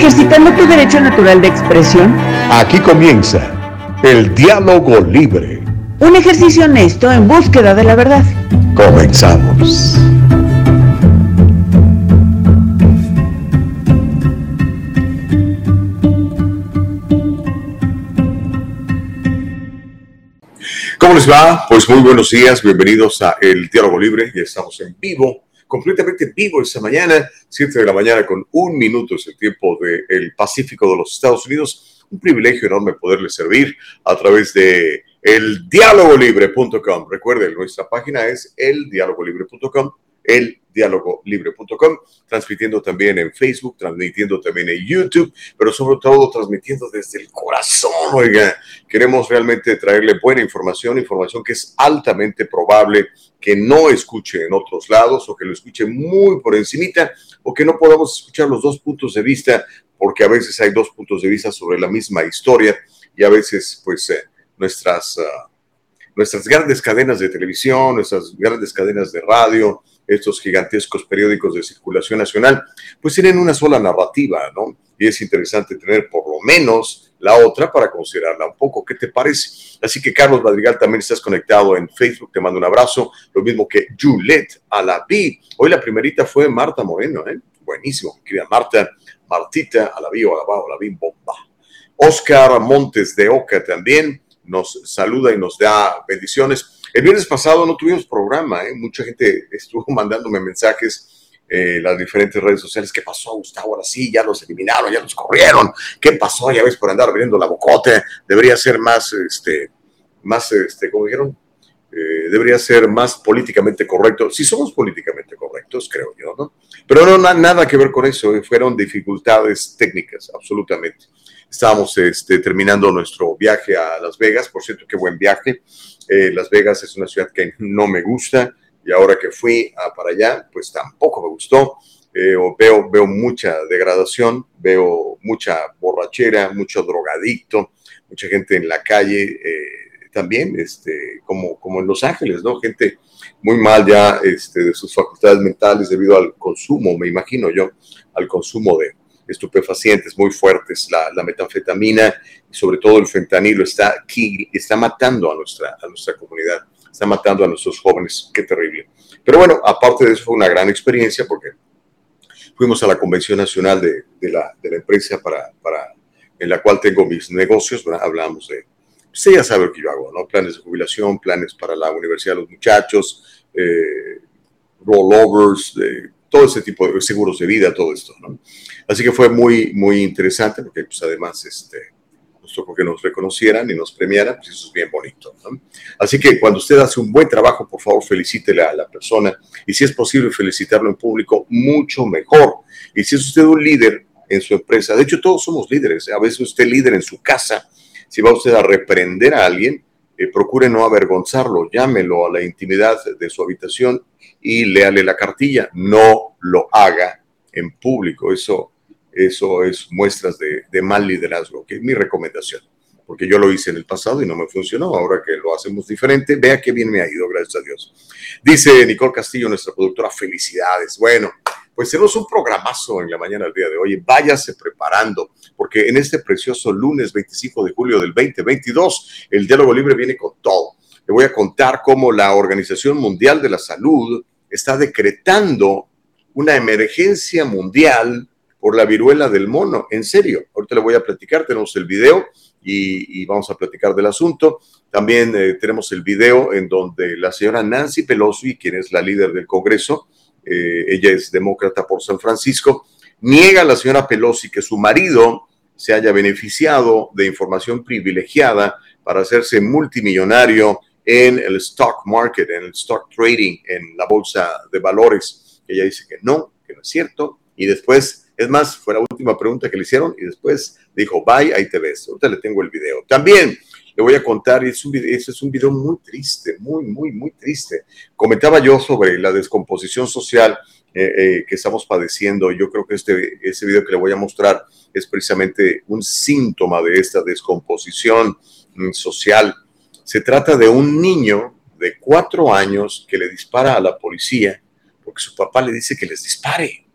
ejercitando tu derecho natural de expresión? Aquí comienza el diálogo libre. Un ejercicio honesto en búsqueda de la verdad. Comenzamos. ¿Cómo les va? Pues muy buenos días, bienvenidos a El Diálogo Libre. Ya estamos en vivo completamente vivo esta mañana, 7 de la mañana con un minuto es el tiempo del Pacífico de los Estados Unidos. Un privilegio enorme poderle servir a través de eldialogolibre.com. Recuerden, nuestra página es eldialogolibre.com eldialogolibre.com, transmitiendo también en Facebook, transmitiendo también en YouTube, pero sobre todo transmitiendo desde el corazón, oiga, queremos realmente traerle buena información, información que es altamente probable que no escuche en otros lados o que lo escuche muy por encimita o que no podamos escuchar los dos puntos de vista porque a veces hay dos puntos de vista sobre la misma historia y a veces pues eh, nuestras, ah, nuestras grandes cadenas de televisión, nuestras grandes cadenas de radio, estos gigantescos periódicos de circulación nacional, pues tienen una sola narrativa, ¿no? Y es interesante tener por lo menos la otra para considerarla un poco. ¿Qué te parece? Así que Carlos Madrigal también estás conectado en Facebook, te mando un abrazo, lo mismo que Juliette Alaví. Hoy la primerita fue Marta Moreno, ¿eh? Buenísimo, querida Marta, Martita Alaví o Alabá, Alaví, bomba. Oscar Montes de Oca también nos saluda y nos da bendiciones. El viernes pasado no tuvimos programa, ¿eh? mucha gente estuvo mandándome mensajes en eh, las diferentes redes sociales. ¿Qué pasó, Gustavo? Ahora sí, ya los eliminaron, ya los corrieron. ¿Qué pasó? Ya ves por andar abriendo la bocote. Debería ser más, este, más, este, como dijeron, eh, debería ser más políticamente correcto. Si somos políticamente correctos, creo yo, ¿no? Pero no, nada que ver con eso. Fueron dificultades técnicas, absolutamente. Estábamos este, terminando nuestro viaje a Las Vegas. Por cierto, qué buen viaje. Eh, Las Vegas es una ciudad que no me gusta y ahora que fui a para allá, pues tampoco me gustó. Eh, veo, veo mucha degradación, veo mucha borrachera, mucho drogadicto, mucha gente en la calle eh, también, este, como, como en Los Ángeles, ¿no? Gente muy mal ya este, de sus facultades mentales debido al consumo, me imagino yo, al consumo de, estupefacientes muy fuertes, la, la, metanfetamina y sobre todo el fentanilo está aquí, está matando a nuestra, a nuestra comunidad, está matando a nuestros jóvenes, qué terrible. Pero bueno, aparte de eso fue una gran experiencia porque fuimos a la Convención Nacional de, la, de la, empresa para, para, en la cual tengo mis negocios, hablamos de, usted ya sabe lo que yo hago, ¿no? Planes de jubilación, planes para la universidad de los muchachos, eh, rollovers, de todo ese tipo de seguros de vida, todo esto, ¿no? Así que fue muy, muy interesante porque pues además este, nos tocó que nos reconocieran y nos premiaran, pues eso es bien bonito, ¿no? Así que cuando usted hace un buen trabajo, por favor, felicítele a la persona y si es posible felicitarlo en público, mucho mejor. Y si es usted un líder en su empresa, de hecho todos somos líderes, a veces usted líder en su casa, si va usted a reprender a alguien, eh, procure no avergonzarlo, llámelo a la intimidad de su habitación y léale la cartilla. No lo haga en público. Eso, eso es muestras de, mal liderazgo, que es mi recomendación. Porque yo lo hice en el pasado y no me funcionó. Ahora que lo hacemos diferente, vea qué bien me ha ido, gracias a Dios. Dice Nicole Castillo, nuestra productora, felicidades. Bueno, pues tenemos un programazo en la mañana del día de hoy. Váyase preparando, porque en este precioso lunes 25 de julio del 2022, el diálogo libre viene con todo. Le voy a contar cómo la Organización Mundial de la Salud está decretando una emergencia mundial por la viruela del mono. En serio, ahorita le voy a platicar, tenemos el video y, vamos a platicar del asunto. También eh, tenemos el video en donde la señora Nancy Pelosi, quien es la líder del Congreso, eh, ella es demócrata por San Francisco, niega a la señora Pelosi que su marido se haya beneficiado de información privilegiada para hacerse multimillonario en el stock market, en el stock trading, en la bolsa de valores. Ella dice que no, que no es cierto. Y después, es más, fue la última pregunta que le hicieron y después dijo, bye, ahí te ves. Ahorita le tengo el video. También le voy a contar, y es un video, es un video muy triste, muy, muy, muy triste. Comentaba yo sobre la descomposición social eh, eh, que estamos padeciendo. Yo creo que este, ese video que le voy a mostrar es precisamente un síntoma de esta descomposición mm, social se trata de un niño de cuatro años que le dispara a la policía porque su papá le dice que les dispare.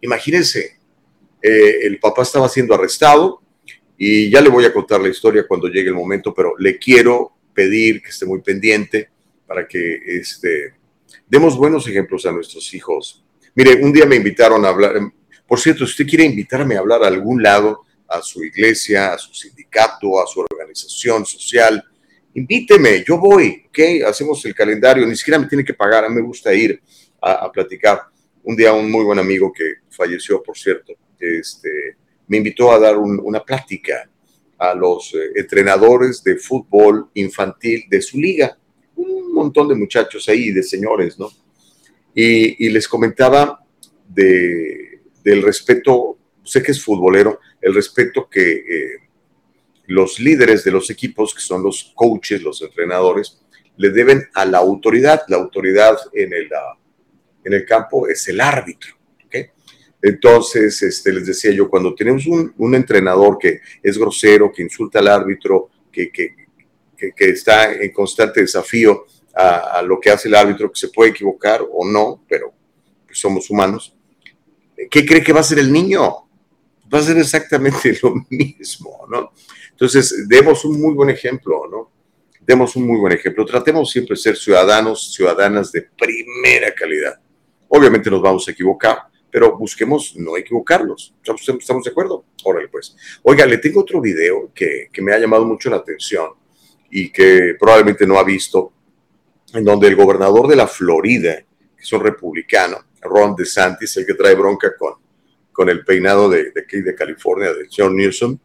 Imagínense, Eh, el papá estaba siendo arrestado y ya le voy a contar la historia cuando llegue el momento, pero le quiero pedir que esté muy pendiente para que este, demos buenos ejemplos a nuestros hijos. Mire, un día me invitaron a hablar, por cierto, si usted quiere invitarme a hablar a algún lado, a su iglesia, a su sindicato, a su organización social, invíteme, yo voy, ¿ok? Hacemos el calendario, ni siquiera me tiene que pagar, a mí me gusta ir a, platicar. Un día un muy buen amigo que falleció, por cierto, este, me invitó a dar una plática a los eh, entrenadores de fútbol infantil de su liga. Un montón de muchachos ahí, de señores, ¿no? Y, les comentaba de, del respeto, sé que es futbolero, el respeto que eh, los líderes de los equipos, que son los coaches, los entrenadores, le deben a la autoridad. La autoridad en el, ah, en el campo es el árbitro. Entonces, este, les decía yo, cuando tenemos un, entrenador que es grosero, que insulta al árbitro, que, que, está en constante desafío a, lo que hace el árbitro, que se puede equivocar o no, pero pues, somos humanos, ¿qué cree que va a hacer el niño? Va a ser exactamente lo mismo, ¿no? Entonces, demos un muy buen ejemplo, ¿no? Demos un muy buen ejemplo. Tratemos siempre de ser ciudadanos, ciudadanas de primera calidad. Obviamente nos vamos a equivocar, pero busquemos no equivocarnos. ¿Estamos de acuerdo? Órale, pues. Oiga, le tengo otro video que, que me ha llamado mucho la atención y que probablemente no ha visto, en donde el gobernador de la Florida, que es un republicano, Ron DeSantis, el que trae bronca con, con el peinado de, de de California, de John Newsom,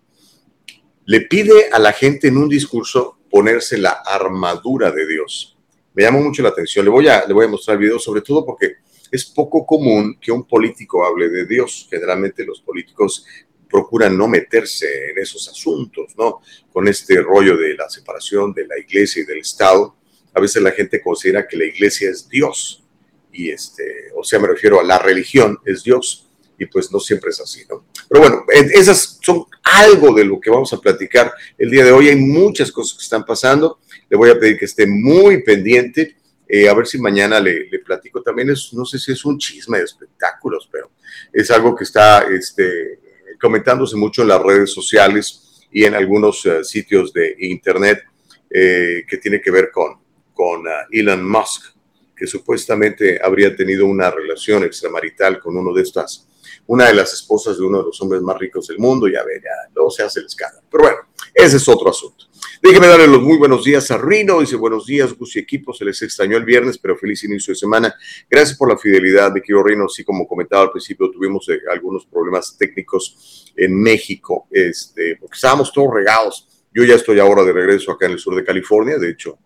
le pide a la gente en un discurso ponerse la armadura de Dios. Me llama mucho la atención. Le voy a, le voy a mostrar el video, sobre todo porque es poco común que un político hable de Dios. Generalmente los políticos procuran no meterse en esos asuntos, ¿no? Con este rollo de la separación de la iglesia y del Estado. A veces la gente considera que la iglesia es Dios. Y este, o sea, me refiero a la religión es Dios. Y pues no siempre es así, ¿no? Pero bueno, esas son algo de lo que vamos a platicar el día de hoy. Hay muchas cosas que están pasando. Le voy a pedir que esté muy pendiente eh, a ver si mañana le, platico. También es, no sé si es un chisme de espectáculos, pero es algo que está este, comentándose mucho en las redes sociales y en algunos eh, sitios de internet eh, que tiene que ver con, con ah, Elon Musk, que supuestamente habría tenido una relación extramarital con uno de estas, una de las esposas de uno de los hombres más ricos del mundo. Ya ve, ya luego se hace el escándalo. Pero bueno, ese es otro asunto. Déjeme darle los muy buenos días a Rino. Dice buenos días, Gus y equipo. Se les extrañó el viernes, pero feliz inicio de semana. Gracias por la fidelidad, de quiero Rino. Así como comentaba al principio, tuvimos eh, algunos problemas técnicos en México, este, porque estábamos todos regados. Yo ya estoy ahora de regreso acá en el sur de California. De hecho,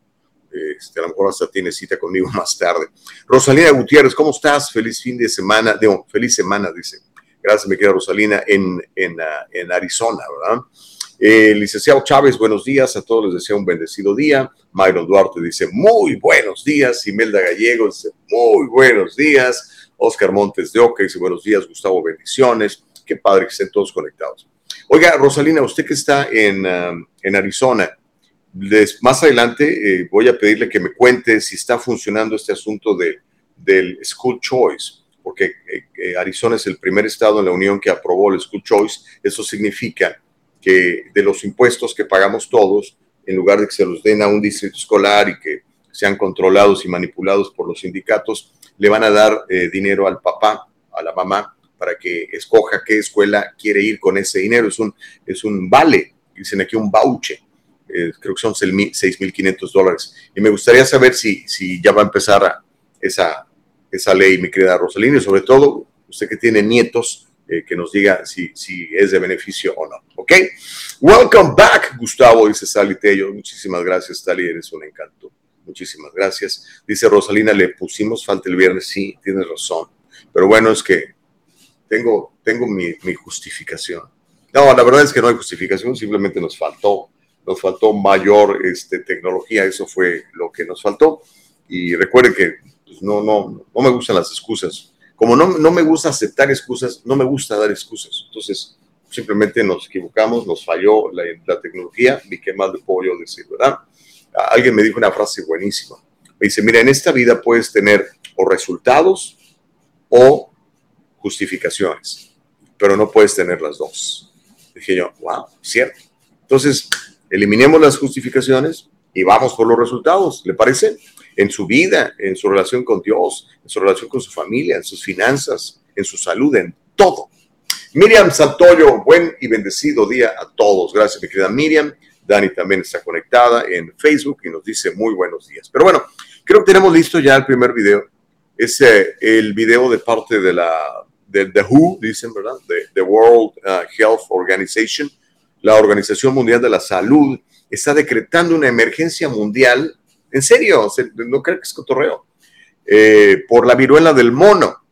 este, a lo mejor hasta tiene cita conmigo más tarde. Rosalina Gutiérrez, ¿cómo estás? Feliz fin de semana. Digo, feliz semana, dice. Gracias, mi querida Rosalina, en, en, ah, en Arizona, ¿verdad? Eh, licenciado Chávez, buenos días. A todos les deseo un bendecido día. Myron Duarte dice muy buenos días. Imelda Gallego dice muy buenos días. Oscar Montes de Oca dice buenos días. Gustavo, bendiciones. Qué padre que estén todos conectados. Oiga, Rosalina, usted que está en, um, en Arizona, más adelante eh, voy a pedirle que me cuente si está funcionando este asunto de, del School Choice, porque eh, Arizona es el primer estado en la Unión que aprobó el School Choice. Eso significa que de los impuestos que pagamos todos, en lugar de que se los den a un distrito escolar y que sean controlados y manipulados por los sindicatos, le van a dar eh, dinero al papá, a la mamá, para que escoja qué escuela quiere ir con ese dinero. Es un, es un vale, dicen aquí un voucher. Eh, creo que son 6.500 dólares. Y me gustaría saber si, si ya va a empezar esa, esa ley, mi querida Rosalina, y sobre todo, usted que tiene nietos, eh, que nos diga si, si es de beneficio o no. ¿Ok? Welcome back, Gustavo, dice Sally Tello. Muchísimas gracias, Sally, eres un encanto. Muchísimas gracias. Dice Rosalina, le pusimos falta el viernes. Sí, tienes razón. Pero bueno, es que tengo, tengo mi, mi justificación. No, la verdad es que no hay justificación, simplemente nos faltó, nos faltó mayor este, tecnología, eso fue lo que nos faltó. Y recuerden que pues, no, no, no me gustan las excusas como no, no me gusta aceptar excusas, no me gusta dar excusas. Entonces, simplemente nos equivocamos, nos falló la, tecnología, ni qué más le puedo yo decir, ¿verdad? Alguien me dijo una frase buenísima. Me dice, mira, en esta vida puedes tener o resultados o justificaciones. pero no puedes tener las dos. Dije yo, wow, cierto. Entonces, eliminemos las justificaciones y vamos por los resultados, ¿le parece? En su vida, en su relación con Dios, en su relación con su familia, en sus finanzas, en su salud, en todo. Miriam Santoyo, buen y bendecido día a todos. Gracias, mi querida Miriam. Dani también está conectada en Facebook y nos dice muy buenos días. Pero bueno, creo que tenemos listo ya el primer video. Es eh, el video de parte de la de The WHO, dicen, ¿verdad? The World uh, Health Organization, la Organización Mundial de la Salud, está decretando una emergencia mundial. En serio, no creo que es cotorreo. Eh, por la viruela del mono.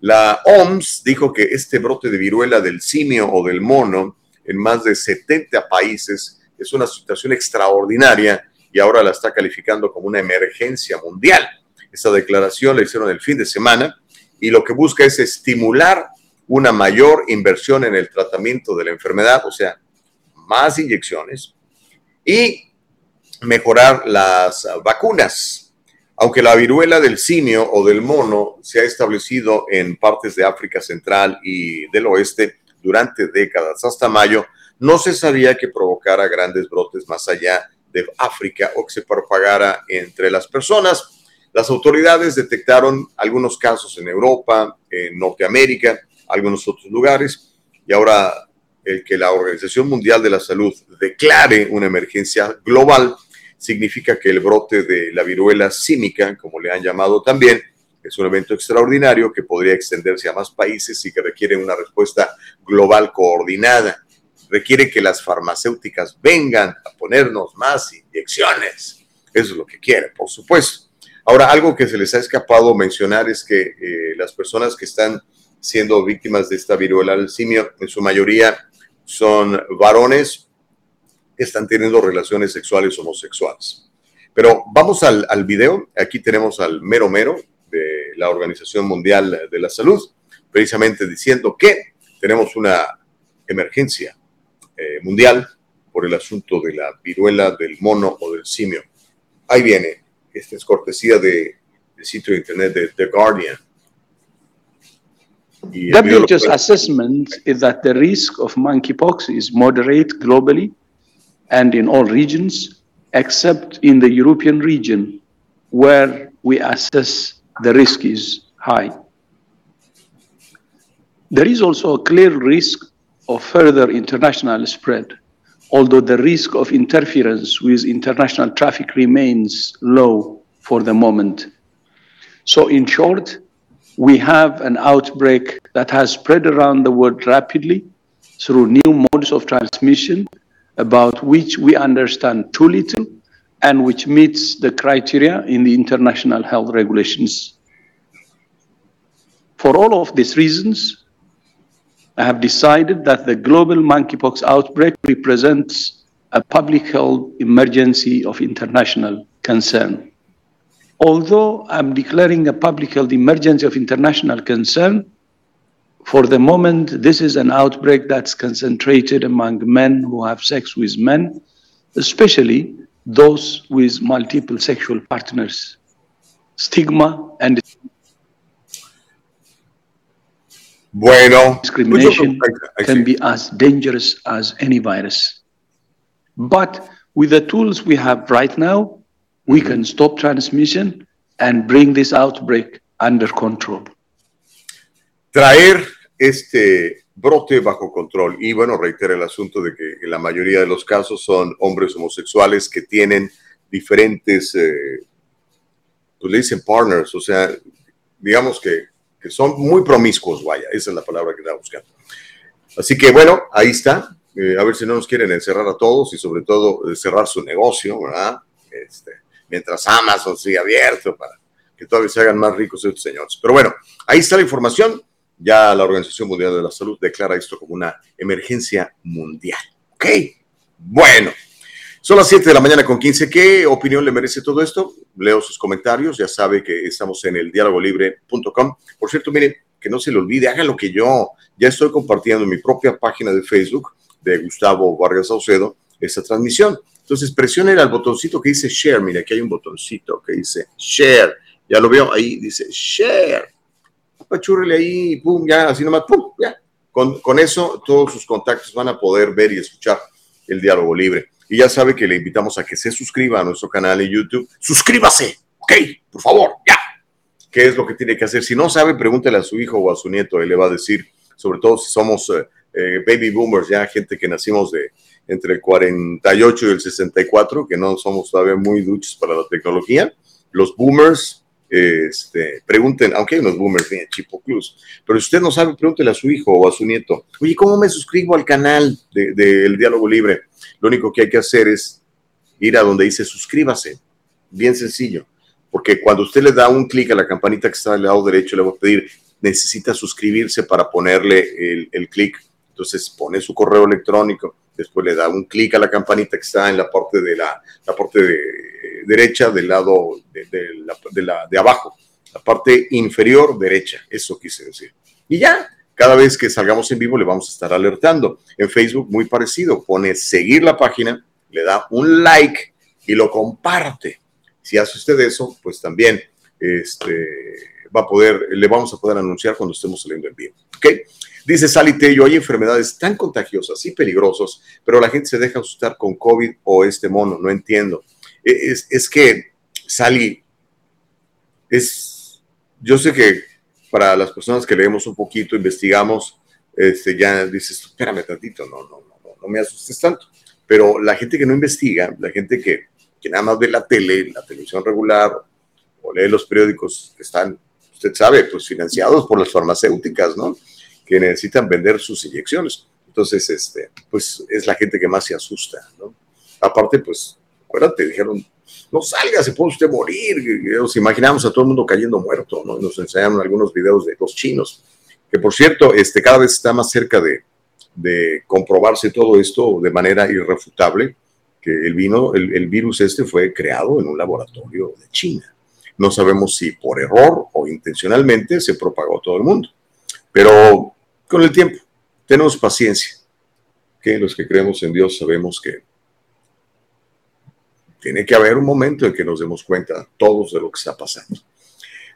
La OMS dijo que este brote de viruela del simio o del mono en más de 70 países es una situación extraordinaria y ahora la está calificando como una emergencia mundial. Esta declaración la hicieron el fin de semana y lo que busca es estimular una mayor inversión en el tratamiento de la enfermedad, o sea, más inyecciones y mejorar las vacunas. Aunque la viruela del simio o del mono se ha establecido en partes de África Central y del Oeste durante décadas hasta mayo, no se sabía que provocara grandes brotes más allá de África o que se propagara entre las personas. Las autoridades detectaron algunos casos en Europa, en Norteamérica, algunos otros lugares, y ahora el que la Organización Mundial de la Salud declare una emergencia global significa que el brote de la viruela símica, como le han llamado también, es un evento extraordinario que podría extenderse a más países y que requiere una respuesta global coordinada. Requiere que las farmacéuticas vengan a ponernos más inyecciones. Eso es lo que quiere, por supuesto. Ahora, algo que se les ha escapado mencionar es que eh, las personas que están siendo víctimas de esta viruela del simio, en su mayoría son varones están teniendo relaciones sexuales homosexuales. Pero vamos al, al video. Aquí tenemos al mero mero de la Organización Mundial de la Salud, precisamente diciendo que tenemos una emergencia eh, mundial por el asunto de la viruela del mono o del simio. Ahí viene esta es cortesía de, del sitio de internet de The Guardian. WHO's assessment is that the risk of monkeypox is moderate globally and in all regions, except in the European region, where we assess the risk is high. There is also a clear risk of further international spread although the risk of interference with international traffic remains low for the moment. So, in short, we have an outbreak that has spread around the world rapidly through new modes of transmission about which we understand too little and which meets the criteria in the international health regulations. For all of these reasons, I have decided that the global monkeypox outbreak represents a public health emergency of international concern. Although I'm declaring a public health emergency of international concern, for the moment, this is an outbreak that's concentrated among men who have sex with men, especially those with multiple sexual partners. Stigma and Bueno, discrimination can be as dangerous as any virus. But with the tools we have right now, we can stop transmission and bring this outbreak under control. Traer este brote bajo control. Y bueno, reitera el asunto de que la mayoría de los casos son hombres homosexuales que tienen diferentes, eh, pues le dicen partners, o sea, digamos que que son muy promiscuos, vaya, esa es la palabra que estaba buscando. Así que bueno, ahí está. Eh, a ver si no nos quieren encerrar a todos y sobre todo eh, cerrar su negocio, ¿verdad? Este, mientras Amazon siga abierto para que todavía se hagan más ricos estos señores. Pero bueno, ahí está la información. Ya la Organización Mundial de la Salud declara esto como una emergencia mundial. ¿Ok? Bueno, son las 7 de la mañana con 15. ¿Qué opinión le merece todo esto? Leo sus comentarios. Ya sabe que estamos en el dialogolibre.com. Por cierto, mire, que no se le olvide, haga lo que yo. Ya estoy compartiendo en mi propia página de Facebook de Gustavo Vargas Saucedo esta transmisión. Entonces, presione el botoncito que dice share. Mire, aquí hay un botoncito que dice share. Ya lo veo ahí, dice share. Apachúrele ahí, pum, ya, así nomás, pum, ya. Con, con eso, todos sus contactos van a poder ver y escuchar el diálogo libre. Y ya sabe que le invitamos a que se suscriba a nuestro canal en YouTube. Suscríbase, ok, por favor, ya. ¿Qué es lo que tiene que hacer? Si no sabe, pregúntele a su hijo o a su nieto, él le va a decir, sobre todo si somos eh, eh, baby boomers, ya gente que nacimos de entre el 48 y el 64, que no somos todavía muy duchos para la tecnología. Los boomers, este, pregunten, aunque hay unos boomers en Chipo Cruz, pero si usted no sabe, pregúntele a su hijo o a su nieto, oye, ¿cómo me suscribo al canal del de, Diálogo Libre? Lo único que hay que hacer es ir a donde dice suscríbase, bien sencillo, porque cuando usted le da un clic a la campanita que está al lado derecho, le va a pedir, necesita suscribirse para ponerle el clic. Entonces pone su correo electrónico, después le da un clic a la campanita que está en la parte de la, la parte de, derecha del lado de, de, la, de abajo, la parte inferior derecha, eso quise decir. Y ya, cada vez que salgamos en vivo le vamos a estar alertando. En Facebook muy parecido, pone seguir la página, le da un like y lo comparte. Si hace usted eso, pues también este, va a poder, le vamos a poder anunciar cuando estemos saliendo en vivo. ¿Ok? Dice Sally Tello, hay enfermedades tan contagiosas y peligrosas, pero la gente se deja asustar con COVID o este mono, no entiendo. E, es, es que, Sally, es, yo sé que para las personas que leemos un poquito, investigamos, este, ya dices, espérame tantito, no, no, no, no me asustes tanto. Pero la gente que no investiga, la gente que, que nada más ve la tele, la televisión regular, o lee los periódicos que están, usted sabe, pues financiados por las farmacéuticas, ¿no? que necesitan vender sus inyecciones. Entonces, este, pues es la gente que más se asusta, ¿no? Aparte, pues, acuérdate, dijeron, no salga, se puede usted morir. Nos imaginamos a todo el mundo cayendo muerto, ¿no? Nos enseñaron algunos videos de los chinos, que por cierto, este, cada vez está más cerca de, de comprobarse todo esto de manera irrefutable, que el, vino, el, el virus este fue creado en un laboratorio de China. No sabemos si por error o intencionalmente se propagó todo el mundo. Pero con el tiempo, tenemos paciencia, que los que creemos en Dios sabemos que tiene que haber un momento en que nos demos cuenta todos de lo que está pasando.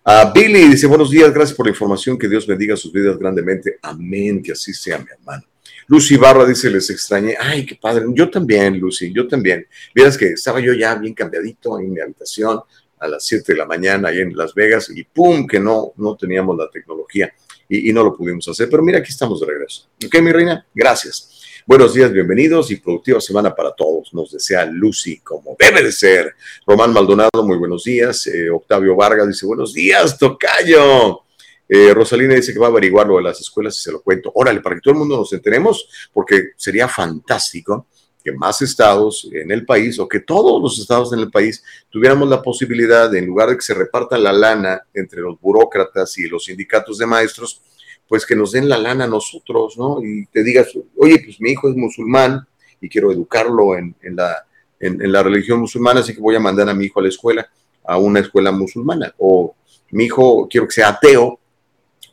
Uh, Billy dice, buenos días, gracias por la información, que Dios bendiga sus vidas grandemente. Amén, que así sea, mi hermano. Lucy Barra dice, les extrañé. Ay, qué padre. Yo también, Lucy, yo también. Vieras que estaba yo ya bien cambiadito en mi habitación a las 7 de la mañana ahí en Las Vegas y pum, que no, no teníamos la tecnología y, y, no lo pudimos hacer. Pero mira, aquí estamos de regreso. Ok, mi reina, gracias. Buenos días, bienvenidos y productiva semana para todos. Nos desea Lucy, como debe de ser. Román Maldonado, muy buenos días. Eh, Octavio Vargas dice, buenos días, Tocayo. Eh, Rosalina dice que va a averiguar lo de las escuelas y se lo cuento. Órale, para que todo el mundo nos enteremos, porque sería fantástico que más estados en el país o que todos los estados en el país tuviéramos la posibilidad de, en lugar de que se reparta la lana entre los burócratas y los sindicatos de maestros, pues que nos den la lana a nosotros, ¿no? Y te digas, oye, pues mi hijo es musulmán y quiero educarlo en, en la, en, en, la religión musulmana, así que voy a mandar a mi hijo a la escuela, a una escuela musulmana. O mi hijo quiero que sea ateo,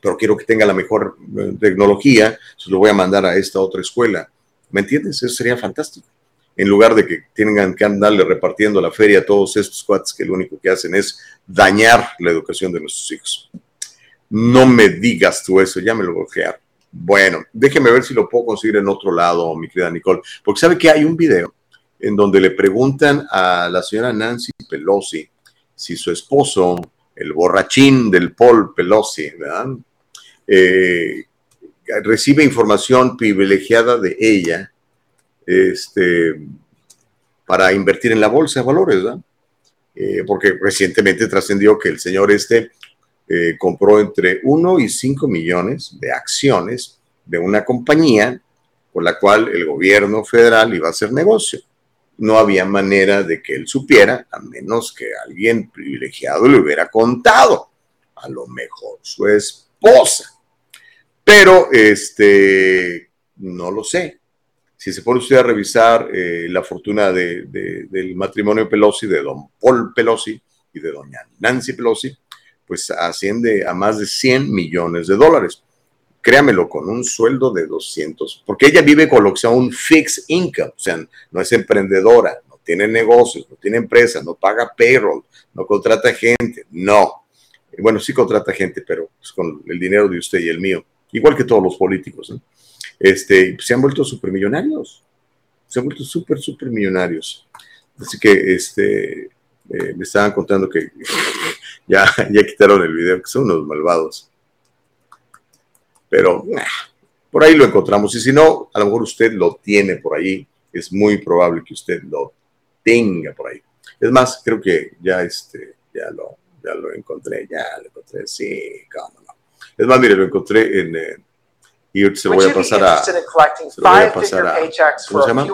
pero quiero que tenga la mejor eh, tecnología, entonces lo voy a mandar a esta otra escuela. ¿Me entiendes? Eso sería fantástico. En lugar de que tengan que andarle repartiendo la feria a todos estos cuates que lo único que hacen es dañar la educación de nuestros hijos. No me digas tú eso, ya me lo bloquearon. Bueno, déjeme ver si lo puedo conseguir en otro lado, mi querida Nicole, porque sabe que hay un video en donde le preguntan a la señora Nancy Pelosi si su esposo, el borrachín del Paul Pelosi, ¿verdad? Eh, recibe información privilegiada de ella este, para invertir en la bolsa de valores, ¿verdad? Eh, porque recientemente trascendió que el señor este eh, compró entre 1 y 5 millones de acciones de una compañía con la cual el gobierno federal iba a hacer negocio. No había manera de que él supiera, a menos que alguien privilegiado le hubiera contado. A lo mejor su esposa. Pero, este, no lo sé. Si se pone usted a revisar eh, la fortuna de, de, del matrimonio Pelosi, de don Paul Pelosi y de doña Nancy Pelosi, pues asciende a más de 100 millones de dólares. Créamelo, con un sueldo de 200, porque ella vive con lo que sea un fixed income, o sea, no es emprendedora, no tiene negocios, no tiene empresa, no paga payroll, no contrata gente, no. Bueno, sí contrata gente, pero pues con el dinero de usted y el mío, igual que todos los políticos. ¿no? este, se han vuelto supermillonarios. Se han vuelto súper, súper millonarios. Así que este, eh, me estaban contando que ya, ya quitaron el video, que son unos malvados. Pero por ahí lo encontramos. Y si no, a lo mejor usted lo tiene por ahí. Es muy probable que usted lo tenga por ahí. Es más, creo que ya, este, ya, lo, ya lo encontré, ya lo encontré, sí, cómo no. Es más, mire, lo encontré en... Eh, y se lo voy a pasar a... Se lo voy a pasar a... ¿Cómo se llama?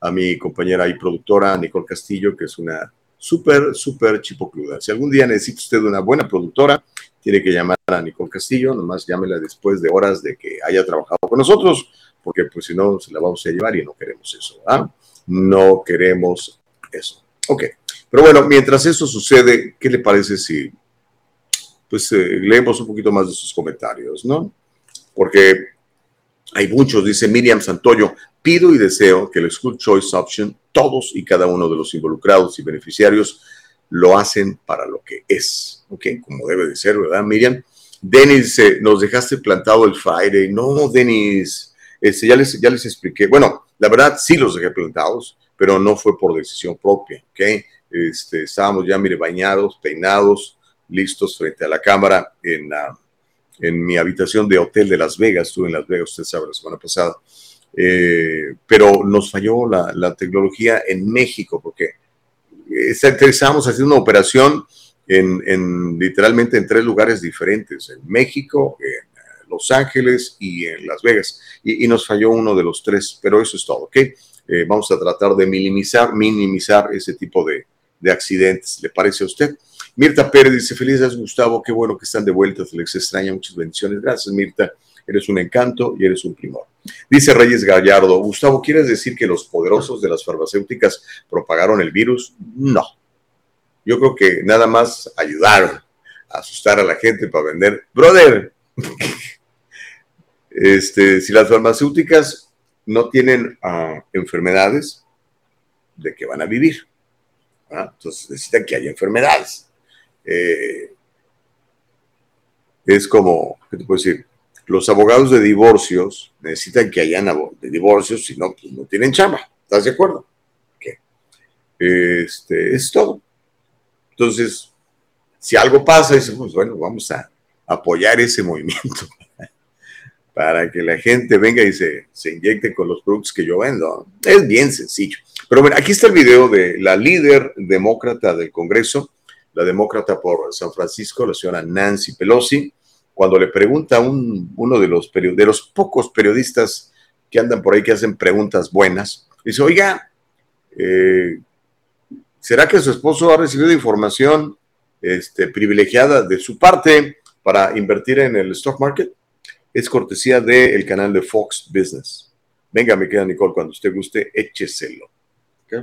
A mi compañera y productora, Nicole Castillo, que es una súper, súper chipocluda. Si algún día necesita usted una buena productora, tiene que llamar a Nicole Castillo, nomás llámela después de horas de que haya trabajado con nosotros, porque pues si no, se la vamos a llevar y no queremos eso, ¿verdad? No queremos eso. Ok, pero bueno, mientras eso sucede, ¿qué le parece si pues eh, leemos un poquito más de sus comentarios, ¿no? Porque hay muchos, dice Miriam Santoyo, pido y deseo que el School Choice Option, todos y cada uno de los involucrados y beneficiarios lo hacen para lo que es, ¿ok? Como debe de ser, ¿verdad, Miriam? Denis, nos dejaste plantado el Friday. No, Denis, este, ya, les, ya les expliqué. Bueno, la verdad sí los dejé plantados, pero no fue por decisión propia, ¿ok? Este, estábamos ya, mire, bañados, peinados, listos frente a la cámara en, en mi habitación de hotel de Las Vegas. Estuve en Las Vegas, usted sabe, la semana pasada. Eh, pero nos falló la, la, tecnología en México porque estábamos haciendo una operación en, en, literalmente en tres lugares diferentes, en México, en Los Ángeles y en Las Vegas. Y, y nos falló uno de los tres, pero eso es todo, ¿ok? Eh, vamos a tratar de minimizar, minimizar ese tipo de, de accidentes. ¿Le parece a usted? Mirta Pérez dice, felices Gustavo, qué bueno que están de vuelta, se les extraña, muchas bendiciones. Gracias Mirta, eres un encanto y eres un primor. Dice Reyes Gallardo, Gustavo, ¿quieres decir que los poderosos de las farmacéuticas propagaron el virus? No. Yo creo que nada más ayudaron a asustar a la gente para vender. Brother, este, si las farmacéuticas no tienen uh, enfermedades, ¿de qué van a vivir? ¿Ah? Entonces necesitan que haya enfermedades. Eh, es como, ¿qué te puedo decir? Los abogados de divorcios necesitan que hayan de divorcios, si no, pues no tienen chamba. ¿Estás de acuerdo? Este, es todo. Entonces, si algo pasa, dice, pues bueno, vamos a apoyar ese movimiento para que la gente venga y se, se inyecte con los productos que yo vendo. Es bien sencillo. Pero bueno, aquí está el video de la líder demócrata del Congreso, la demócrata por San Francisco, la señora Nancy Pelosi, cuando le pregunta a un, uno de los, de pocos periodistas que andan por ahí que hacen preguntas buenas, dice, oiga, eh, ¿será que su esposo ha recibido información este, privilegiada de su parte para invertir en el stock market? Es cortesía del canal de Fox Business. Venga, me queda Nicole, cuando usted guste, écheselo. Okay?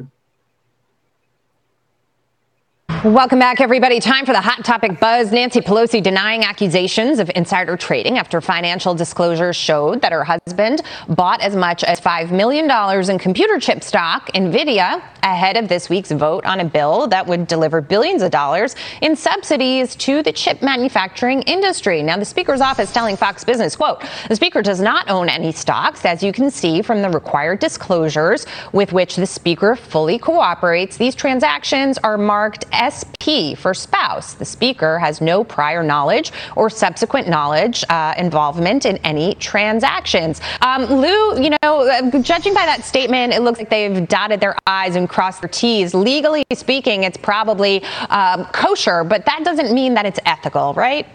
Welcome back, everybody. Time for the hot topic buzz. Nancy Pelosi denying accusations of insider trading after financial disclosures showed that her husband bought as much as $5 million in computer chip stock, NVIDIA, ahead of this week's vote on a bill that would deliver billions of dollars in subsidies to the chip manufacturing industry. Now, the Speaker's office telling Fox Business, quote, the Speaker does not own any stocks, as you can see from the required disclosures with which the Speaker fully cooperates. These transactions are marked SP for spouse. The Speaker has no prior knowledge or subsequent knowledge uh, involvement in any transactions. Um, Lou, you know, judging by that statement, it looks like they've dotted their I's and crossed their T's. Legally speaking, it's probably um, kosher, but that doesn't mean that it's ethical, right?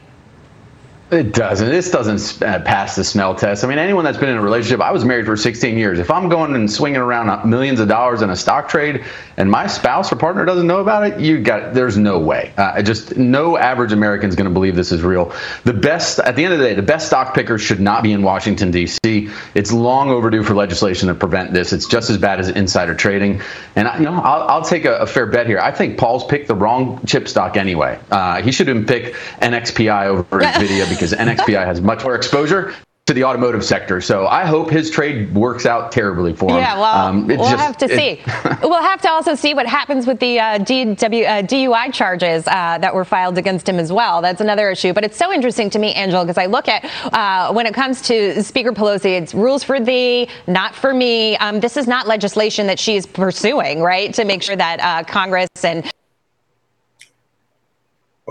It doesn't. This doesn't uh, pass the smell test. I mean, anyone that's been in a relationship, I was married for 16 years. If I'm going and swinging around millions of dollars in a stock trade, and my spouse or partner doesn't know about it, you got there's no way. Uh, just no average American is going to believe this is real. The best, at the end of the day, the best stock pickers should not be in Washington D.C. It's long overdue for legislation to prevent this. It's just as bad as insider trading. And I, you know, I'll, I'll take a, a, fair bet here. I think Paul's picked the wrong chip stock anyway. Uh, he should have picked NXPI over Nvidia because NXPI has much more exposure to the automotive sector. So I hope his trade works out terribly for him. Yeah, well, Um, we'll just- have to it- see. we'll have to also see what happens with the uh, DW, uh, DUI charges uh, that were filed against him as well. That's another issue. But it's so interesting to me, Angela, because I look at uh, when it comes to Speaker Pelosi, it's rules for thee, not for me. Um, this is not legislation that she's pursuing, right, to make sure that uh, Congress and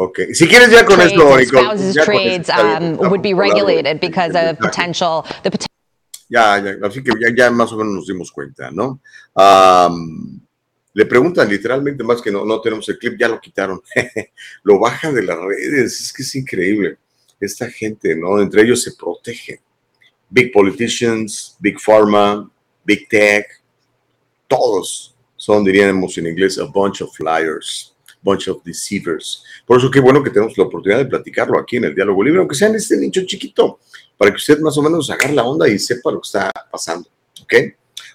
Ok, si quieres ya con trades, esto, and Nicole, spouses ya trades um, estamos would be hablando de- regulated because de- of potential the potential. Ya, ya, así que ya, ya más o menos nos dimos cuenta, ¿no? Le preguntan literalmente más que no, no tenemos el clip, ya lo quitaron. lo bajan de las redes, es que es increíble. Esta gente, ¿no? Entre ellos se protegen. Big politicians, big pharma, big tech, todos son, diríamos en inglés, a bunch of liars, bunch of deceivers. Por eso qué bueno que tenemos la oportunidad de platicarlo aquí en el Diálogo Libre, aunque sea en este nicho chiquito, para que usted más o menos agarre la onda y sepa lo que está pasando, ¿ok?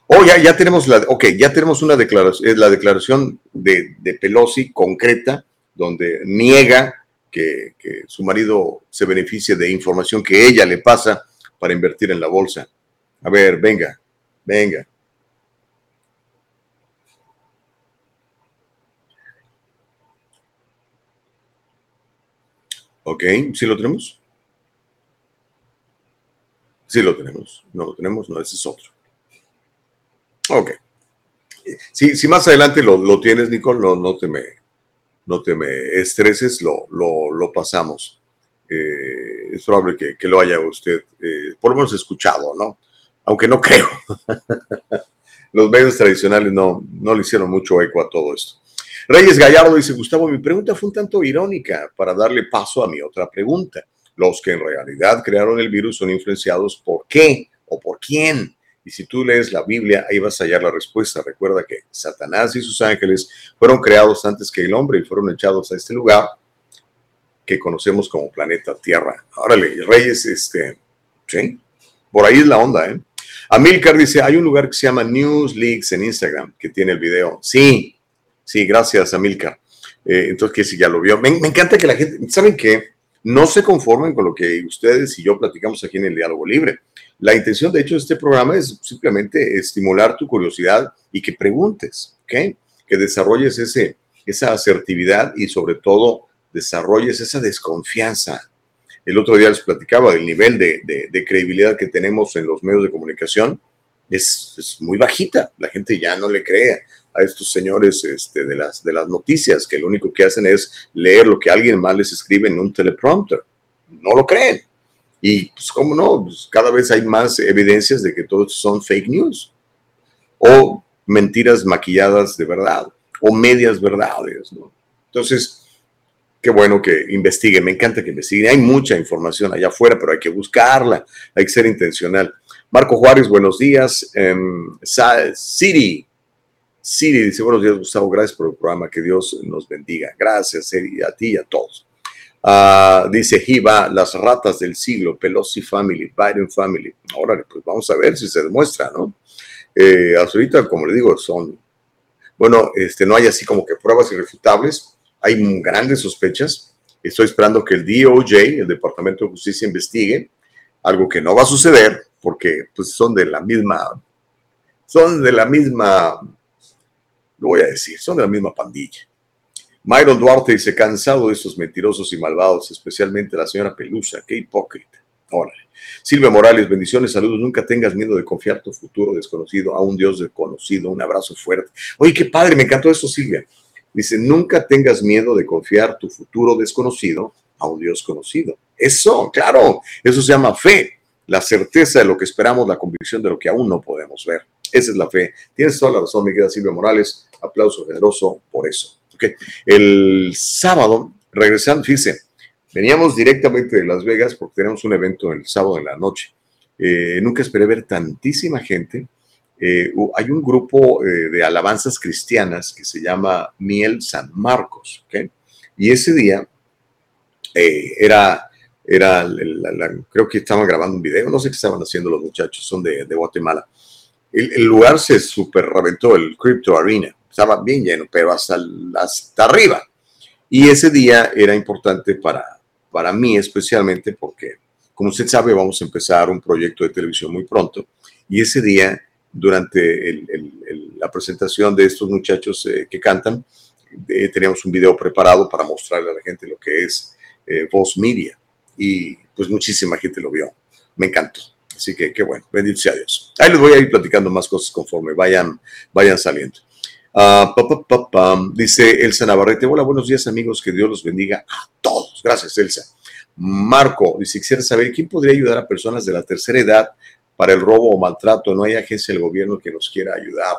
Oh, ya, ya tenemos la, ok, ya tenemos una declaración, es la declaración de, de Pelosi concreta, donde niega que, que su marido se beneficie de información que ella le pasa para invertir en la bolsa. A ver, venga, venga. Ok, ¿sí lo tenemos? Sí lo tenemos. No lo tenemos, no, ese es otro. Ok. Si, más adelante lo, lo tienes, Nicole, no, no, te me, no te me estreses, lo, lo, lo pasamos. Eh, es probable que, que lo haya usted, eh, por lo menos escuchado, ¿no? Aunque no creo. Los medios tradicionales no, no le hicieron mucho eco a todo esto. Reyes Gallardo dice, Gustavo, mi pregunta fue un tanto irónica para darle paso a mi otra pregunta. Los que en realidad crearon el virus son influenciados por qué o por quién. Y si tú lees la Biblia, ahí vas a hallar la respuesta. Recuerda que Satanás y sus ángeles fueron creados antes que el hombre y fueron echados a este lugar que conocemos como planeta Tierra. Órale, Reyes, este, sí, por ahí es la onda, ¿eh? Amilcar dice, hay un lugar que se llama News Leaks en Instagram que tiene el video. Sí, sí, gracias, Amilcar. Eh, entonces, que si ya lo vio. Me, me encanta que la gente, ¿saben qué? No se conformen con lo que ustedes y yo platicamos aquí en el Diálogo Libre. La intención, de hecho, de este programa es simplemente estimular tu curiosidad y que preguntes, ¿ok? Que desarrolles ese, esa asertividad y sobre todo desarrolles esa desconfianza. El otro día les platicaba del nivel de, de, de credibilidad que tenemos en los medios de comunicación. Es, es, muy bajita. La gente ya no le cree a estos señores este, de, las, noticias, que lo único que hacen es leer lo que alguien más les escribe en un teleprompter. No lo creen. Y pues, ¿cómo no? Pues, cada vez hay más evidencias de que todos son fake news o mentiras maquilladas de verdad o medias verdades. ¿no? Entonces, qué bueno que investiguen. Me encanta que investiguen. Hay mucha información allá afuera, pero hay que buscarla. Hay que ser intencional. Marco Juárez, buenos días. Um, Siri. Siri dice, buenos días, Gustavo. Gracias por el programa. Que Dios nos bendiga. Gracias, Siri, a ti y a todos. Uh, dice Jiva, las ratas del siglo, Pelosi Family, Biden Family. Ahora, pues vamos a ver si se demuestra, ¿no? Eh, ahorita, como le digo, son, bueno, este, no hay así como que pruebas irrefutables, hay grandes sospechas. Estoy esperando que el DOJ, el Departamento de Justicia, investigue, algo que no va a suceder porque pues, son de la misma, son de la misma, lo voy a decir, son de la misma pandilla. Myron Duarte dice, cansado de estos mentirosos y malvados, especialmente la señora Pelusa, qué hipócrita. Órale. Silvia Morales, bendiciones, saludos, nunca tengas miedo de confiar tu futuro desconocido a un Dios desconocido, un abrazo fuerte. Oye, qué padre, me encantó eso, Silvia. Dice, nunca tengas miedo de confiar tu futuro desconocido a un Dios conocido. Eso, claro, eso se llama fe, la certeza de lo que esperamos, la convicción de lo que aún no podemos ver. Esa es la fe. Tienes toda la razón, mi querida Silvia Morales. Aplauso generoso por eso. Okay. El sábado, regresando, fíjese, veníamos directamente de Las Vegas porque tenemos un evento el sábado en la noche. Eh, nunca esperé ver tantísima gente. Eh, hay un grupo eh, de alabanzas cristianas que se llama Miel San Marcos. ¿okay? Y ese día era, era la, creo que estaban grabando un video, no sé qué estaban haciendo los muchachos, son de Guatemala. El, lugar se super reventó, el Crypto Arena estaba bien lleno, pero hasta, hasta arriba. Y ese día era importante para, para mí especialmente porque Como usted sabe, vamos a empezar un proyecto de televisión muy pronto y ese día, durante la presentación de estos muchachos eh, que cantan, eh, teníamos un video preparado para mostrarle a la gente lo que es eh, Voz Media y pues muchísima gente lo vio. Me encantó. Así que qué bueno, bendito sea Dios. Ahí les voy a ir platicando más cosas conforme vayan, vayan saliendo. Uh, dice Elsa Navarrete, hola, buenos días amigos, que Dios los bendiga a todos. Gracias, Elsa. Marco dice, quisiera saber quién podría ayudar a personas de la tercera edad para el robo o maltrato. No hay agencia del gobierno que nos quiera ayudar.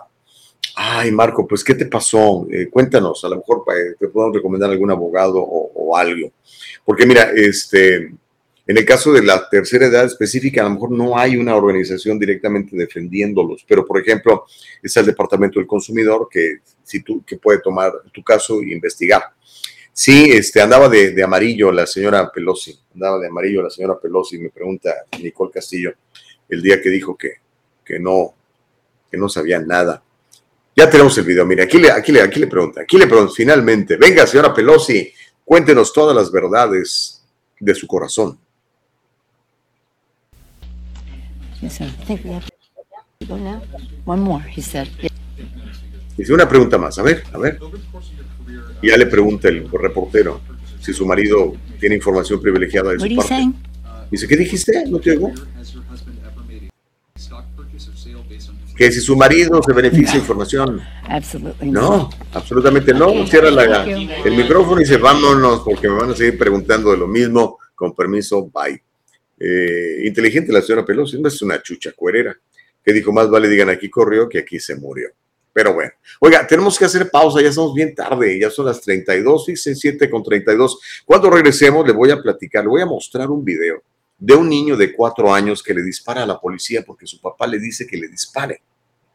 Ay, Marco, pues, ¿qué te pasó? Eh, cuéntanos, a lo mejor eh, te podemos recomendar algún abogado o algo. Porque mira, este, en el caso de la tercera edad específica, a lo mejor no hay una organización directamente defendiéndolos, pero por ejemplo, es el Departamento del Consumidor que, si tú, que puede tomar tu caso e investigar. Sí, este, andaba de, amarillo la señora Pelosi, andaba de amarillo la señora Pelosi, me pregunta Nicole Castillo, el día que dijo que, que, no, que no sabía nada. Ya tenemos el video, mire, aquí le, aquí, le, aquí le pregunta, aquí le pregunta, finalmente, venga señora Pelosi, cuéntenos todas las verdades de su corazón. Dice una pregunta más, a ver, a ver. Y ya le pregunta el reportero si su marido tiene información privilegiada de su parte. Dice, ¿qué dijiste? No te oigo. Que si su marido se beneficia de información. No, absolutamente no. Cierra el micrófono y dice, vámonos porque me van a seguir preguntando de lo mismo. Con permiso, bye. Eh, inteligente la señora Pelosi, es una chucha cuerera, que dijo, más vale digan aquí corrió que aquí se murió. Pero bueno, oiga, tenemos que hacer pausa, ya estamos bien tarde, ya son las 32, y 7 con 32. Cuando regresemos le voy a platicar, le voy a mostrar un video de un niño de cuatro años que le dispara a la policía porque su papá le dice que le dispare.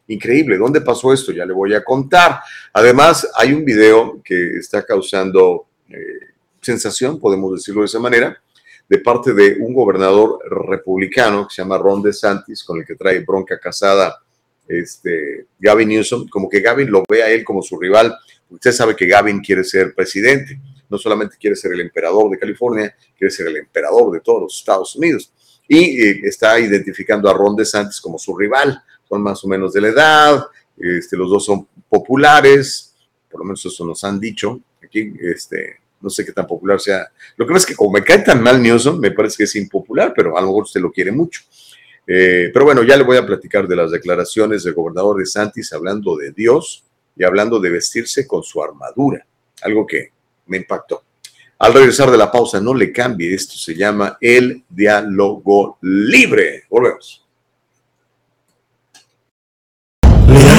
Increíble, ¿dónde pasó esto? Ya le voy a contar. Además, hay un video que está causando eh, sensación, podemos decirlo de esa manera, de parte de un gobernador republicano que se llama Ron DeSantis, con el que trae bronca casada este, Gavin Newsom, como que Gavin lo ve a él como su rival. Usted sabe que Gavin quiere ser presidente, no solamente quiere ser el emperador de California, quiere ser el emperador de todos los Estados Unidos. Y eh, está identificando a Ron DeSantis como su rival. Son más o menos de la edad, este, los dos son populares, por lo menos eso nos han dicho. Aquí, este, no sé qué tan popular sea. Lo que pasa es que como me cae tan mal Newsom, me parece que es impopular, pero a lo mejor usted lo quiere mucho. Eh, pero bueno, ya le voy a platicar de las declaraciones del gobernador de Santis hablando de Dios y hablando de vestirse con su armadura, algo que me impactó. Al regresar de la pausa, no le cambie, esto se llama el diálogo libre. Volvemos. ¿Le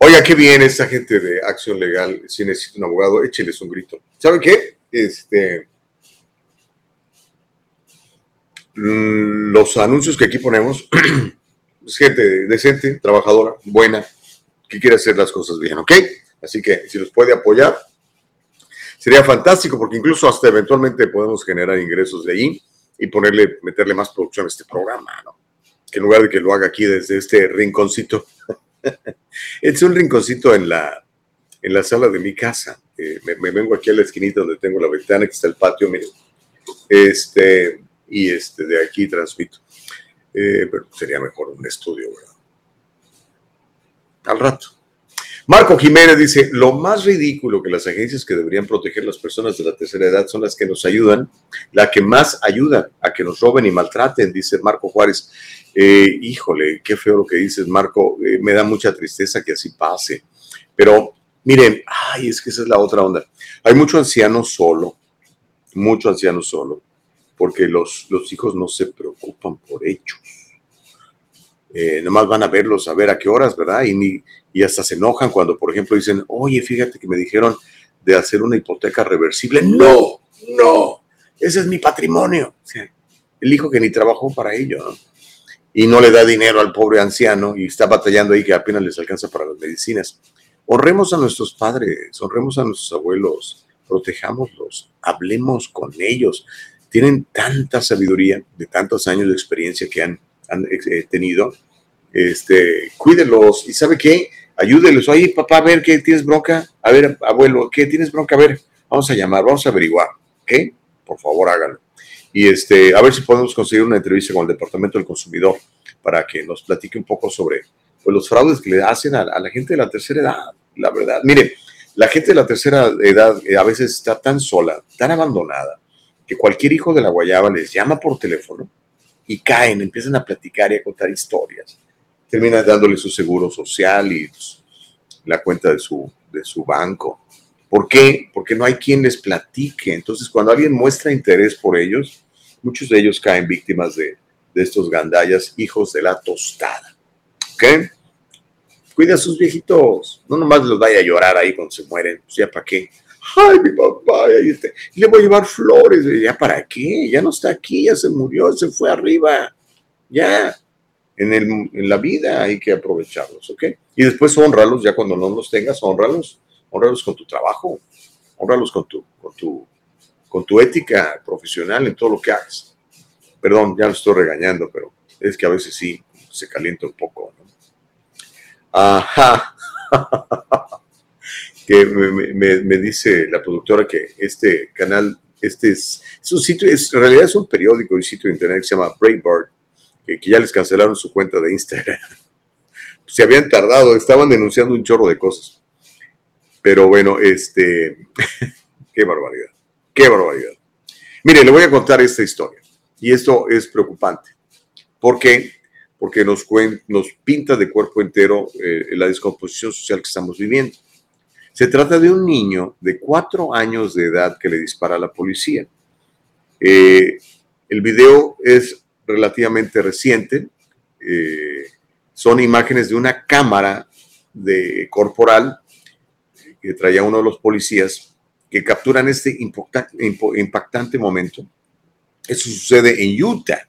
Oiga, qué bien esta gente de Acción Legal. Si necesita un abogado, écheles un grito. ¿Sabe qué? Este, mm, los anuncios que aquí ponemos, gente decente, trabajadora, buena, que quiere hacer las cosas bien, ¿ok? Así que si los puede apoyar, sería fantástico porque incluso hasta eventualmente podemos generar ingresos de ahí y ponerle, meterle más producción a este programa, ¿no? Que en lugar de que lo haga aquí desde este rinconcito es un rinconcito en la, en la sala de mi casa. Me, vengo aquí a la esquinita donde tengo la ventana, que está el patio, miren. Este, y este, de aquí transmito. Eh, pero sería mejor un estudio, ¿verdad? Al rato. Marco Jiménez dice, lo más ridículo que las agencias que deberían proteger a las personas de la tercera edad son las que nos ayudan, la que más ayudan a que nos roben y maltraten, dice Marco Juárez. Eh, híjole, qué feo lo que dices, Marco, eh, me da mucha tristeza que así pase. Pero miren, ay, es que esa es la otra onda. Hay mucho anciano solo, mucho anciano solo, porque los, los hijos no se preocupan por hechos. Eh, nomás van a verlos a ver a qué horas, ¿verdad? Y ni, y hasta se enojan cuando, por ejemplo, dicen, oye, fíjate que me dijeron de hacer una hipoteca reversible. No, no, ese es mi patrimonio. el hijo que ni trabajó para ello, ¿no? y no le da dinero al pobre anciano y está batallando ahí que apenas les alcanza para las medicinas. Honremos a nuestros padres, honremos a nuestros abuelos, protejámoslos, hablemos con ellos. Tienen tanta sabiduría de tantos años de experiencia que han, han, eh, tenido. Este, cuídenlos y ¿sabe qué? Ayúdenlos. Oye, papá, a ver, ¿qué tienes bronca? A ver, abuelo, ¿qué tienes bronca? A ver, vamos a llamar, vamos a averiguar. ¿Qué? Por favor, háganlo y este, a ver si podemos conseguir una entrevista con el Departamento del Consumidor para que nos platique un poco sobre pues, los fraudes que le hacen a, a, la gente de la tercera edad. La verdad, mire, la gente de la tercera edad eh, a veces está tan sola, tan abandonada, que cualquier hijo de la guayaba les llama por teléfono y caen, empiezan a platicar y a contar historias. Terminan dándole su seguro social y la cuenta de su, de su banco ¿Por qué? Porque no hay quien les platique. Entonces, cuando alguien muestra interés por ellos, muchos de ellos caen víctimas de, de estos gandallas, hijos de la tostada. ¿Ok? Cuida a sus viejitos. No nomás los vaya a llorar ahí cuando se mueren. Pues ya para qué. Ay, mi papá. Y le voy a llevar flores. ¿Ya para qué? Ya no está aquí, ya se murió, se fue arriba. Ya. En, el, en la vida hay que aprovecharlos, ¿ok? Y después honralos, ya cuando no los tengas, honralos honralos con tu trabajo, honralos con tu, con tu, con tu ética profesional en todo lo que hagas. Perdón, ya lo estoy regañando, pero es que a veces sí se calienta un poco. ¿no? Ajá. que me, me, me, dice la productora que este canal, este es, es un sitio, es, en realidad es un periódico y sitio de internet que se llama Breitbart, que, que ya les cancelaron su cuenta de Instagram. Se habían tardado, estaban denunciando un chorro de cosas. Pero bueno, este, qué barbaridad, qué barbaridad. Mire, le voy a contar esta historia y esto es preocupante. ¿Por qué? Porque nos, nos pinta de cuerpo entero eh, la descomposición social que estamos viviendo. Se trata de un niño de cuatro años de edad que le dispara a la policía. Eh, el video es relativamente reciente. Eh, son imágenes de una cámara de corporal que traía uno de los policías que capturan este impactante momento. Eso sucede en Utah.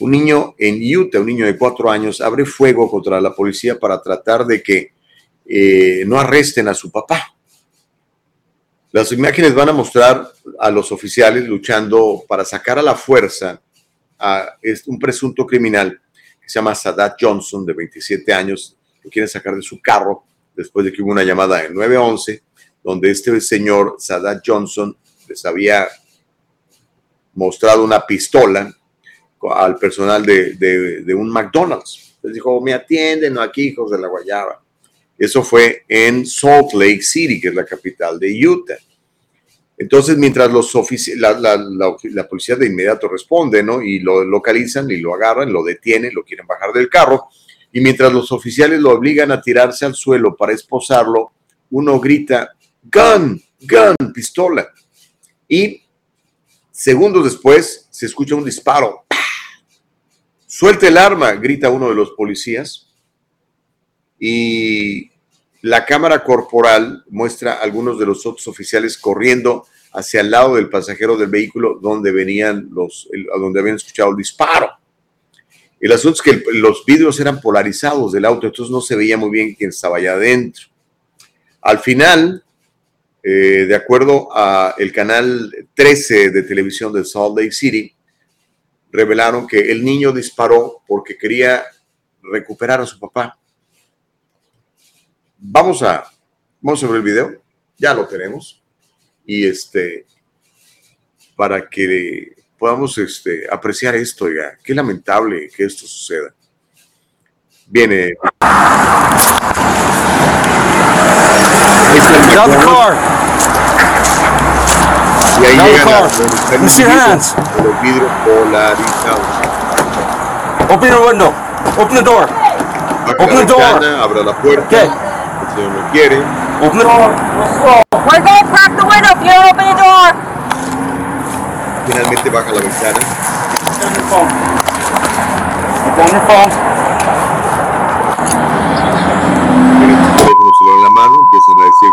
Un niño en Utah, un niño de cuatro años, abre fuego contra la policía para tratar de que eh, no arresten a su papá. Las imágenes van a mostrar a los oficiales luchando para sacar a la fuerza a un presunto criminal que se llama Sadat Johnson, de 27 años, que quieren sacar de su carro después de que hubo una llamada en 911, donde este señor, Sadat Johnson, les había mostrado una pistola al personal de, de, de un McDonald's. Les dijo, me atienden aquí, hijos de la guayaba. Eso fue en Salt Lake City, que es la capital de Utah. Entonces, mientras los la, la, policía de inmediato responde, ¿no? Y lo localizan y lo agarran, lo detienen, lo quieren bajar del carro, y mientras los oficiales lo obligan a tirarse al suelo para esposarlo, uno grita, gun, gun, pistola. Y segundos después se escucha un disparo. Suelta el arma, grita uno de los policías. Y la cámara corporal muestra a algunos de los otros oficiales corriendo hacia el lado del pasajero del vehículo donde venían los, donde habían escuchado el disparo. El asunto es que los vidrios eran polarizados del auto, entonces no se veía muy bien quién estaba allá adentro. Al final, eh, de acuerdo a el canal 13 de televisión de Salt Lake City, revelaron que el niño disparó porque quería recuperar a su papá. Vamos a, vamos a ver el video, ya lo tenemos, y este, para que podamos este, apreciar esto, ya. Qué lamentable que esto suceda. Viene. El McDonald's. Y ahí la, los, los vidrios polarizados. Open your window. Open the door. Open the door. Abra la puerta. Okay. Señor no quiere. Open the door. We're going to crack the window if you don't open the door. Finalmente baja la ventana. Down your phone. Your phone. Tiene su teléfono celular en la mano, empiezan a decir.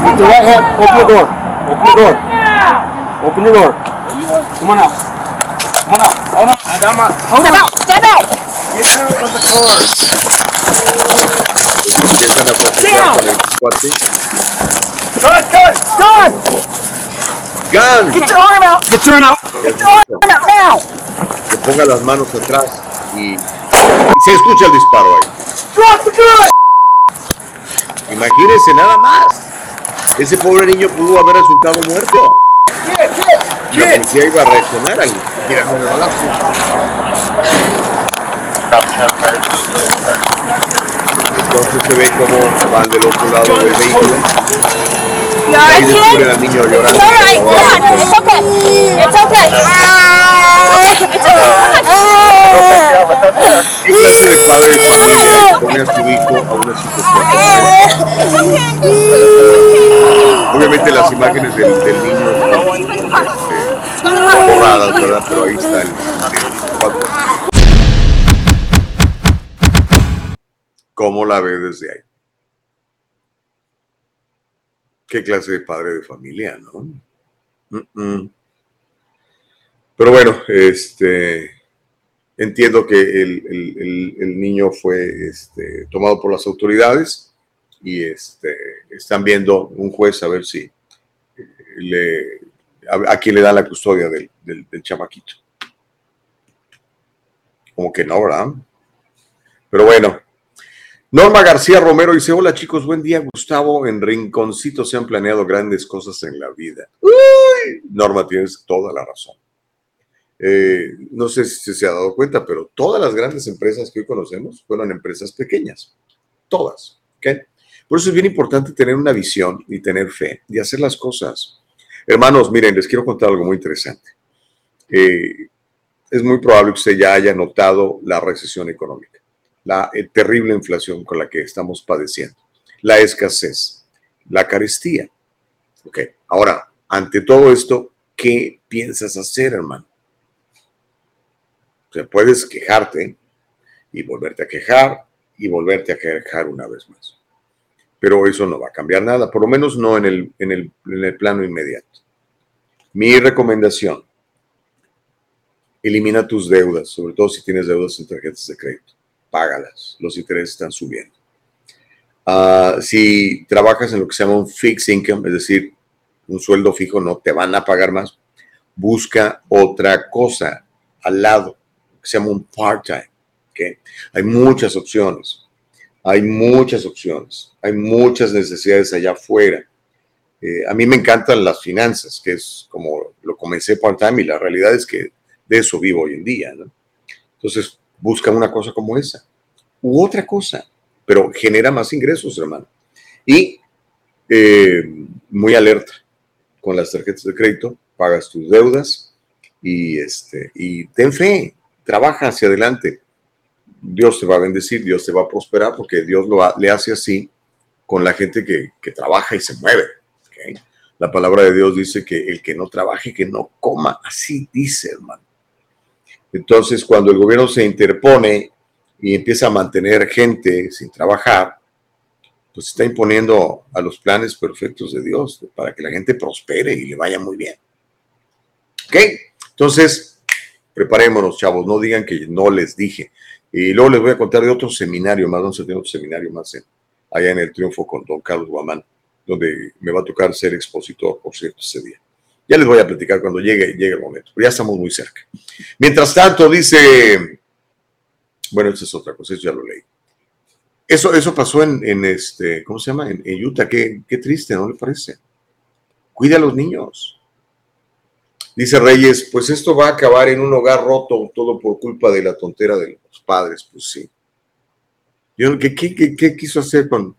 With the right hand, open the door. Open the door. Open the door. Come on out. Come on out. Hold on. My, hold Step on. out! Step out! Get down from the car. Empiezan a platicar con el cuate. Gun, gun. Get your arm out! Get your arm out! Get your arm out now! Que ponga las manos atrás y, y se escucha el disparo ahí. Drop the gun! Imagínense nada más. Ese pobre niño pudo haber resultado muerto. La policía iba a reaccionar al mira, con el balazo. Entonces se ve como van del otro lado del vehículo. Y ahí descubren al niño llorando. It's okay. It's okay. It's ¿Qué clase de padre de familia pone a su hijo a una situación? Obviamente las imágenes del, del niño están este, borradas, ¿verdad? Pero ahí está el, el. ¿Cómo la ve desde ahí? ¿Qué clase de padre de familia, no? Pero bueno, este, entiendo que el, el- niño fue este, tomado por las autoridades y este, están viendo un juez a ver si eh, le, a, a quién le da la custodia del, del, del chamaquito. Como que no, ¿verdad? Pero bueno. Norma García Romero dice, hola chicos, buen día Gustavo, en Rinconcito se han planeado grandes cosas en la vida. Uy, Norma, tienes toda la razón. Eh, no sé si se ha dado cuenta, pero todas las grandes empresas que hoy conocemos fueron empresas pequeñas. Todas. Por eso es bien importante tener una visión y tener fe y hacer las cosas. Hermanos, miren, les quiero contar algo muy interesante. Eh, es muy probable que usted ya haya notado la recesión económica, la eh, terrible inflación con la que estamos padeciendo, la escasez, la carestía. Ok, ahora, ante todo esto, ¿qué piensas hacer, hermano? O sea, puedes quejarte y volverte a quejar y volverte a quejar una vez más. Pero eso no va a cambiar nada, por lo menos no en el, en el, en el plano inmediato. Mi recomendación, elimina tus deudas, sobre todo si tienes deudas en tarjetas de crédito. Págalas, los intereses están subiendo. Ah, si trabajas en lo que se llama un fixed income, es decir, un sueldo fijo, no te van a pagar más, busca otra cosa al lado, que se llama un part-time. ¿ok? Hay muchas opciones, hay muchas opciones, hay muchas necesidades allá afuera. Eh, a mí me encantan las finanzas, que es como lo comencé part-time y la realidad es que de eso vivo hoy en día. ¿no? Entonces, busca una cosa como esa u otra cosa, pero genera más ingresos, hermano. Y eh, muy alerta con las tarjetas de crédito, pagas tus deudas y, este, y ten fe, trabaja hacia adelante. Dios te va a bendecir, Dios te va a prosperar porque Dios lo le hace así con la gente que, que trabaja y se mueve. La palabra de Dios dice que el que no trabaje, que no coma. Así dice, hermano. Entonces, cuando el gobierno se interpone y empieza a mantener gente sin trabajar, pues está imponiendo a los planes perfectos de Dios para que la gente prospere y le vaya muy bien. ¿Ok? Entonces, preparémonos, chavos, no digan que no les dije. Y luego les voy a contar de otro seminario más, vamos a tener otro seminario más allá en el Triunfo con don Carlos Guamán, donde me va a tocar ser expositor, por cierto, ese día. Ya les voy a platicar cuando llegue, llegue el momento, ya estamos muy cerca. Mientras tanto, dice, bueno, esa es otra cosa, eso ya lo leí. Eso, eso pasó en, este, ¿cómo se llama? En, Utah, qué, qué triste, ¿no le parece? Cuida a los niños. Dice Reyes, pues esto va a acabar en un hogar roto, todo por culpa de la tontera de los padres, pues sí. ¿qué, qué, qué, qué quiso hacer con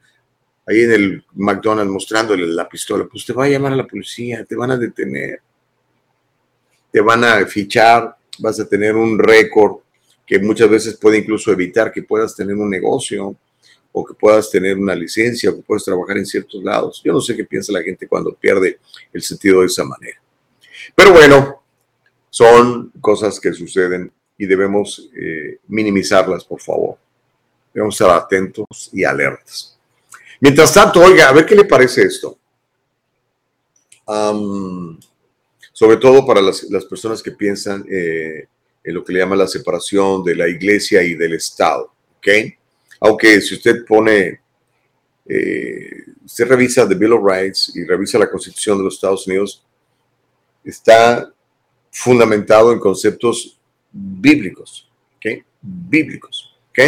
ahí en el McDonald's mostrándole la pistola? Pues te va a llamar a la policía, te van a detener, te van a fichar, vas a tener un récord que muchas veces puede incluso evitar que puedas tener un negocio o que puedas tener una licencia o que puedas trabajar en ciertos lados. Yo no sé qué piensa la gente cuando pierde el sentido de esa manera. Pero bueno, son cosas que suceden y debemos eh, minimizarlas, por favor. Debemos estar atentos y alertas. Mientras tanto, oiga, a ver qué le parece esto. Sobre todo para las, personas que piensan eh, en lo que le llama la separación de la iglesia y del Estado. ¿ok? Aunque si usted pone, eh, usted revisa The Bill of Rights y revisa la Constitución de los Estados Unidos, está fundamentado en conceptos bíblicos, ¿ok? Bíblicos, ¿ok?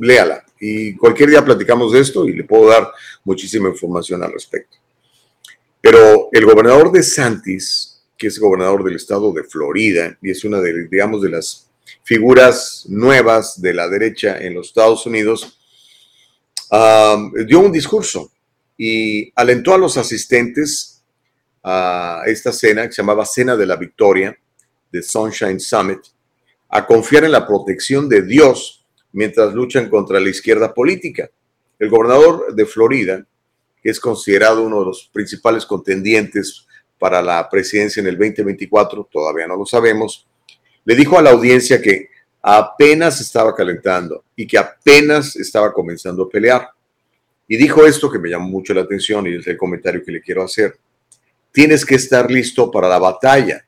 Léala. Y cualquier día platicamos de esto y le puedo dar muchísima información al respecto. Pero el gobernador de Santis, que es gobernador del estado de Florida y es una de, digamos, de las figuras nuevas de la derecha en los Estados Unidos, dio un discurso y alentó a los asistentes a esta cena que se llamaba Cena de la Victoria, de Sunshine Summit, a confiar en la protección de Dios mientras luchan contra la izquierda política. El gobernador de Florida, que es considerado uno de los principales contendientes para la presidencia en el 2024, todavía no lo sabemos, le dijo a la audiencia que apenas estaba calentando y que apenas estaba comenzando a pelear. Y dijo esto que me llamó mucho la atención y es el comentario que le quiero hacer. Tienes que estar listo para la batalla.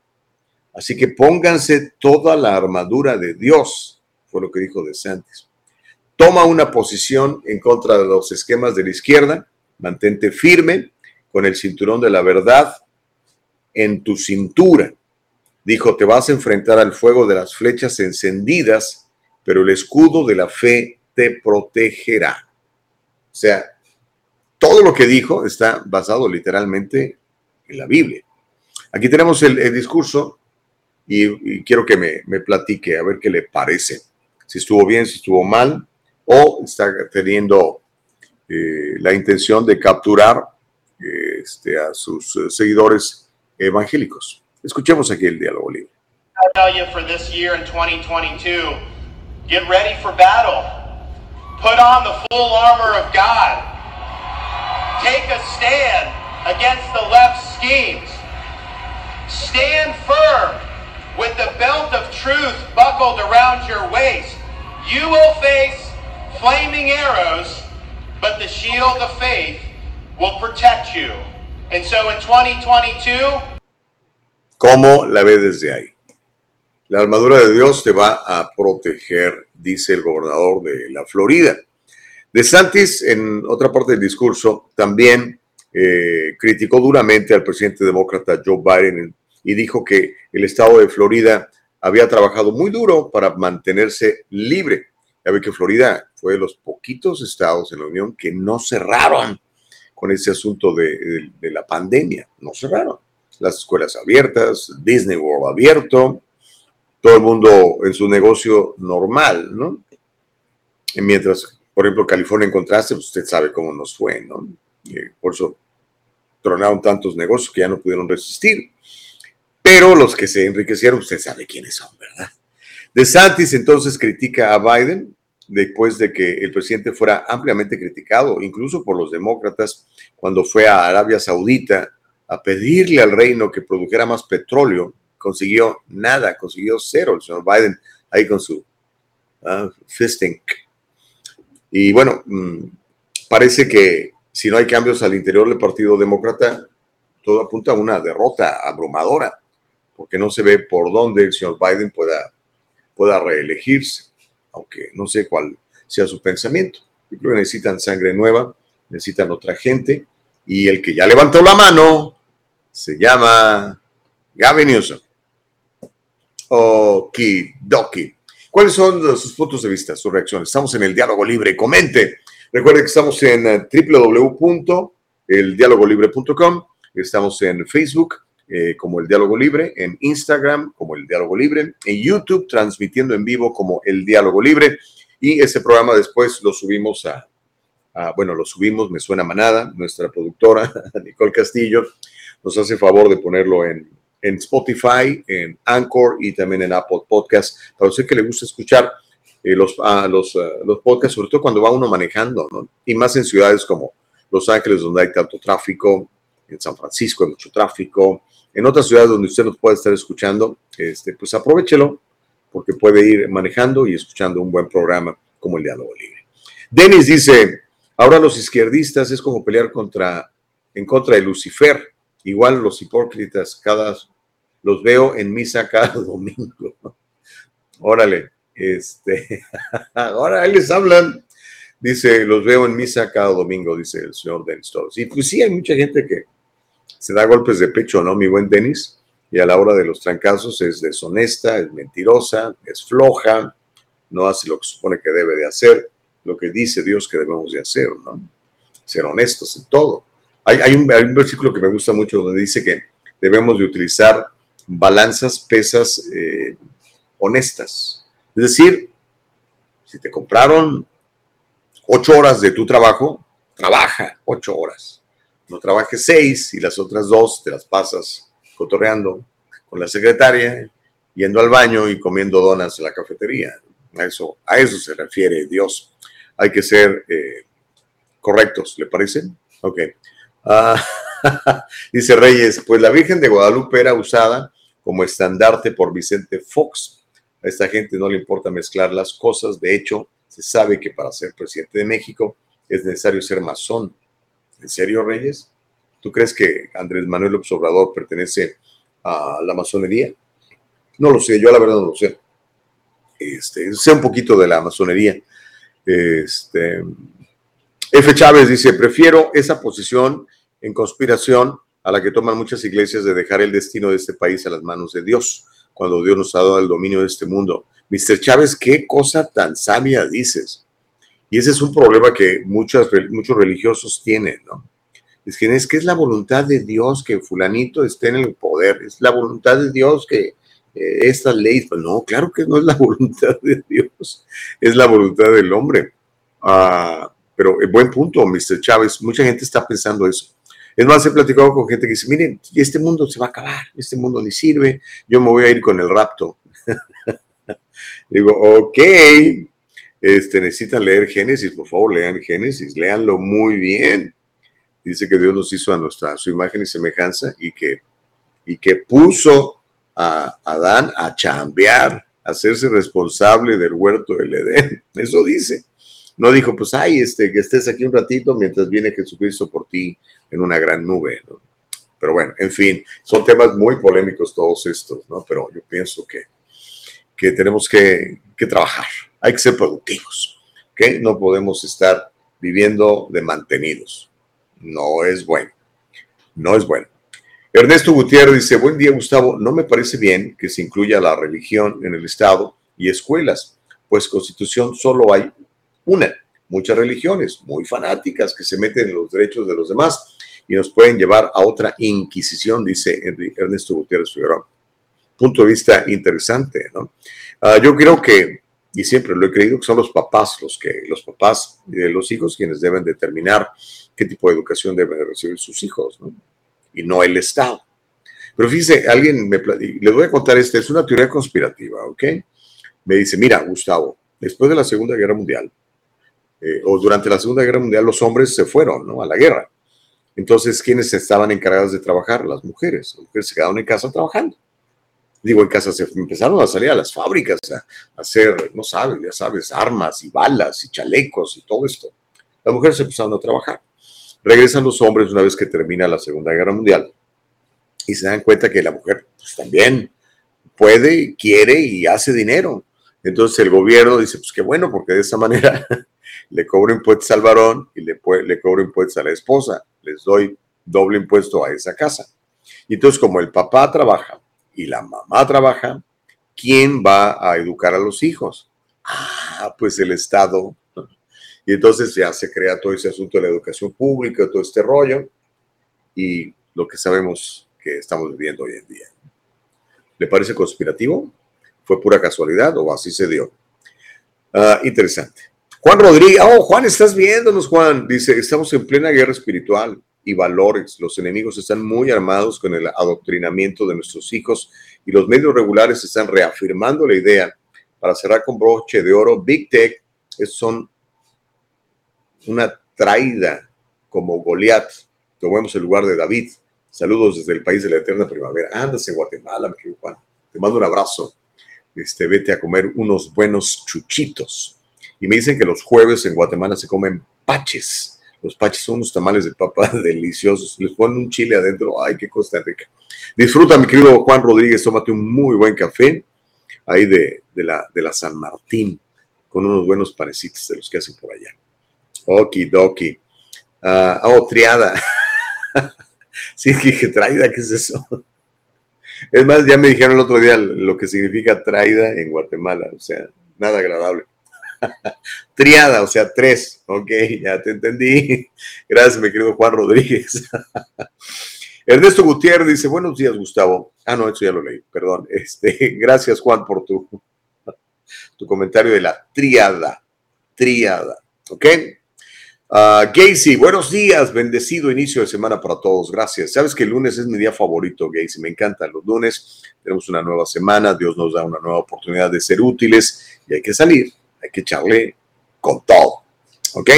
Así que pónganse toda la armadura de Dios, lo que dijo De Santis. Toma una posición en contra de los esquemas de la izquierda, mantente firme con el cinturón de la verdad en tu cintura. Dijo, te vas a enfrentar al fuego de las flechas encendidas, pero el escudo de la fe te protegerá. O sea, todo lo que dijo está basado literalmente en la Biblia. Aquí tenemos el, discurso y, quiero que me, platique a ver qué le parece. Si estuvo bien, si estuvo mal, o está teniendo eh, la intención de capturar eh, este, a sus eh, seguidores evangélicos. Escuchemos aquí el diálogo libre. I tell you for this year in 2022, get ready for battle. Put on the full armor of God. Take a stand against the left schemes. Stand firm with the belt of truth buckled around your waist. You will face flaming arrows, but the shield of faith will protect you. And so in 2022, ¿Cómo la ve desde ahí? La armadura de Dios te va a proteger, dice el gobernador de la Florida. De Santis, en otra parte del discurso, también eh, criticó duramente al presidente demócrata Joe Biden y dijo que el estado de Florida había trabajado muy duro para mantenerse libre. Ya ve que Florida fue de los poquitos estados en la Unión que no cerraron con ese asunto de, de la pandemia, no cerraron las escuelas abiertas, Disney World abierto, todo el mundo en su negocio normal, ¿no? Y mientras, por ejemplo, California encontraste, pues usted sabe cómo nos fue, ¿no? por eso tronaron tantos negocios que ya no pudieron resistir. Pero los que se enriquecieron, usted sabe quiénes son, ¿verdad? De Santis entonces critica a Biden después de que el presidente fuera ampliamente criticado, incluso por los demócratas, cuando fue a Arabia Saudita a pedirle al reino que produjera más petróleo, consiguió nada, consiguió cero el señor Biden ahí con su uh, fisting. Y bueno, mm, parece que si no hay cambios al interior del Partido Demócrata, todo apunta a una derrota abrumadora, porque no se ve por dónde el señor Biden pueda, pueda reelegirse, aunque no sé cuál sea su pensamiento. Yo creo que necesitan sangre nueva, necesitan otra gente, y el que ya levantó la mano se llama Gavin Newsom. Okidoki. ¿Cuáles son sus puntos de vista, sus reacciones? Estamos en el diálogo libre. Comente. Recuerde que estamos en eh, www.eldialogolibre.com. Estamos en Facebook eh, como El Diálogo Libre, en Instagram como El Diálogo Libre, en YouTube transmitiendo en vivo como El Diálogo Libre. Y este programa después lo subimos a, a bueno, lo subimos, me suena manada, nuestra productora, Nicole Castillo, nos hace favor de ponerlo en, en Spotify, en Anchor y también en Apple Podcast. Para usted que le gusta escuchar eh, los, ah, los, ah, los podcasts, sobre todo cuando va uno manejando, ¿no? Y más en ciudades como Los Ángeles, donde hay tanto tráfico, en San Francisco hay mucho tráfico, en otras ciudades donde usted nos puede estar escuchando, este, pues aprovechelo, porque puede ir manejando y escuchando un buen programa como el Diálogo Libre. Denis dice, ahora los izquierdistas es como pelear contra, en contra de Lucifer. Igual los hipócritas, cada los veo en misa cada domingo. Órale, este, ahora les hablan. Dice, los veo en misa cada domingo, dice el señor Denis Todos. Y pues sí, hay mucha gente que se da golpes de pecho, ¿no, mi buen Denis? Y a la hora de los trancazos es deshonesta, es mentirosa, es floja, no hace lo que supone que debe de hacer, lo que dice Dios que debemos de hacer, ¿no? Ser honestos en todo. Hay, un versículo que me gusta mucho donde dice que debemos de utilizar balanzas, pesas eh, honestas. Es decir, si te compraron ocho horas de tu trabajo, trabaja ocho horas. No trabajes seis y las otras dos te las pasas cotorreando con la secretaria, yendo al baño y comiendo donas en la cafetería. A eso, a eso se refiere Dios. Hay que ser eh, correctos, ¿le parece? Ok. Ah, dice Reyes, pues la Virgen de Guadalupe era usada como estandarte por Vicente Fox. A esta gente no le importa mezclar las cosas. De hecho, se sabe que para ser presidente de México es necesario ser masón. ¿En serio, Reyes? ¿Tú crees que Andrés Manuel Obrador pertenece a la masonería? No lo sé, yo la verdad no lo sé. Este, sé un poquito de la masonería. Este, F. Chávez dice, prefiero esa posición en conspiración a la que toman muchas iglesias de dejar el destino de este país a las manos de Dios, cuando Dios nos ha dado el dominio de este mundo. Mr. Chávez, qué cosa tan sabia dices. Y ese es un problema que muchos religiosos tienen, ¿no? Es que es que es la voluntad de Dios que fulanito esté en el poder, es la voluntad de Dios que eh, estas leyes, pues no, claro que no es la voluntad de Dios, es la voluntad del hombre. Ah, pero eh, buen punto, Mr. Chávez, mucha gente está pensando eso. Es más, he platicado con gente que dice, miren, este mundo se va a acabar, este mundo ni sirve, yo me voy a ir con el rapto. Digo, ok, este, necesitan leer Génesis, por favor, lean Génesis, léanlo muy bien. Dice que Dios nos hizo a nuestra su imagen y semejanza y que, y que puso a Adán a chambear, a hacerse responsable del huerto del Edén. Eso dice. No dijo, pues, ay, este, que estés aquí un ratito mientras viene Jesucristo por ti en una gran nube. Pero bueno, en fin, son temas muy polémicos todos estos, ¿no? Pero yo pienso que, que tenemos que, que trabajar, hay que ser productivos, ¿ok? No podemos estar viviendo de mantenidos. No es bueno, no es bueno. Ernesto Gutiérrez dice, buen día Gustavo, no me parece bien que se incluya la religión en el Estado y escuelas, pues constitución solo hay una, muchas religiones muy fanáticas que se meten en los derechos de los demás y nos pueden llevar a otra inquisición, dice Ernesto Gutiérrez Figueroa. Punto de vista interesante, ¿no? Ah, yo creo que, y siempre lo he creído, que son los papás los que, los papás de los hijos quienes deben determinar qué tipo de educación deben recibir sus hijos, ¿no? Y no el Estado. Pero fíjese, alguien me le voy a contar esta, es una teoría conspirativa, ¿ok? Me dice, mira, Gustavo, después de la Segunda Guerra Mundial, eh, o durante la Segunda Guerra Mundial los hombres se fueron ¿no? a la guerra. Entonces, ¿quiénes estaban encargados de trabajar? Las mujeres. Las mujeres se quedaron en casa trabajando. Digo, en casa se empezaron a salir a las fábricas a, hacer, no sabes, ya sabes, armas y balas y chalecos y todo esto. Las mujeres empezaron a trabajar. Regresan los hombres una vez que termina la Segunda Guerra Mundial y se dan cuenta que la mujer pues, también puede, quiere y hace dinero. Entonces el gobierno dice, pues qué bueno, porque de esa manera le cobro impuestos al varón y le, le cobro impuestos a la esposa. Les doy doble impuesto a esa casa. Y entonces, como el papá trabaja y la mamá trabaja, ¿quién va a educar a los hijos? Ah, pues el Estado. Y entonces ya se crea todo ese asunto de la educación pública, todo este rollo, y lo que sabemos que estamos viviendo hoy en día. ¿Le parece conspirativo? ¿Fue pura casualidad o así se dio? Ah, interesante. Juan Rodríguez, oh, Juan, estás viéndonos, Juan. Dice, estamos en plena guerra espiritual y valores. Los enemigos están muy armados con el adoctrinamiento de nuestros hijos y los medios regulares están reafirmando la idea. Para cerrar con broche de oro, Big Tech son una traída como Goliat. Tomemos el lugar de David. Saludos desde el país de la eterna primavera. Andas en Guatemala, mi querido Juan. Te mando un abrazo. Este, vete a comer unos buenos chuchitos. Y me dicen que los jueves en Guatemala se comen paches. Los paches son unos tamales de papa deliciosos. Les ponen un chile adentro. Ay, qué cosa rica. Disfruta, mi querido Juan Rodríguez. Tómate un muy buen café ahí de, de la, de la San Martín con unos buenos panecitos de los que hacen por allá. Okidoki. Ah, oh, triada. sí, dije, traída, ¿qué es eso? Es más, ya me dijeron el otro día lo que significa traída en Guatemala, o sea, nada agradable. Triada, o sea, tres. Ok, ya te entendí. Gracias, mi querido Juan Rodríguez. Ernesto Gutiérrez dice, buenos días, Gustavo. Ah, no, eso ya lo leí, perdón. Este, gracias, Juan, por tu, tu comentario de la triada. Triada, ¿ok? Uh, Gacy, buenos días, bendecido inicio de semana para todos, gracias. Sabes que el lunes es mi día favorito, Gacy, me encantan los lunes, tenemos una nueva semana, Dios nos da una nueva oportunidad de ser útiles y hay que salir, que echarle con todo, ¿ok?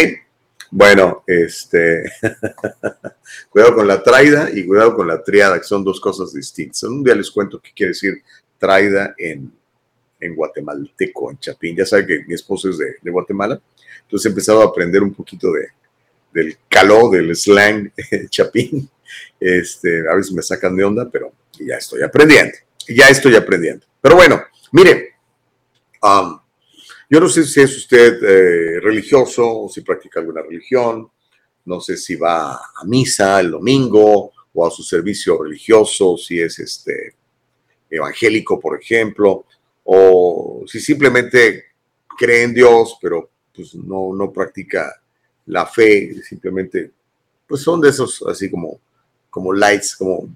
Bueno, este, cuidado con la traida y cuidado con la triada, que son dos cosas distintas. Un día les cuento qué quiere decir traida en, en guatemalteco, en chapín. Ya saben que mi esposo es de, de Guatemala entonces he empezado a aprender un poquito de, del caló, del slang chapín. Este, a veces me sacan de onda, pero ya estoy aprendiendo. Ya estoy aprendiendo. Pero bueno, mire, um, yo no sé si es usted eh, religioso o si practica alguna religión. No sé si va a misa el domingo o a su servicio religioso, si es este evangélico, por ejemplo, o si simplemente cree en Dios, pero pues no, no practica la fe, simplemente, pues son de esos así como, como lights, como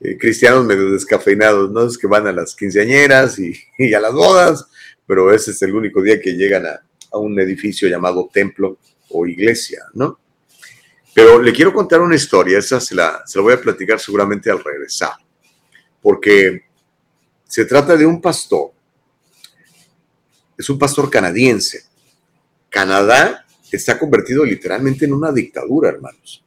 eh, cristianos medio descafeinados, ¿no? Es que van a las quinceañeras y, y, a las bodas, pero ese es el único día que llegan a, a un edificio llamado templo o iglesia, ¿no? Pero le quiero contar una historia, esa se la, se la voy a platicar seguramente al regresar, porque se trata de un pastor, es un pastor canadiense, Canadá está convertido literalmente en una dictadura, hermanos.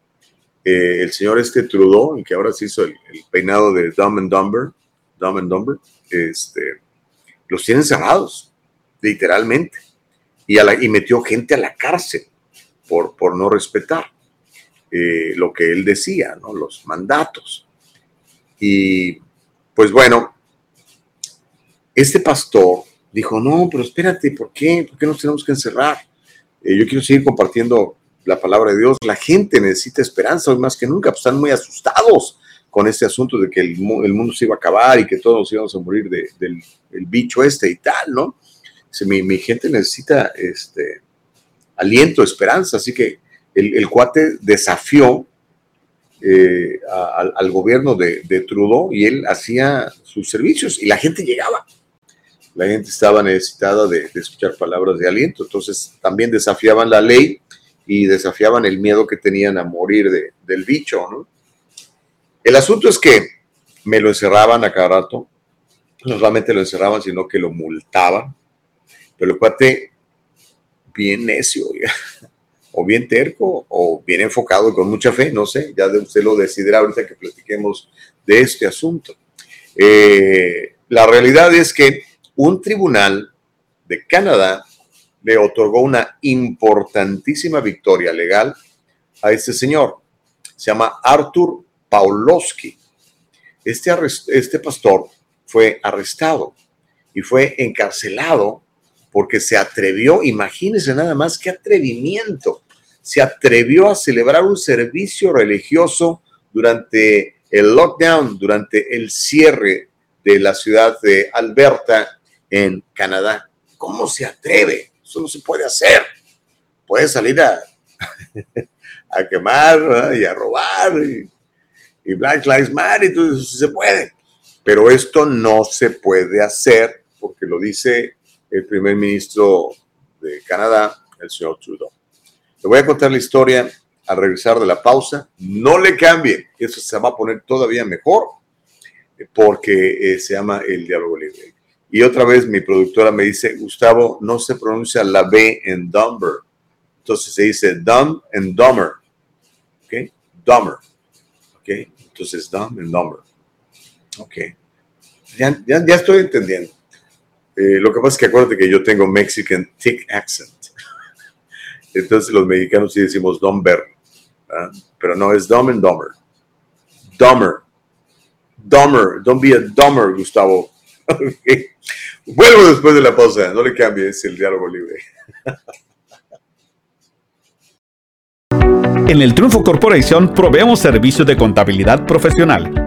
Eh, el señor este Trudeau, el que ahora se hizo el, peinado de Dumb and Dumber, Dumb and Dumber, este, los tienen cerrados, literalmente. Y, metió gente a la cárcel por, no respetar eh, lo que él decía, ¿no? los mandatos. Y pues bueno, este pastor dijo, no, pero espérate, ¿por qué? ¿Por qué nos tenemos que encerrar? Eh, yo quiero seguir compartiendo la palabra de Dios. La gente necesita esperanza hoy más que nunca, pues están muy asustados con este asunto de que el, mundo se iba a acabar y que todos íbamos a morir del, bicho este y tal, ¿no? Mi, gente necesita este, aliento, esperanza, así que el, cuate desafió eh, al gobierno de, de Trudeau y él hacía sus servicios y la gente llegaba la gente estaba necesitada de, escuchar palabras de aliento. Entonces también desafiaban la ley y desafiaban el miedo que tenían a morir del bicho. ¿no? El asunto es que me lo encerraban a cada rato. No solamente lo encerraban, sino que lo multaban. Pero el cuate, bien necio, o bien terco, o bien enfocado con mucha fe, no sé, ya usted lo decidirá ahorita que platiquemos de este asunto. Eh, la realidad es que un tribunal de Canadá le otorgó una importantísima victoria legal a este señor. Se llama Arthur Paulowski. Este, este pastor fue arrestado y fue encarcelado porque se atrevió, imagínense nada más qué atrevimiento, se atrevió a celebrar un servicio religioso durante el lockdown, durante el cierre de la ciudad de Alberta en Canadá. ¿Cómo se atreve? Eso no se puede hacer. Puede salir a, a quemar y a robar y, Black Lives Matter y todo eso se puede. Pero esto no se puede hacer porque lo dice el primer ministro de Canadá, el señor Trudeau. Le voy a contar la historia al regresar de la pausa. No le cambie, eso se va a poner todavía mejor porque eh, se llama el diálogo libre. Y otra vez mi productora me dice, Gustavo, no se pronuncia la B en Dumber. Entonces se dice Dumb and Dumber. ¿Ok? Dumber. ¿Ok? Entonces Dumb and Dumber. Ok. Ya, ya, estoy entendiendo. Eh, lo que pasa es que acuérdate que yo tengo Mexican thick accent. Entonces los mexicanos sí decimos Dumber. ¿verdad? Pero no es Dumb and Dumber. Dumber. Dumber. Don't be a dumber, Gustavo. Vuelvo después de la pausa. No le cambies el diálogo libre. En el Triunfo Corporation proveemos servicios de contabilidad profesional.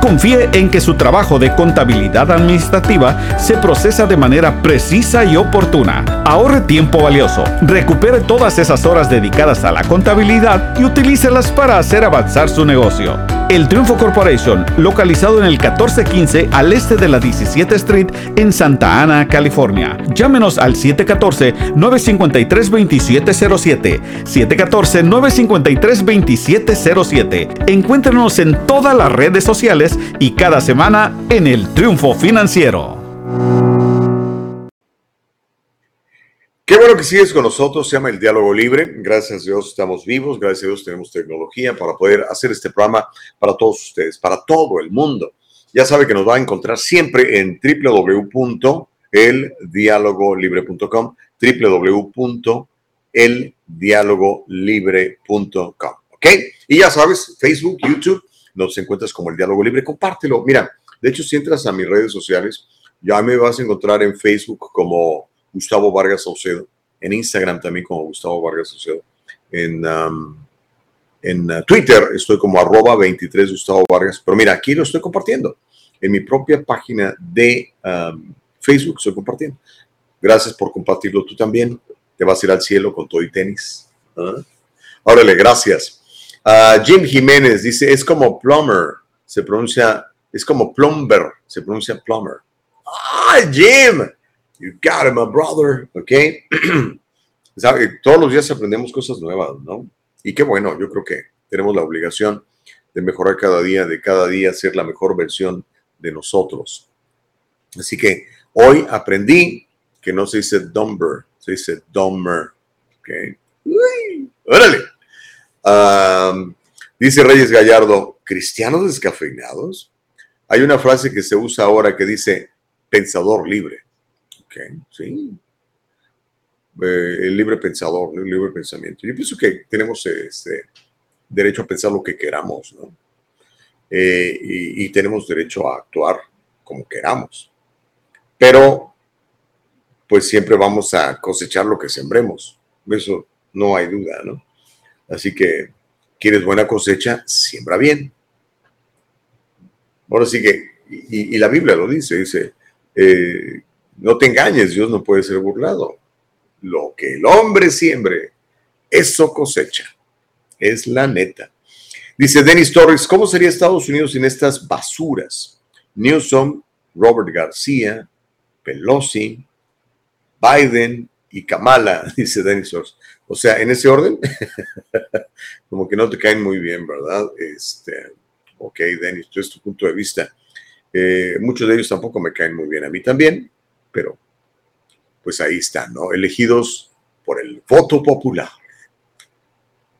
Confíe en que su trabajo de contabilidad administrativa se procesa de manera precisa y oportuna. Ahorre tiempo valioso, recupere todas esas horas dedicadas a la contabilidad y utilícelas para hacer avanzar su negocio. El Triunfo Corporation, localizado en el 1415 al este de la 17 Street en Santa Ana, California. Llámenos al 714-953-2707. 714-953-2707. Encuéntrenos en todas las redes sociales y cada semana en El Triunfo Financiero. Qué bueno que sigues con nosotros, se llama El Diálogo Libre. Gracias a Dios estamos vivos, gracias a Dios tenemos tecnología para poder hacer este programa para todos ustedes, para todo el mundo. Ya sabe que nos va a encontrar siempre en www.eldialogolibre.com, www.eldialogolibre.com, ¿ok? Y ya sabes, Facebook, YouTube, nos encuentras como El Diálogo Libre, compártelo. Mira, de hecho, si entras a mis redes sociales, ya me vas a encontrar en Facebook como Gustavo Vargas Saucedo, en Instagram también como Gustavo Vargas Saucedo, en, um, en uh, Twitter estoy como arroba 23 Gustavo Vargas, pero mira, aquí lo estoy compartiendo, en mi propia página de um, Facebook estoy compartiendo. Gracias por compartirlo tú también, te vas a ir al cielo con todo y tenis. ¿Ah? Órale, gracias. Uh, Jim Jiménez dice, es como plumber, se pronuncia, es como plumber, se pronuncia plumber. ¡Ah, Jim! You got it, my brother. ¿Ok? Todos los días aprendemos cosas nuevas, ¿no? Y qué bueno, yo creo que tenemos la obligación de mejorar cada día, de cada día ser la mejor versión de nosotros. Así que hoy aprendí que no se dice dumber, se dice dumber. ¿Ok? Uy, órale. Um, dice Reyes Gallardo, ¿cristianos descafeinados? Hay una frase que se usa ahora que dice pensador libre. Sí. Eh, el libre pensador, el libre pensamiento. Yo pienso que tenemos este, derecho a pensar lo que queramos, ¿no? Eh, y, tenemos derecho a actuar como queramos. Pero, pues siempre vamos a cosechar lo que sembremos. Eso no hay duda, ¿no? Así que, quieres buena cosecha, siembra bien. Ahora sí que, y, y la Biblia lo dice, dice, eh, no te engañes, Dios no puede ser burlado. Lo que el hombre siembre, eso cosecha. Es la neta. Dice Dennis Torres, ¿cómo sería Estados Unidos sin estas basuras? Newsom, Robert García, Pelosi, Biden y Kamala, dice Dennis Torres. O sea, en ese orden, como que no te caen muy bien, ¿verdad? Este, ok, Dennis, tu es tu punto de vista. Eh, muchos de ellos tampoco me caen muy bien a mí también, pero pues ahí están, ¿no? Elegidos por el voto popular.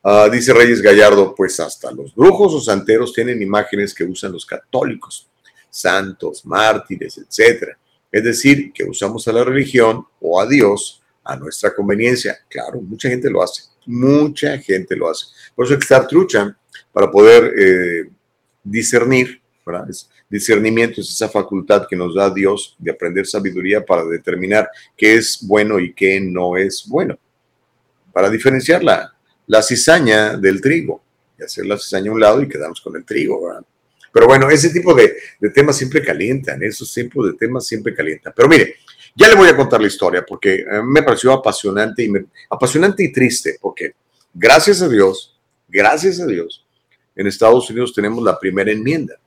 Uh, dice Reyes Gallardo, pues hasta los brujos o santeros tienen imágenes que usan los católicos, santos, mártires, etc. Es decir, que usamos a la religión o a Dios a nuestra conveniencia. Claro, mucha gente lo hace, mucha gente lo hace. Por eso hay que estar trucha para poder eh, discernir, ¿verdad? Es, discernimiento es esa facultad que nos da Dios de aprender sabiduría para determinar qué es bueno y qué no es bueno. Para diferenciar la, la cizaña del trigo y hacer la cizaña a un lado y quedarnos con el trigo. ¿verdad? Pero bueno, ese tipo de, de, temas siempre calientan, esos tipos de temas siempre calientan. Pero mire, ya le voy a contar la historia porque me pareció apasionante y, me, apasionante y triste porque gracias a Dios, gracias a Dios, en Estados Unidos tenemos la primera enmienda.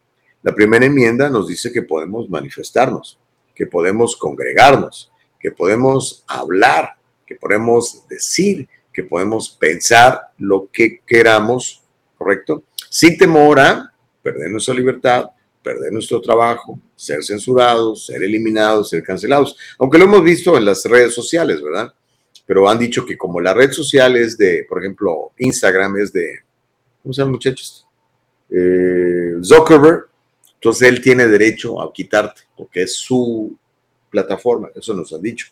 La primera enmienda nos dice que podemos manifestarnos, que podemos congregarnos, que podemos hablar, que podemos decir, que podemos pensar lo que queramos, ¿correcto? Sin temor a perder nuestra libertad perder nuestro trabajo, ser censurados, ser eliminados, ser cancelados. Aunque lo hemos visto en las redes sociales, ¿verdad? Pero han dicho que como la red social es de, por ejemplo, Instagram es de, ¿cómo se muchachos? Eh, Zuckerberg, entonces él tiene derecho a quitarte, porque es su plataforma, eso nos han dicho.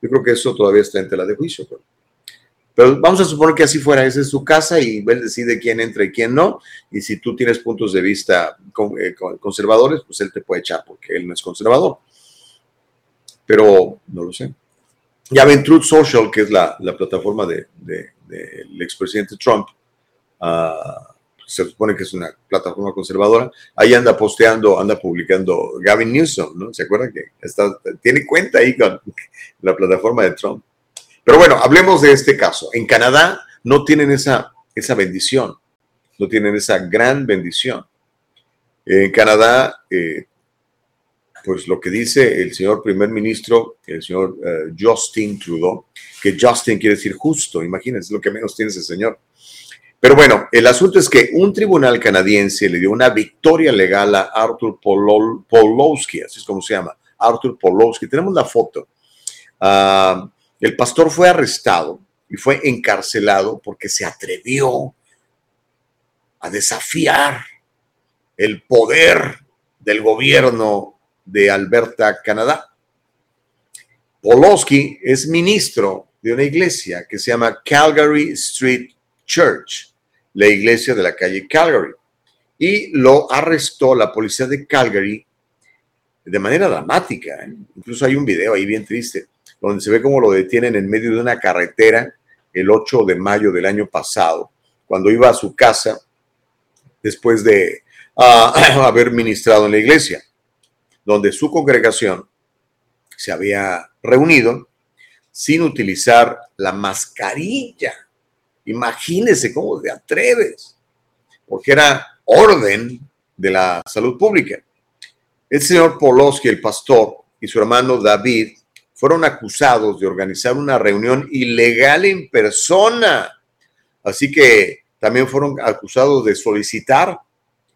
Yo creo que eso todavía está en tela de juicio. Pero, pero vamos a suponer que así fuera, esa es su casa y él decide quién entra y quién no. Y si tú tienes puntos de vista eh, conservadores, pues él te puede echar porque él no es conservador. Pero no lo sé. Ya ven Truth Social, que es la, la plataforma del de, de, expresidente Trump, uh, se supone que es una plataforma conservadora, ahí anda posteando, anda publicando Gavin Newsom, ¿no? ¿Se acuerdan que está, tiene cuenta ahí con la plataforma de Trump? Pero bueno, hablemos de este caso. En Canadá no tienen esa, esa bendición, no tienen esa gran bendición. En Canadá, eh, pues lo que dice el señor primer ministro, el señor uh, Justin Trudeau, que Justin quiere decir justo, imagínense lo que menos tiene ese señor. Pero bueno, el asunto es que un tribunal canadiense le dio una victoria legal a Arthur Polowski, así es como se llama, Arthur Polowski. Tenemos la foto. Uh, el pastor fue arrestado y fue encarcelado porque se atrevió a desafiar el poder del gobierno de Alberta, Canadá. Polowski es ministro de una iglesia que se llama Calgary Street Church, la iglesia de la calle Calgary. Y lo arrestó la policía de Calgary de manera dramática. ¿eh? Incluso hay un video ahí bien triste, donde se ve cómo lo detienen en medio de una carretera el 8 de mayo del año pasado, cuando iba a su casa después de uh, haber ministrado en la iglesia, donde su congregación se había reunido sin utilizar la mascarilla Imagínese cómo te atreves, porque era orden de la salud pública. El señor Poloski, el pastor, y su hermano David fueron acusados de organizar una reunión ilegal en persona. Así que también fueron acusados de solicitar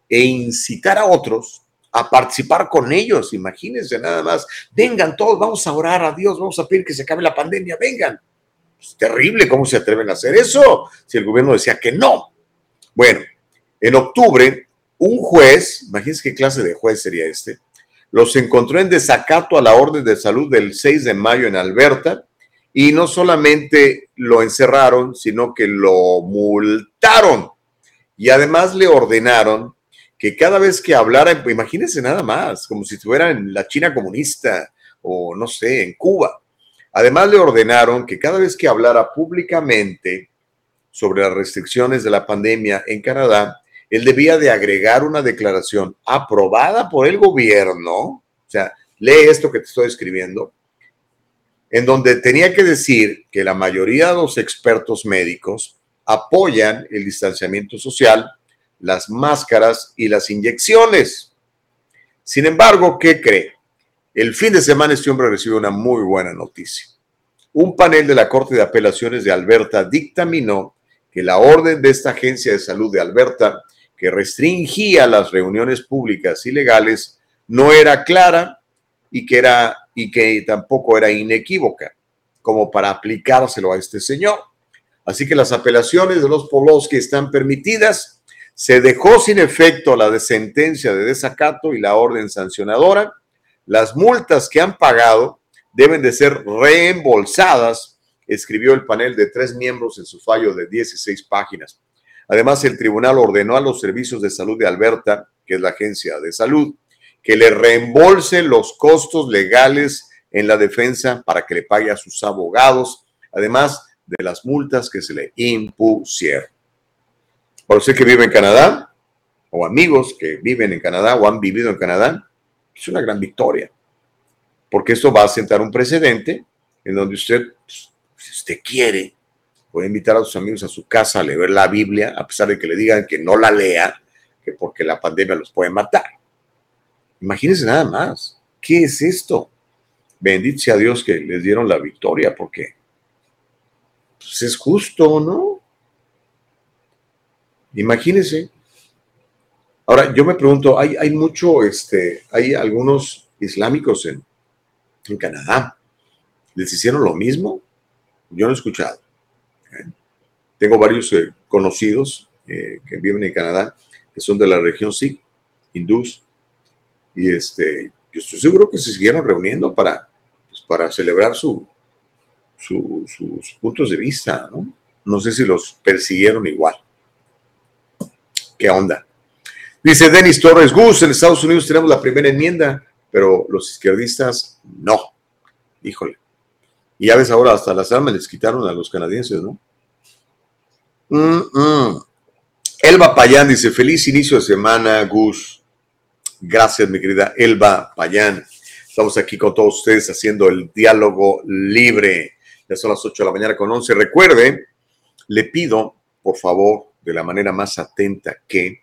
e incitar a otros a participar con ellos. Imagínense nada más. Vengan todos, vamos a orar a Dios, vamos a pedir que se acabe la pandemia, vengan. Terrible cómo se atreven a hacer eso si el gobierno decía que no. Bueno, en octubre, un juez, imagínense qué clase de juez sería este, los encontró en desacato a la orden de salud del 6 de mayo en Alberta y no solamente lo encerraron, sino que lo multaron y además le ordenaron que cada vez que hablara, imagínense nada más, como si estuviera en la China comunista o no sé, en Cuba, Además, le ordenaron que cada vez que hablara públicamente sobre las restricciones de la pandemia en Canadá, él debía de agregar una declaración aprobada por el gobierno, o sea, lee esto que te estoy escribiendo, en donde tenía que decir que la mayoría de los expertos médicos apoyan el distanciamiento social, las máscaras y las inyecciones. Sin embargo, ¿qué cree? El fin de semana este hombre recibió una muy buena noticia. Un panel de la Corte de Apelaciones de Alberta dictaminó que la orden de esta agencia de salud de Alberta, que restringía las reuniones públicas ilegales, no era clara y que, y tampoco era inequívoca, como para aplicárselo a este señor. Así que las apelaciones de los polos que están permitidas, se dejó sin efecto la sentencia de desacato y la orden sancionadora las multas que han pagado deben de ser reembolsadas, escribió el panel de tres miembros en su fallo de 16 páginas. Además, el tribunal ordenó a los servicios de salud de Alberta, que es la agencia de salud, que le reembolse los costos legales en la defensa para que le pague a sus abogados, además de las multas que se le impusieron. Para usted que vive en Canadá, o amigos que viven en Canadá o han vivido en Canadá, es una gran victoria, porque esto va a sentar un precedente en donde usted, si usted quiere, puede invitar a sus amigos a su casa a leer la Biblia, a pesar de que le digan que no la lea, que porque la pandemia los puede matar. Imagínense nada más, ¿qué es esto? Bendito sea Dios que les dieron la victoria, porque pues, es justo, ¿no? Imagínense, Ahora, yo me pregunto, hay, hay mucho, este, hay algunos islámicos en, en Canadá. ¿Les hicieron lo mismo? Yo no he escuchado. ¿eh? Tengo varios eh, conocidos eh, que viven en Canadá, que son de la región Sikh, hindús, y este, yo estoy seguro que se siguieron reuniendo para, pues, para celebrar su, su- sus puntos de vista, ¿no? No sé si los persiguieron igual. ¿Qué onda? Dice Denis Torres Gus, en Estados Unidos tenemos la primera enmienda, pero los izquierdistas no. Híjole. Y ya ves ahora, hasta las armas les quitaron a los canadienses, ¿no? Elba Payán dice, feliz inicio de semana, Gus. Gracias, mi querida Elba Payán. Estamos aquí con todos ustedes haciendo el diálogo libre. Ya son las 8 de la mañana con 11. Recuerde, le pido, por favor, de la manera más atenta, que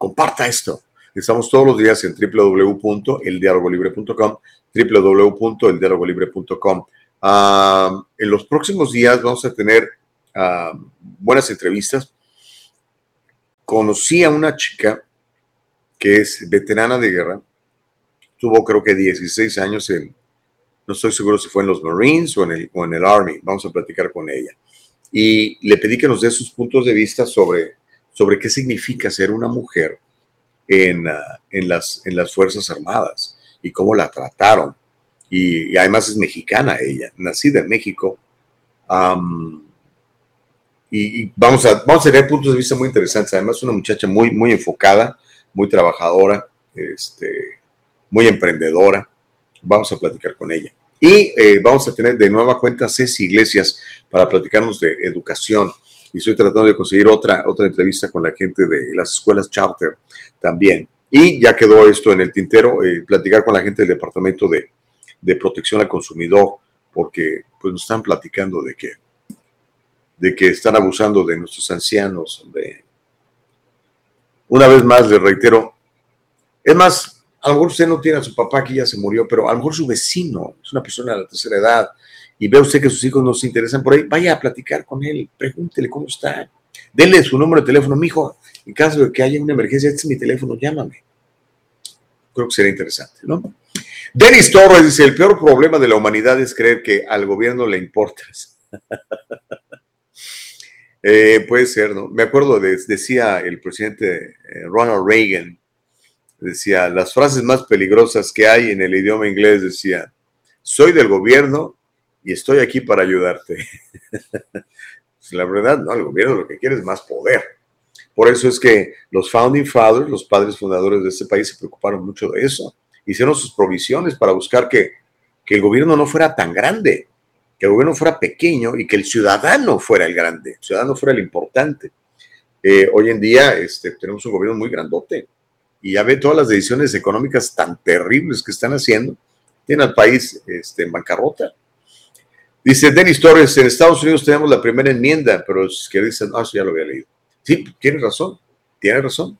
comparta esto. Estamos todos los días en www.eldialogolibre.com, www.eldialogolibre.com. En los próximos días vamos a tener buenas entrevistas. Conocí a una chica que es veterana de guerra, tuvo creo que 16 años en, no estoy seguro si fue en los Marines o en el, o en el Army, vamos a platicar con ella. Y le pedí que nos dé sus puntos de vista sobre, sobre qué significa ser una mujer en, ah, en, las, en las Fuerzas Armadas y cómo la trataron. Y, además es mexicana ella, nacida en México. Am, y, vamos, a, vamos a tener puntos de vista muy interesantes. Además, una muchacha muy, muy enfocada, muy trabajadora, este, muy emprendedora. Vamos a platicar con ella. Y eh, vamos a tener de nueva cuenta Ceci Iglesias para platicarnos de educación. Y estoy tratando de conseguir otra, otra entrevista con la gente de las escuelas charter también. Y ya quedó esto en el tintero, eh, platicar con la gente del Departamento de, de Protección al Consumidor, porque pues nos están platicando de que, de que están abusando de nuestros ancianos. Una vez más, les reitero, es más, a lo mejor usted no tiene a su papá que ya se murió, pero a lo mejor su vecino es una persona de la tercera edad y ve usted que sus hijos no se interesan por ahí, vaya a platicar con él, pregúntele cómo está, denle su número de teléfono, mijo, en caso de que haya una emergencia, este es mi teléfono, llámame. Creo que sería interesante, ¿no? Denis Torres dice, el peor problema de la humanidad es creer que al gobierno le importas. Eh, puede ser, ¿no? Me acuerdo, de, decía el presidente eh, Ronald Reagan, decía, las frases más peligrosas que hay en el idioma inglés, decía, soy del gobierno y estoy aquí para ayudarte. Pues, la verdad, no, el gobierno lo que quiere es más poder. Por eso es que los founding fathers, los padres fundadores de este país, se preocuparon mucho de eso. Hicieron sus provisiones para buscar que, que el gobierno no fuera tan grande, que el gobierno fuera pequeño y que el ciudadano fuera el grande, el ciudadano fuera el importante. Eh, hoy en día este, tenemos un gobierno muy grandote y ya ve todas las decisiones económicas tan terribles que están haciendo, tienen al país este, en bancarrota. Dice Denis Torres, en Estados Unidos tenemos la primera enmienda, pero es que dicen, ah, eso ya lo había leído. Sí, tiene razón, tiene razón.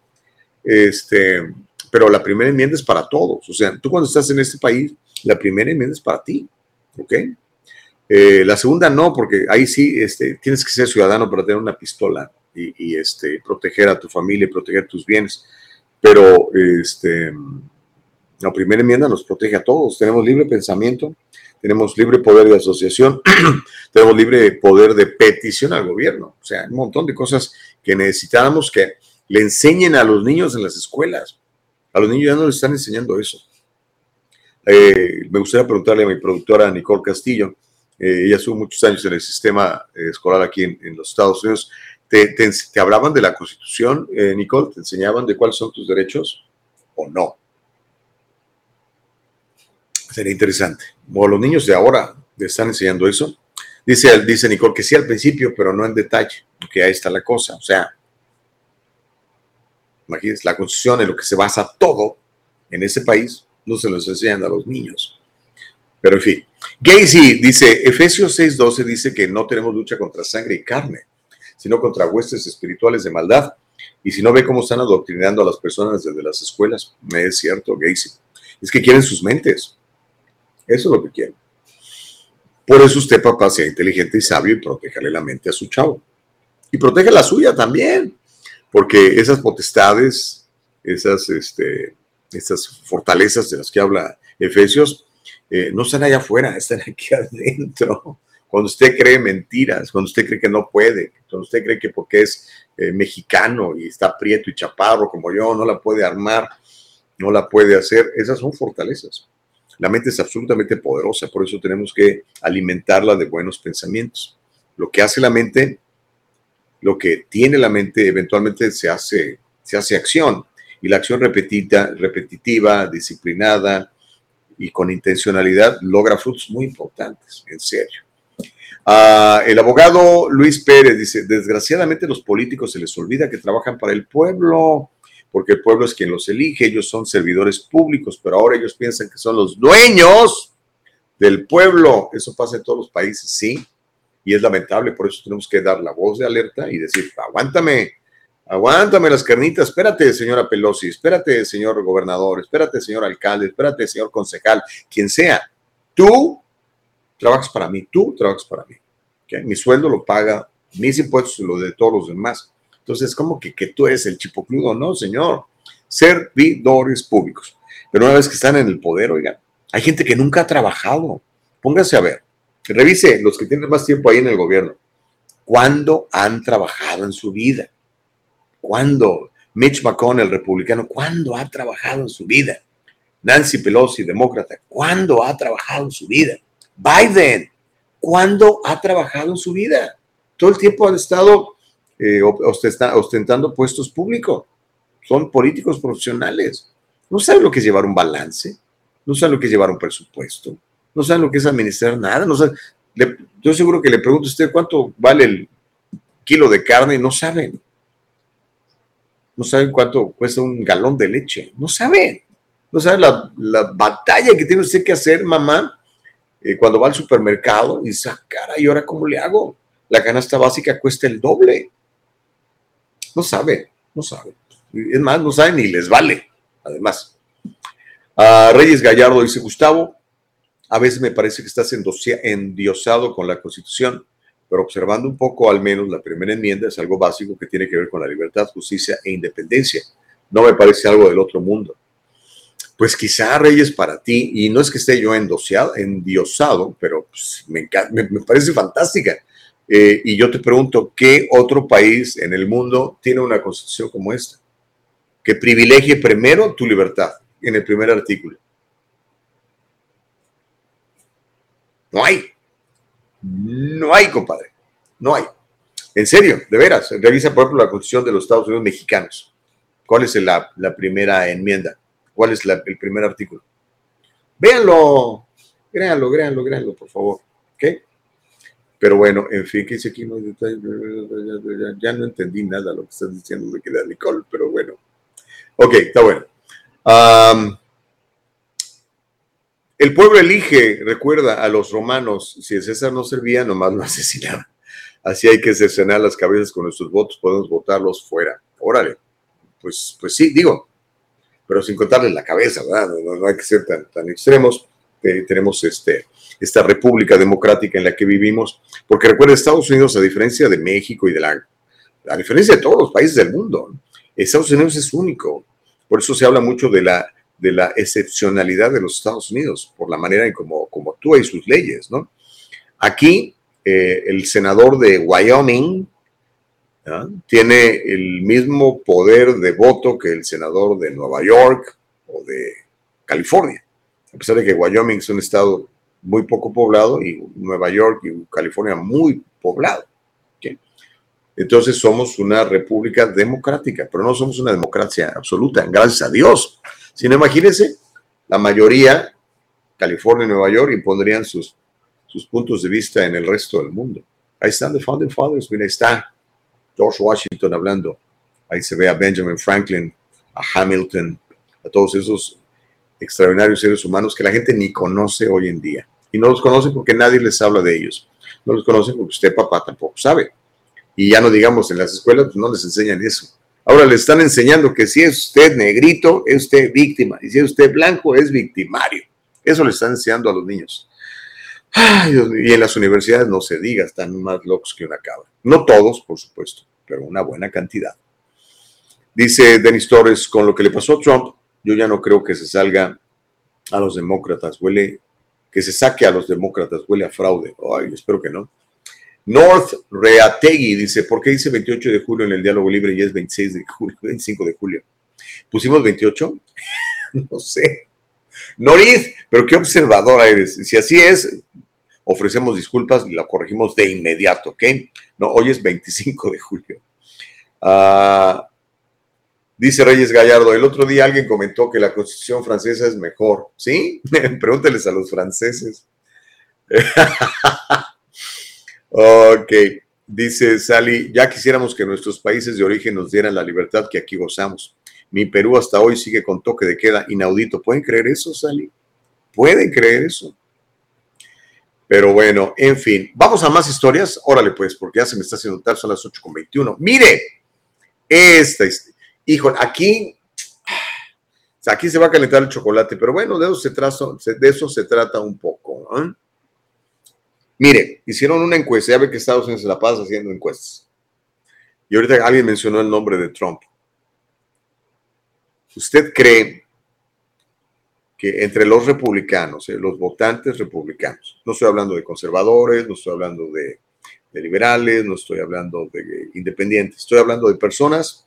Este, pero la primera enmienda es para todos. O sea, tú cuando estás en este país, la primera enmienda es para ti. ¿Ok? Eh, la segunda no, porque ahí sí este, tienes que ser ciudadano para tener una pistola y, y, este, proteger a tu familia y proteger tus bienes. Pero este, la primera enmienda nos protege a todos. Tenemos libre pensamiento, tenemos libre poder de asociación, tenemos libre poder de petición al gobierno. O sea, un montón de cosas que necesitamos que le enseñen a los niños en las escuelas. A los niños ya no les están enseñando eso. Eh, me gustaría preguntarle a mi productora Nicole Castillo, eh, ella estuvo muchos años en el sistema eh, escolar aquí en, los Estados Unidos. ¿Te, te, te hablaban de la Constitución, eh, Nicole? ¿Te enseñaban de cuáles son tus derechos o no? Sería interesante. O los niños de ahora le están enseñando eso. Dice, dice Nicole que sí al principio, pero no en detalle, porque ahí está la cosa. O sea, imagínense, la Constitución en lo que se basa todo en ese país, no se los enseñan a los niños. Pero en fin, Gacy dice, Efesios 6:12 dice que no tenemos lucha contra sangre y carne, sino contra huestes espirituales de maldad. Y si no ve cómo están adoctrinando a las personas desde las escuelas, me es cierto, Gacy. Es que quieren sus mentes. Eso es lo que quieren. Por eso usted, papá, sea inteligente y sabio y protéjale la mente a su chavo. Y protege la suya también, porque esas potestades esas, este, estas fortalezas de las que habla Efesios, eh, no están allá afuera, están aquí adentro. Cuando usted cree mentiras, cuando usted cree que no puede, cuando usted cree que porque es eh, mexicano y está prieto y chaparro como yo, no la puede armar, no la puede hacer, esas son fortalezas. La mente es absolutamente poderosa, por eso tenemos que alimentarla de buenos pensamientos. Lo que hace la mente, lo que tiene la mente, eventualmente se hace, se hace acción. Y la acción repetida, repetitiva, disciplinada y con intencionalidad logra frutos muy importantes, en serio. Ah, el abogado Luis Pérez dice, desgraciadamente los políticos se les olvida que trabajan para el pueblo, porque el pueblo es quien los elige, ellos son servidores públicos, pero ahora ellos piensan que son los dueños del pueblo. Eso pasa en todos los países, sí, y es lamentable, por eso tenemos que dar la voz de alerta y decir, aguántame, aguántame las carnitas, espérate, señora Pelosi, espérate, señor gobernador, espérate, señor alcalde, espérate, señor concejal, quien sea, tú trabajas para mí, tú trabajas para mí. Mi sueldo lo paga, mis impuestos lo de todos los demás. Entonces, como que, que tú eres el chipocludo, no, señor. Servidores públicos. Pero una vez que están en el poder, oigan, hay gente que nunca ha trabajado. Póngase a ver, revise los que tienen más tiempo ahí en el gobierno. ¿Cuándo han trabajado en su vida? ¿Cuándo? Mitch McConnell, republicano, ¿cuándo ha trabajado en su vida? Nancy Pelosi, demócrata, ¿cuándo ha trabajado en su vida? Biden, ¿cuándo ha trabajado en su vida? Todo el tiempo han estado eh, ostentando puestos públicos. Son políticos profesionales. No saben lo que es llevar un balance, no saben lo que es llevar un presupuesto, no saben lo que es administrar nada. No saben. yo seguro que le pregunto a usted cuánto vale el kilo de carne no saben. No saben cuánto cuesta un galón de leche. No saben. No saben la, la batalla que tiene usted que hacer, mamá, eh, cuando va al supermercado y dice, ah, cara, ¿y ahora cómo le hago? La canasta básica cuesta el doble. No sabe, no sabe. Es más, no sabe ni les vale, además. Reyes Gallardo dice, Gustavo, a veces me parece que estás endiosado con la Constitución, pero observando un poco al menos la primera enmienda es algo básico que tiene que ver con la libertad, justicia e independencia. No me parece algo del otro mundo pues quizá Reyes para ti, y no es que esté yo endiosado, pero pues, me, parece fantástica. Eh, y yo te pregunto, ¿qué otro país en el mundo tiene una constitución como esta? Que privilegie primero tu libertad, en el primer artículo. No hay. No hay, compadre. No hay. En serio, de veras. Revisa, por ejemplo, la constitución de los Estados Unidos mexicanos. ¿Cuál es la primera enmienda? cuál es el primer artículo. Véanlo, créanlo, créanlo, créanlo, por favor. Pero bueno, en fin, que dice aquí no ya, no entendí nada lo que estás diciendo de que de Nicole, pero bueno. Ok, está bueno. el pueblo elige, recuerda a los romanos, si César no servía, nomás lo asesinaban. Así hay que cercenar las cabezas con nuestros votos, podemos votarlos fuera. Órale, pues, pues sí, digo, pero sin contarles la cabeza, ¿verdad? No, hay que ser tan, tan extremos. Eh, tenemos este, esta república democrática en la que vivimos, porque recuerda, Estados Unidos, a diferencia de México y de la, a diferencia de todos los países del mundo, Estados Unidos es único. Por eso se habla mucho de la, de la excepcionalidad de los Estados Unidos, por la manera en cómo, como actúa y sus leyes, ¿no? Aquí, eh, el senador de Wyoming, tiene el mismo poder de voto que el senador de Nueva York o de California, a pesar de que Wyoming es un estado muy poco poblado y Nueva York y California muy poblado. Entonces somos una república democrática, pero no somos una democracia absoluta, gracias a Dios. Sino imagínense, la mayoría, California y Nueva York, impondrían sus, sus puntos de vista en el resto del mundo. Ahí están los Founding Fathers, mira, ahí está George Washington hablando. Ahí se ve a Benjamin Franklin, a Hamilton, a todos esos extraordinarios seres humanos que la gente ni conoce hoy en día. Y no los conoce porque nadie les habla de ellos. No los conoce porque usted, papá, tampoco sabe. Y ya no digamos en las escuelas, pues no les enseñan eso. Ahora le están enseñando que si es usted negrito, es usted víctima. Y si es usted blanco, es victimario. Eso le están enseñando a los niños. y en las universidades no se diga, están más locos que una cabra. No todos, por supuesto, pero una buena cantidad. Dice Denis Torres, con lo que le pasó a Trump, yo ya no creo que se salga a los demócratas, huele, que se saque a los demócratas, huele a fraude. Ay, espero que no. North Reategui dice, ¿por qué dice 28 de julio en el diálogo libre y es 26 de julio, 25 de julio? ¿Pusimos 28? no sé. Norid, pero qué observadora eres. Si así es, ofrecemos disculpas y la corregimos de inmediato, ¿ok? No, hoy es 25 de julio. Ah, dice Reyes Gallardo, el otro día alguien comentó que la constitución francesa es mejor, ¿sí? Pregúnteles a los franceses. ok, dice Sally, ya quisiéramos que nuestros países de origen nos dieran la libertad que aquí gozamos. Mi Perú hasta hoy sigue con toque de queda inaudito. ¿Pueden creer eso, Sally? ¿Pueden creer eso? Pero bueno, en fin, vamos a más historias. Órale, pues, porque ya se me está haciendo tarde, son las 8.21. Mire, esta, hijo, aquí, aquí se va a calentar el chocolate, pero bueno, de eso se de eso se trata un poco. Mire, hicieron una encuesta, ya ve que Estados Unidos se la pasa haciendo encuestas. Y ahorita alguien mencionó el nombre de Trump. ¿Usted cree que entre los republicanos, eh, los votantes republicanos, no estoy hablando de conservadores, no estoy hablando de, liberales, no estoy hablando de independientes, estoy hablando de personas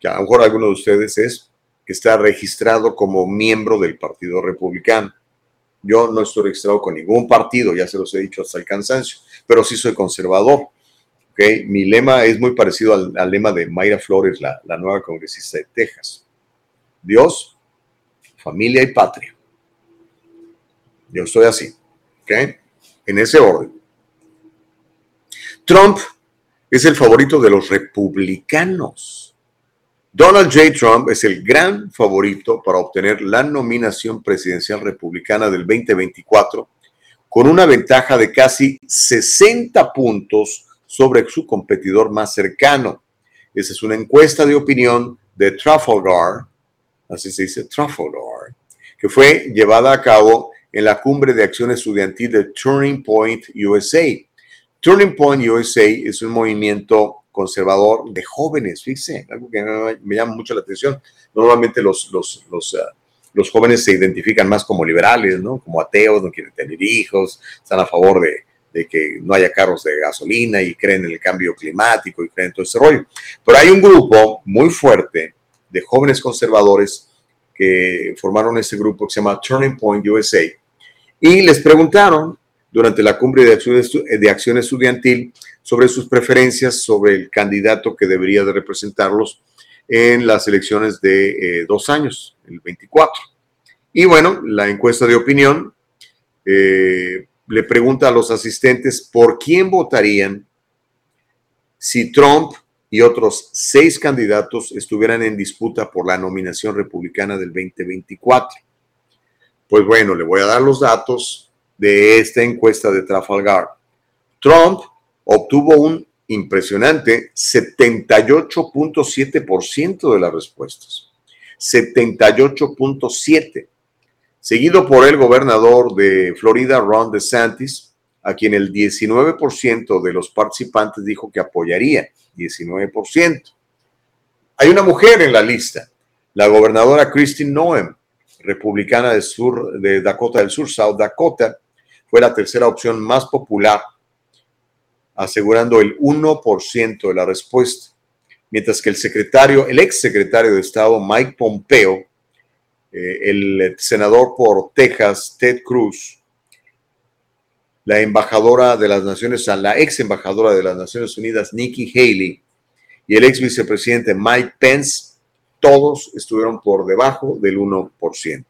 que a lo mejor alguno de ustedes es que está registrado como miembro del Partido Republicano. Yo no estoy registrado con ningún partido, ya se los he dicho hasta el cansancio, pero sí soy conservador. ¿okay? Mi lema es muy parecido al, lema de Mayra Flores, la, la nueva congresista de Texas. Dios, familia y patria. Yo estoy así, ¿ok? En ese orden. Trump es el favorito de los republicanos. Donald J. Trump es el gran favorito para obtener la nominación presidencial republicana del 2024 con una ventaja de casi 60 puntos sobre su competidor más cercano. Esa es una encuesta de opinión de Trafalgar así se dice, Trafalgar, que fue llevada a cabo en la cumbre de acción estudiantil de Turning Point USA. Turning Point USA es un movimiento conservador de jóvenes, fíjense, algo que me llama mucho la atención. Normalmente los, los, los, ah, los jóvenes se identifican más como liberales, ¿no? Como ateos, no quieren tener hijos, están a favor de, de que no haya carros de gasolina y creen en el cambio climático y creen en todo ese rollo. Pero hay un grupo muy fuerte de jóvenes conservadores que formaron ese grupo que se llama Turning Point USA y les preguntaron durante la cumbre de acción, de acción estudiantil sobre sus preferencias sobre el candidato que debería de representarlos en las elecciones de eh, dos años, el 24. Y bueno, la encuesta de opinión eh, le pregunta a los asistentes por quién votarían si Trump y otros seis candidatos estuvieran en disputa por la nominación republicana del 2024. Pues bueno, le voy a dar los datos de esta encuesta de Trafalgar. Trump obtuvo un impresionante 78.7% de las respuestas. 78.7%. Seguido por el gobernador de Florida, Ron DeSantis, a quien el 19% de los participantes dijo que apoyaría 19%. Hay una mujer en la lista, la gobernadora Christine Noem, republicana del sur, de Dakota del Sur, South Dakota, fue la tercera opción más popular, asegurando el 1% de la respuesta, mientras que el secretario, el ex secretario de Estado Mike Pompeo, eh, el senador por Texas, Ted Cruz, la embajadora de las Naciones, la ex embajadora de las Naciones Unidas, Nikki Haley, y el ex vicepresidente Mike Pence, todos estuvieron por debajo del 1%.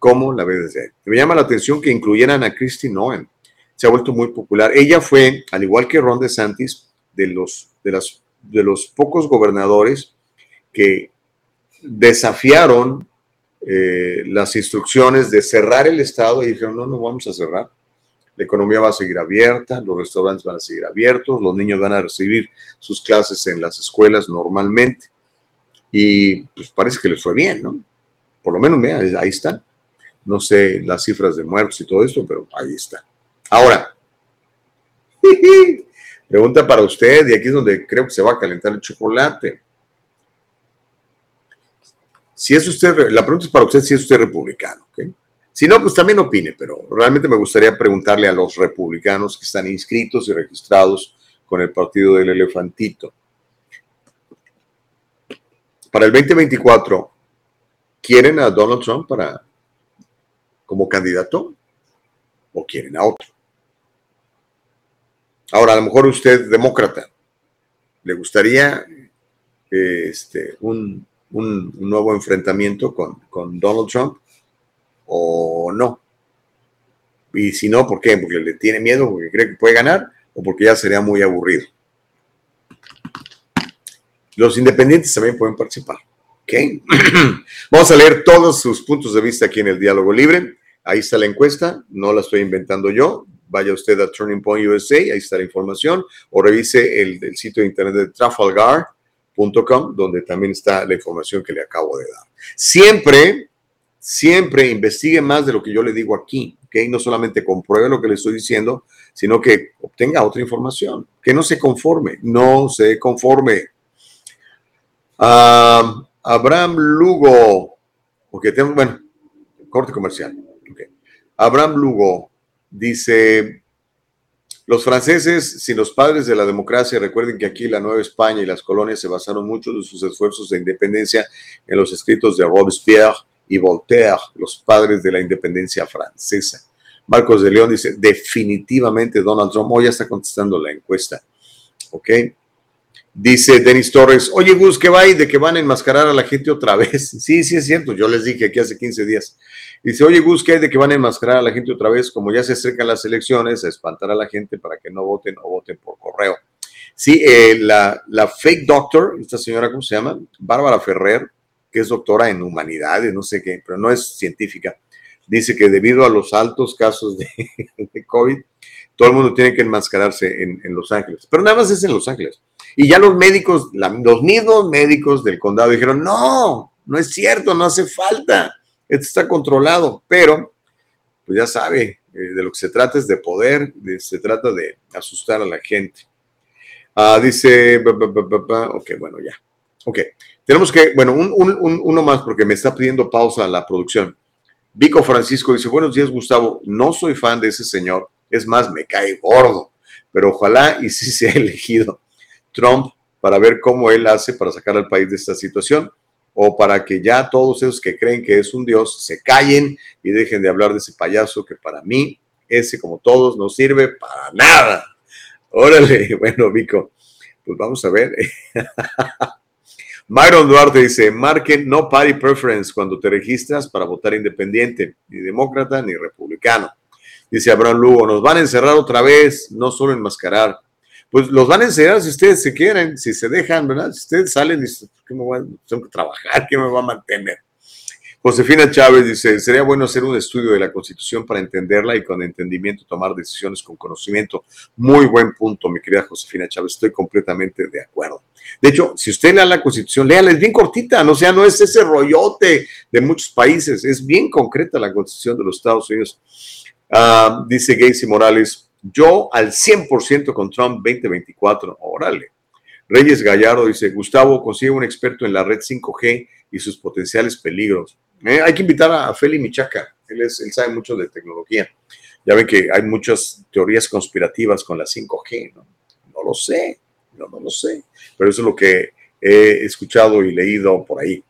¿Cómo la ves desde ahí? Me llama la atención que incluyeran a Christine Noem. Se ha vuelto muy popular. Ella fue, al igual que Ron DeSantis, de los, de las, de los pocos gobernadores que desafiaron eh, las instrucciones de cerrar el Estado y dijeron, no, no vamos a cerrar la economía va a seguir abierta, los restaurantes van a seguir abiertos, los niños van a recibir sus clases en las escuelas normalmente. Y pues parece que les fue bien, ¿no? Por lo menos, vea, ahí están. No sé las cifras de muertos y todo esto, pero ahí está. Ahora, pregunta para usted, y aquí es donde creo que se va a calentar el chocolate. Si es usted, la pregunta es para usted si es usted republicano. Si no, pues también opine, pero realmente me gustaría preguntarle a los republicanos que están inscritos y registrados con el partido del elefantito. Para el 2024, ¿quieren a Donald Trump para como candidato o quieren a otro? Ahora, a lo mejor usted, demócrata, le gustaría este, un, un, nuevo enfrentamiento con, con Donald Trump o no. Y si no, ¿por qué? Porque le tiene miedo, porque cree que puede ganar o porque ya sería muy aburrido. Los independientes también pueden participar. Vamos a leer todos sus puntos de vista aquí en el diálogo libre. Ahí está la encuesta, no la estoy inventando yo. Vaya usted a Turning Point USA, ahí está la información, o revise el, sitio de internet de Trafalgar.com, donde también está la información que le acabo de dar. Siempre siempre investigue más de lo que yo le digo aquí, ¿ok? No solamente compruebe lo que le estoy diciendo, sino que obtenga otra información, que no se conforme, no se conforme. Ah, Abraham Lugo, ok, tenemos, bueno, corte comercial. Okay. Abraham Lugo dice, los franceses, sin los padres de la democracia, recuerden que aquí la Nueva España y las colonias se basaron mucho de sus esfuerzos de independencia en los escritos de Robespierre, y Voltaire, los padres de la independencia francesa. Marcos de León dice, definitivamente Donald Trump, hoy ya está contestando la encuesta. ¿Ok? Dice Denis Torres, oye Gus, ¿qué va ahí de que van a enmascarar a la gente otra vez? Sí, sí es cierto, yo les dije aquí hace 15 días. Dice, oye Gus, ¿qué hay de que van a enmascarar a la gente otra vez? Como ya se acercan las elecciones, a espantar a la gente para que no voten o voten por correo. Sí, eh, la, la fake doctor, esta señora, ¿cómo se llama? Bárbara Ferrer, que es doctora en humanidades, no sé qué, pero no es científica, dice que debido a los altos casos de, COVID, todo el mundo tiene que enmascararse en, Los Ángeles. Pero nada más es en Los Ángeles. Y ya los médicos, los mismos médicos del condado dijeron, no, no es cierto, no hace falta, esto está controlado, pero pues ya sabe, eh, de lo que se trata es de poder, se trata de asustar a la gente. Ah, dice, ok, bueno, ya. Ok, tenemos que, bueno, uno más porque me está pidiendo pausa la producción. Vico Francisco dice, buenos días Gustavo, no soy fan de ese señor, es más, me cae gordo, pero ojalá y sí se ha elegido Trump para ver cómo él hace para sacar al país de esta situación o para que ya todos esos que creen que es un dios se callen y dejen de hablar de ese payaso que para mí, ese como todos, no sirve para nada. Órale, bueno, Vico, pues vamos a ver. Myron Duarte dice, marquen no party preference cuando te registras para votar independiente, ni demócrata ni republicano. Dice Abraham Lugo, nos van a encerrar otra vez, no solo enmascarar. Pues los van a encerrar si ustedes se quieren, si se dejan, ¿verdad? Si ustedes salen y dicen, ¿qué me a, tengo que trabajar? ¿Qué me va a mantener? Josefina Chávez dice, sería bueno hacer un estudio de la Constitución para entenderla y con entendimiento tomar decisiones con conocimiento. Muy buen punto, mi querida Josefina Chávez, estoy completamente de acuerdo. De hecho, si usted lea la Constitución, léala, es bien cortita, no sea, no es ese rollote de muchos países, es bien concreta la Constitución de los Estados Unidos. Ah, dice Gacy Morales, yo al 100% con Trump 2024, órale. Reyes Gallardo dice, Gustavo, consigue un experto en la red 5G y sus potenciales peligros. Eh, hay que invitar a Feli Michaca, él, es, él sabe mucho de tecnología. Ya ven que hay muchas teorías conspirativas con la 5G, ¿no? No lo sé, no, no lo sé, pero eso es lo que he escuchado y leído por ahí.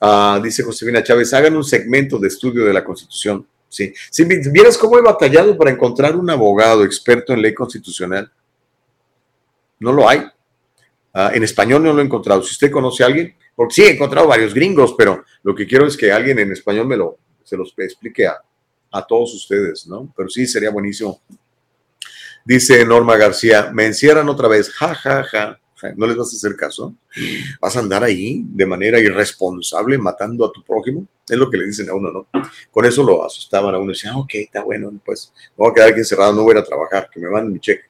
Ah, dice Josefina Chávez, hagan un segmento de estudio de la Constitución. Sí. Si vieras cómo he batallado para encontrar un abogado experto en ley constitucional, no lo hay. Ah, en español no lo he encontrado. Si usted conoce a alguien, porque sí, he encontrado varios gringos, pero lo que quiero es que alguien en español me lo, se los explique a, todos ustedes, ¿no? Pero sí, sería buenísimo. Dice Norma García, me encierran otra vez, ja, ja, ja. ¿No les vas a hacer caso? ¿Vas a andar ahí de manera irresponsable matando a tu prójimo? Es lo que le dicen a uno, ¿no? Con eso lo asustaban a uno. Decían, ah, ok, está bueno, pues voy a quedar aquí encerrado, no voy a ir a trabajar, que me manden mi cheque.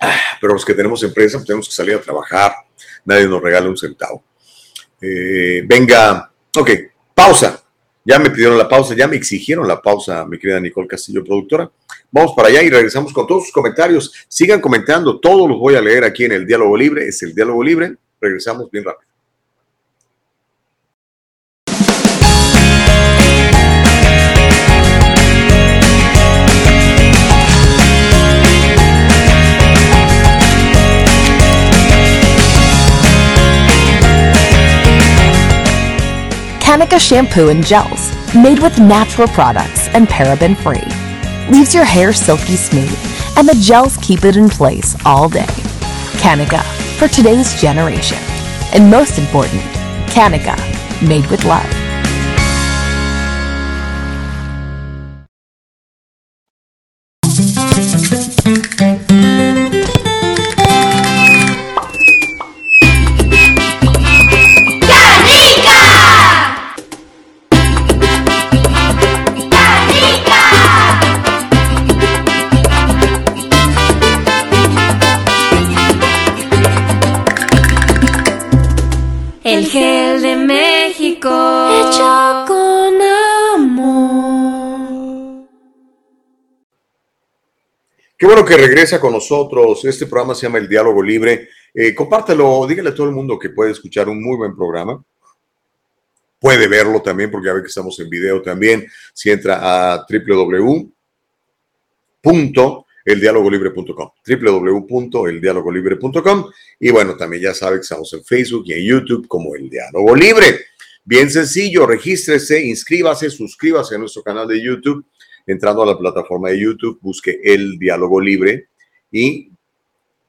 Ah, pero los que tenemos empresa, pues tenemos que salir a trabajar nadie nos regala un centavo. Eh, venga, ok, pausa. Ya me pidieron la pausa, ya me exigieron la pausa, mi querida Nicole Castillo, productora. Vamos para allá y regresamos con todos sus comentarios. Sigan comentando, todos los voy a leer aquí en el Diálogo Libre. Es el Diálogo Libre. Regresamos bien rápido. Tanica shampoo and gels, made with natural products and paraben free Leaves your hair silky smooth, and the gels keep it in place all day. Kanika, for today's generation. And most important, Kanika, made with love. Con amor. Qué bueno que regresa con nosotros. Este programa se llama El Diálogo Libre. Eh, compártelo, dígale a todo el mundo que puede escuchar un muy buen programa. Puede verlo también, porque ya ve que estamos en video también. Si entra a www.eldialogolibre.com, www.eldialogolibre.com. Y bueno, también ya sabe que estamos en Facebook y en YouTube como El Diálogo Libre. Bien sencillo, regístrese, inscríbase, suscríbase a nuestro canal de YouTube entrando a la plataforma de YouTube, busque el diálogo libre y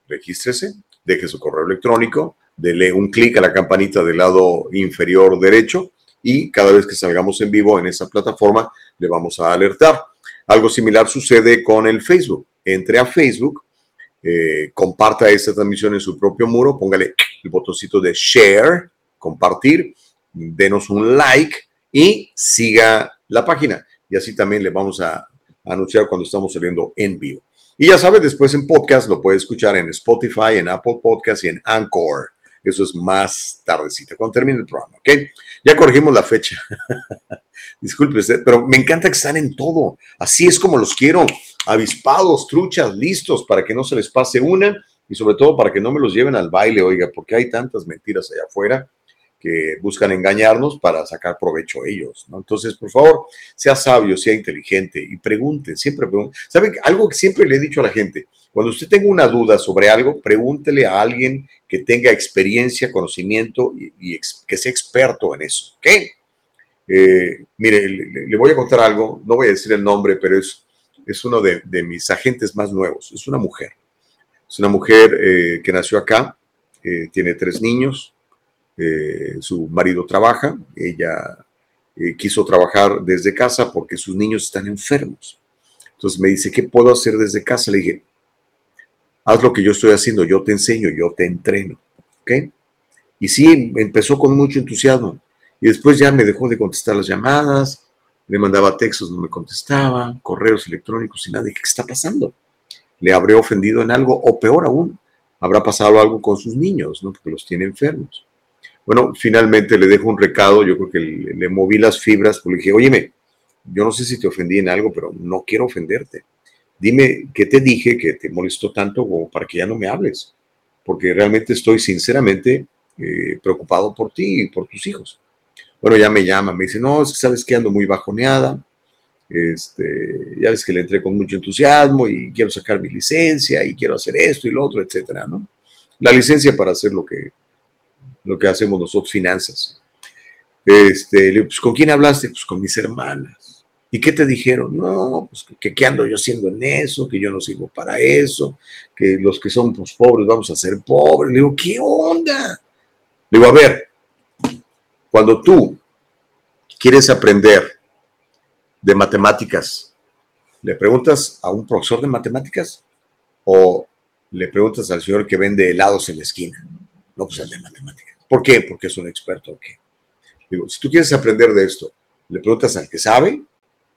regístrese, deje su correo electrónico, dele un clic a la campanita del lado inferior derecho y cada vez que salgamos en vivo en esa plataforma le vamos a alertar. Algo similar sucede con el Facebook. Entre a Facebook, eh, comparta esta transmisión en su propio muro, póngale el botoncito de share, compartir, denos un like y siga la página y así también le vamos a, anunciar cuando estamos saliendo en vivo. Y ya sabe, después en podcast lo puede escuchar en Spotify, en Apple Podcast y en Anchor. Eso es más tardecita, cuando termine el programa, ¿ok? Ya corregimos la fecha. Disculpe usted, pero me encanta que están en todo. Así es como los quiero. Avispados, truchas, listos para que no se les pase una y sobre todo para que no me los lleven al baile, oiga, porque hay tantas mentiras allá afuera que buscan engañarnos para sacar provecho ellos. ¿no? Entonces, por favor, sea sabio, sea inteligente y pregunte, siempre pregunte. ¿Saben? Algo que siempre le he dicho a la gente, cuando usted tenga una duda sobre algo, pregúntele a alguien que tenga experiencia, conocimiento y, que sea experto en eso. ¿Ok? Eh, mire, le, voy a contar algo, no voy a decir el nombre, pero es, es uno de, de mis agentes más nuevos. Es una mujer. Es una mujer eh, que nació acá, eh, tiene tres niños, eh, su marido trabaja, ella eh, quiso trabajar desde casa porque sus niños están enfermos. Entonces me dice, ¿qué puedo hacer desde casa? Le dije, haz lo que yo estoy haciendo, yo te enseño, yo te entreno. ¿Ok? Y sí, empezó con mucho entusiasmo. Y después ya me dejó de contestar las llamadas, le mandaba textos, no me contestaba, correos electrónicos y nada. ¿Qué está pasando? ¿Le habré ofendido en algo? O peor aún, habrá pasado algo con sus niños, ¿no? Porque los tiene enfermos. Bueno, finalmente le dejo un recado, yo creo que le, moví las fibras, porque le dije, óyeme, yo no sé si te ofendí en algo, pero no quiero ofenderte. Dime qué te dije que te molestó tanto como para que ya no me hables, porque realmente estoy sinceramente eh, preocupado por ti y por tus hijos. Bueno, ya me llama, me dice, no, sabes que ando muy bajoneada, este, ya ves que le entré con mucho entusiasmo y quiero sacar mi licencia y quiero hacer esto y lo otro, etcétera, ¿no? La licencia para hacer lo que, lo que hacemos nosotros, finanzas. Este, le digo, pues, ¿con quién hablaste? Pues con mis hermanas. ¿Y qué te dijeron? No, pues que qué ando yo haciendo en eso, que yo no sirvo para eso, que los que somos pues, pobres vamos a ser pobres. Le digo, ¿qué onda? Le digo, a ver, cuando tú quieres aprender de matemáticas, ¿le preguntas a un profesor de matemáticas o le preguntas al señor que vende helados en la esquina? No, pues el de matemáticas. ¿Por qué? Porque es un experto. Digo, si tú quieres aprender de esto, le preguntas al que sabe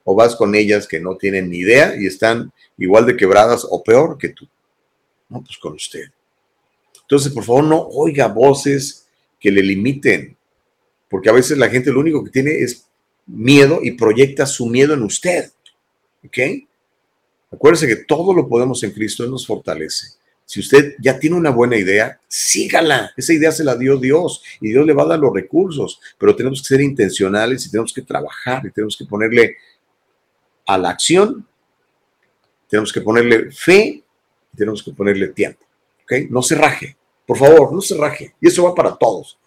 o vas con ellas que no tienen ni idea y están igual de quebradas o peor que tú. No, pues con usted. Entonces, por favor, no oiga voces que le limiten, porque a veces la gente lo único que tiene es miedo y proyecta su miedo en usted. ¿Ok? Acuérdese que todo lo podemos en Cristo, Él nos fortalece. Si usted ya tiene una buena idea, sígala. Esa idea se la dio Dios y Dios le va a dar los recursos, pero tenemos que ser intencionales y tenemos que trabajar y tenemos que ponerle a la acción, tenemos que ponerle fe y tenemos que ponerle tiempo. ¿ok? No se raje, por favor, no se raje. Y eso va para todos.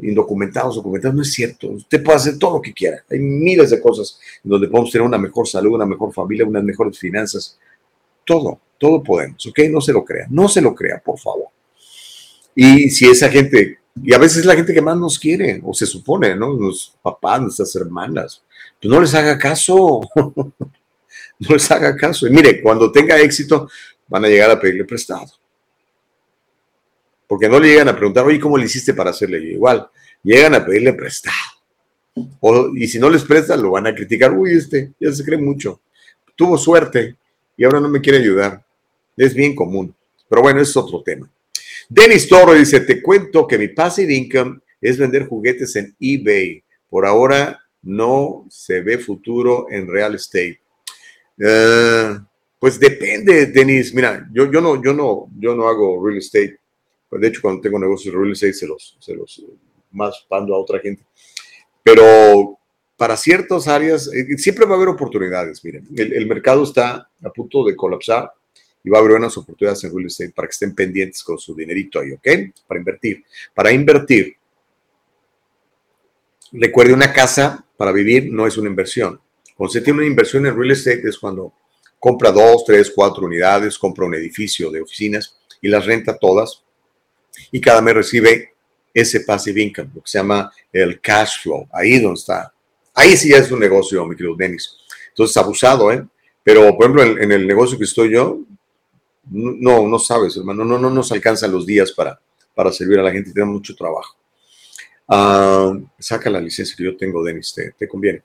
indocumentados, documentados, no es cierto. Usted puede hacer todo lo que quiera. Hay miles de cosas donde podemos tener una mejor salud, una mejor familia, unas mejores finanzas. Todo, todo podemos, ¿ok? No se lo crea, no se lo crea, por favor. Y si esa gente, y a veces es la gente que más nos quiere, o se supone, ¿no? Los papás, nuestras hermanas, pues no les haga caso, no les haga caso. Y mire, cuando tenga éxito, van a llegar a pedirle prestado. Porque no le llegan a preguntar, oye, ¿cómo le hiciste para hacerle igual? Llegan a pedirle prestado. Y si no les prestan, lo van a criticar. Uy, este ya se cree mucho. Tuvo suerte y ahora no me quiere ayudar. Es bien común. Pero bueno, es otro tema. Denis Toro dice, te cuento que mi passive income es vender juguetes en eBay. Por ahora no se ve futuro en real estate. Eh, pues depende, Denis. Mira, yo, yo, no, yo, no, yo no hago real estate. Pues de hecho, cuando tengo negocios de real estate, se los, se los más pando a otra gente. Pero para ciertas áreas, eh, siempre va a haber oportunidades. Miren, el, el, mercado está a punto de colapsar y va a haber unas oportunidades en real estate para que estén pendientes con su dinerito ahí, ¿ok? Para invertir. Para invertir, recuerde, una casa para vivir no es una inversión. Cuando se tiene una inversión en real estate es cuando compra dos, tres, cuatro unidades, compra un edificio de oficinas y las renta todas y cada mes recibe ese passive income, lo que se llama el cash flow. Ahí donde está. Ahí sí ya es un negocio, mi querido Denis. Entonces, abusado, ¿eh? Pero, por ejemplo, en, el negocio que estoy yo, no, no sabes, hermano, no, no nos alcanzan los días para, para servir a la gente, tenemos mucho trabajo. Uh, saca la licencia que yo tengo, Denis, te, te conviene.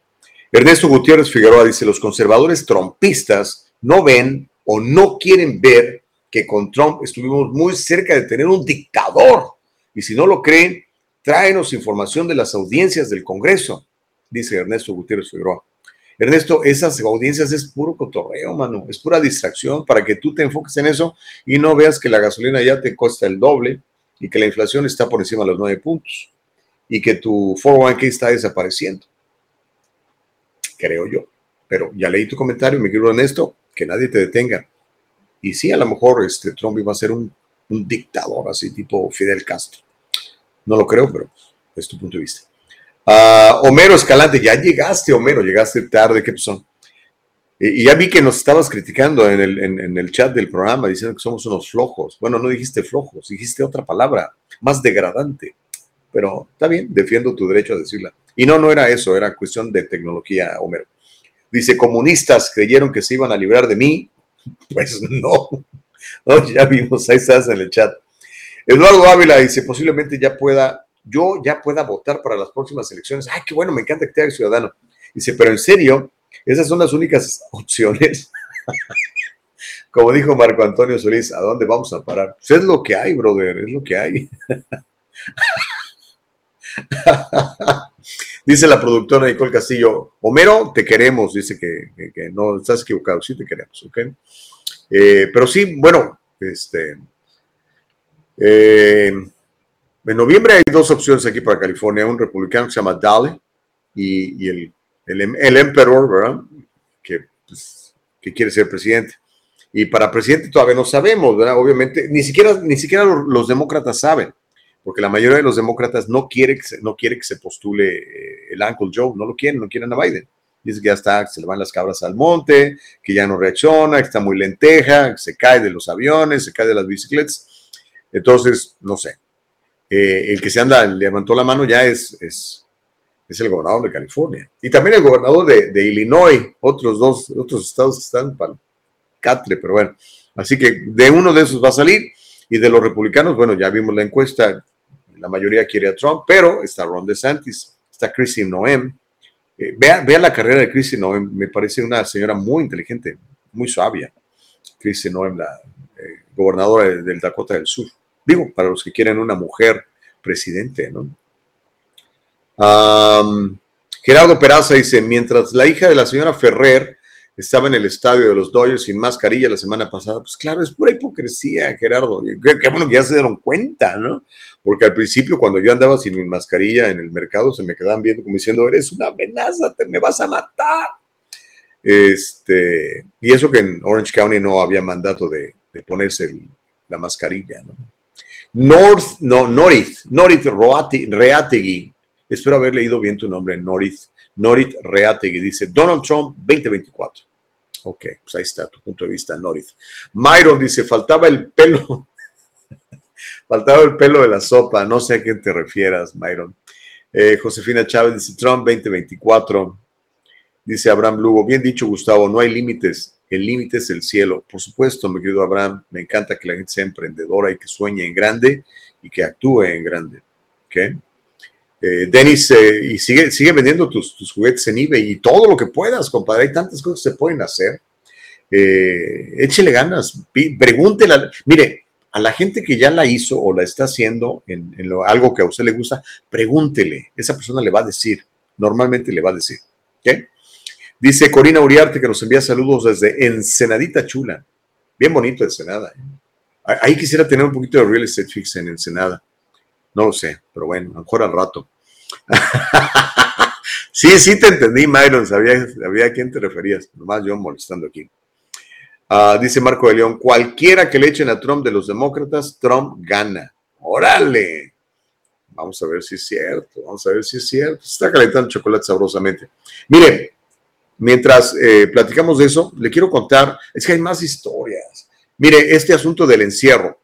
Ernesto Gutiérrez Figueroa dice, los conservadores trompistas no ven o no quieren ver que con Trump estuvimos muy cerca de tener un dictador. Y si no lo creen, tráenos información de las audiencias del Congreso, dice Ernesto Gutiérrez Figueroa. Ernesto, esas audiencias es puro cotorreo, mano, es pura distracción para que tú te enfoques en eso y no veas que la gasolina ya te cuesta el doble y que la inflación está por encima de los nueve puntos y que tu 401k está desapareciendo. Creo yo. Pero ya leí tu comentario, me quiero Ernesto, que nadie te detenga. Y sí, a lo mejor este, Trump iba a ser un, un dictador así tipo Fidel Castro. No lo creo, pero es tu punto de vista. Uh, Homero Escalante, ya llegaste, Homero, llegaste tarde, ¿qué pasó? Y, ya vi que nos estabas criticando en el, en el, chat del programa, diciendo que somos unos flojos. Bueno, no dijiste flojos, dijiste otra palabra, más degradante. Pero está bien, defiendo tu derecho a decirla. Y no, no era eso, era cuestión de tecnología, Homero. Dice, comunistas creyeron que se iban a librar de mí. Pues no, no ya vimos, ahí estás en el chat. Eduardo Ávila dice, posiblemente ya pueda yo ya pueda votar para las próximas elecciones. Ay, qué bueno, me encanta que te hagas ciudadano. Dice, pero en serio, esas son las únicas opciones. Como dijo Marco Antonio Solís, ¿a dónde vamos a parar? Pues es lo que hay, brother, es lo que hay. dice la productora Nicole Castillo, Homero, te queremos, dice que, que, no, estás equivocado, sí te queremos, ¿ok? Eh, pero sí, bueno, este... Eh, en noviembre hay dos opciones aquí para California, un republicano que se llama Dale y, y el, el, el, emperor, ¿verdad? Que, pues, que, quiere ser presidente. Y para presidente todavía no sabemos, ¿verdad? Obviamente, ni siquiera, ni siquiera los, demócratas saben, porque la mayoría de los demócratas no quiere que se, no quiere que se postule eh, el Uncle Joe, no lo quieren, no quieren a Biden. Dice que ya está, se le van las cabras al monte, que ya no reacciona, que está muy lenteja, que se cae de los aviones, se cae de las bicicletas. Entonces, no sé, eh, el que se anda, levantó la mano ya es, es, es, el gobernador de California. Y también el gobernador de, Illinois, otros dos, otros estados están para el catre, pero bueno. Así que de uno de esos va a salir. Y de los republicanos, bueno, ya vimos la encuesta, la mayoría quiere a Trump, pero está Ron DeSantis, está Christine Noem. Eh, vea, vea la carrera de Christine Noem, me parece una señora muy inteligente, muy sabia. Christine Noem, la eh, gobernadora del Dakota del Sur. Digo, para los que quieren una mujer presidente, ¿no? Gerardo Peraza dice, mientras la hija de la señora Ferrer estaba en el estadio de los Dodgers sin mascarilla la semana pasada, pues claro, es pura hipocresía, Gerardo. Qué, bueno que ya se dieron cuenta, ¿no? Porque al principio, cuando yo andaba sin mi mascarilla en el mercado, se me quedaban viendo como diciendo, eres una amenaza, te me vas a matar. Este, y eso que en Orange County no había mandato de, ponerse la mascarilla, ¿no? North, no, Norith, Norith Roate- Reategui. Espero haber leído bien tu nombre, Norith. Norith Reategui dice Donald Trump 2024. Ok, pues ahí está tu punto de vista, Norith. Myron dice, faltaba el pelo. faltaba el pelo de la sopa. No sé a qué te refieras, Myron. Eh, Josefina Chávez dice Trump 2024. Dice Abraham Lugo, bien dicho Gustavo, no hay límites, el límite es el cielo. Por supuesto, mi querido Abraham, me encanta que la gente sea emprendedora y que sueñe en grande y que actúe en grande. ¿ok? Eh, Denis, eh, y sigue, sigue vendiendo tus, juguetes en eBay y todo lo que puedas, compadre. Hay tantas cosas que se pueden hacer. Eh, échele ganas, pregúntele. Mire, a la gente que ya la hizo o la está haciendo en, lo- algo que a usted le gusta, pregúntele. Esa persona le va a decir, normalmente le va a decir. ¿ok? Dice Corina Uriarte que nos envía saludos desde Ensenadita Chula. Bien bonito Ensenada. ¿eh? Ahí quisiera tener un poquito de real estate fix en Ensenada. No lo sé, pero bueno, mejor al rato. sí, sí te entendí, Myron. Sabía, sabía a quién te referías. Nomás yo molestando aquí. Ah, dice Marco de León, cualquiera que le echen a Trump de los demócratas, Trump gana. ¡Órale! Vamos a ver si es cierto, vamos a ver si es cierto. Se está calentando chocolate sabrosamente. Mire, mientras eh, platicamos de eso, le quiero contar, es que hay más historias. Mire, este asunto del encierro.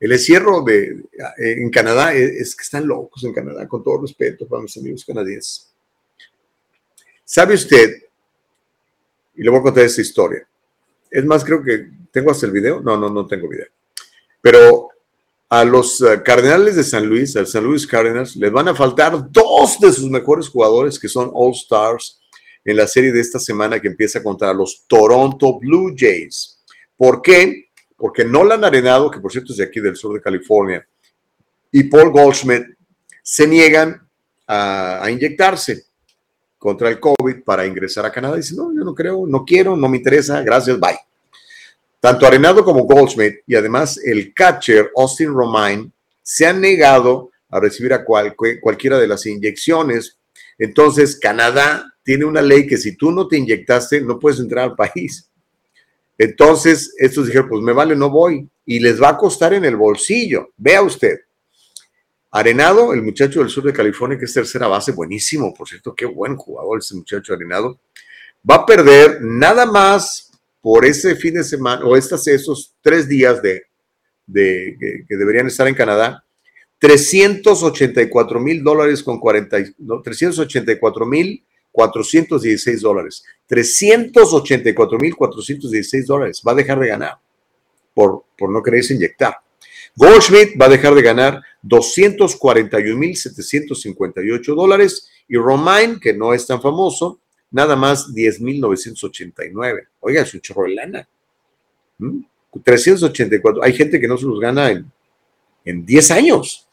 El encierro de, eh, en Canadá es, es que están locos en Canadá, con todo respeto para mis amigos canadienses. ¿Sabe usted? Y le voy a contar esta historia. Es más, creo que tengo hasta el video. No, no, no tengo video. Pero a los eh, Cardenales de San Luis, al San Luis Cardinals, les van a faltar dos de sus mejores jugadores que son All Stars en la serie de esta semana que empieza contra los Toronto Blue Jays. ¿Por qué? Porque Nolan Arenado, que por cierto es de aquí del sur de California, y Paul Goldschmidt se niegan a, inyectarse contra el COVID para ingresar a Canadá. Dicen, no, yo no creo, no quiero, no me interesa, gracias, bye. Tanto Arenado como Goldschmidt y además el catcher Austin Romine se han negado a recibir a cual- cualquiera de las inyecciones. Entonces, Canadá tiene una ley que si tú no te inyectaste, no puedes entrar al país. Entonces, estos dijeron, pues me vale, no voy. Y les va a costar en el bolsillo. Vea usted. Arenado, el muchacho del sur de California, que es tercera base, buenísimo, por cierto, qué buen jugador ese muchacho Arenado, va a perder nada más por ese fin de semana, o estas, esos tres días de, que, que deberían estar en Canadá, 384 mil dólares con 40, y- no, 384 mil 416 dólares. 384 mil 416 dólares. Va a dejar de ganar por, por no quererse inyectar. Goldschmidt va a dejar de ganar 241.758 dólares y Romain, que no es tan famoso, nada más 10.989. Oiga, es un chorro de lana. ¿Mm? 384. Hay gente que no se los gana en, en 10 años.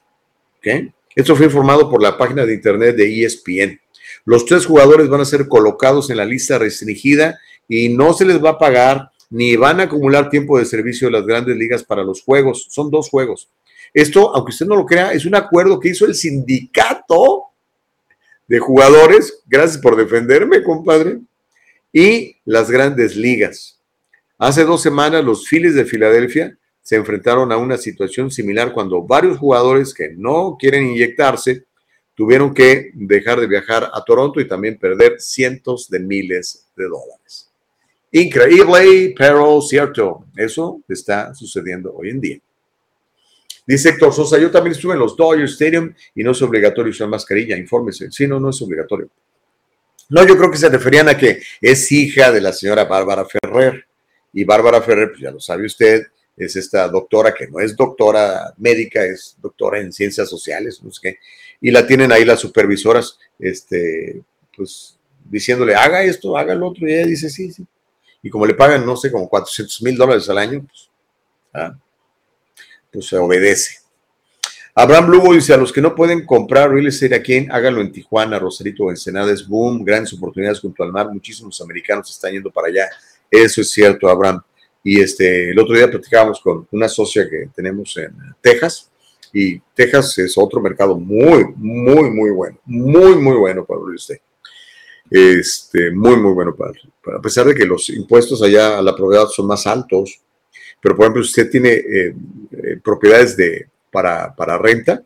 ¿ok? Esto fue informado por la página de internet de ESPN. Los tres jugadores van a ser colocados en la lista restringida y no se les va a pagar ni van a acumular tiempo de servicio de las grandes ligas para los juegos. Son dos juegos. Esto, aunque usted no lo crea, es un acuerdo que hizo el sindicato de jugadores, gracias por defenderme, compadre, y las grandes ligas. Hace dos semanas los Phillies de Filadelfia se enfrentaron a una situación similar cuando varios jugadores que no quieren inyectarse tuvieron que dejar de viajar a Toronto y también perder cientos de miles de dólares. Increíble, pero cierto. Eso está sucediendo hoy en día. Dice Héctor Sosa, yo también estuve en los Dodger Stadium y no es obligatorio usar mascarilla, infórmese. Sí, no, no es obligatorio. No, yo creo que se referían a que es hija de la señora Bárbara Ferrer. Y Bárbara Ferrer, pues ya lo sabe usted, es esta doctora que no es doctora médica, es doctora en ciencias sociales, no sé qué. Y la tienen ahí las supervisoras, este, pues diciéndole, haga esto, haga lo otro. Y ella dice, sí, sí. Y como le pagan, no sé, como 400 mil dólares al año, pues, ah, pues se obedece. Abraham Lugo dice, a los que no pueden comprar real estate aquí, háganlo en Tijuana, Rosarito o Ensenada, es boom, grandes oportunidades junto al mar, muchísimos americanos están yendo para allá. Eso es cierto, Abraham. Y este, el otro día platicábamos con una socia que tenemos en Texas, y Texas es otro mercado muy, muy, muy bueno, muy, muy bueno para real estate. Este, muy, muy bueno para, para, a pesar de que los impuestos allá a la propiedad son más altos, Pero, por ejemplo, si usted tiene eh, eh, propiedades de, para, para renta,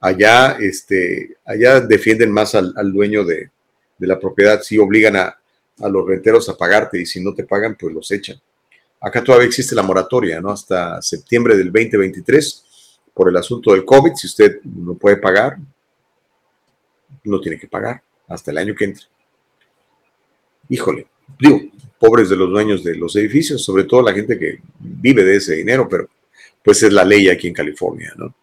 allá, este, allá defienden más al, al dueño de, de la propiedad, si obligan a, a los renteros a pagarte y si no te pagan, pues los echan. Acá todavía existe la moratoria, ¿no? Hasta septiembre del 2023 por el asunto del COVID. Si usted no puede pagar, no tiene que pagar hasta el año que entre. Híjole, digo, pobres de los dueños de los edificios, sobre todo la gente que vive de ese dinero, pero pues es la ley aquí en California, ¿no?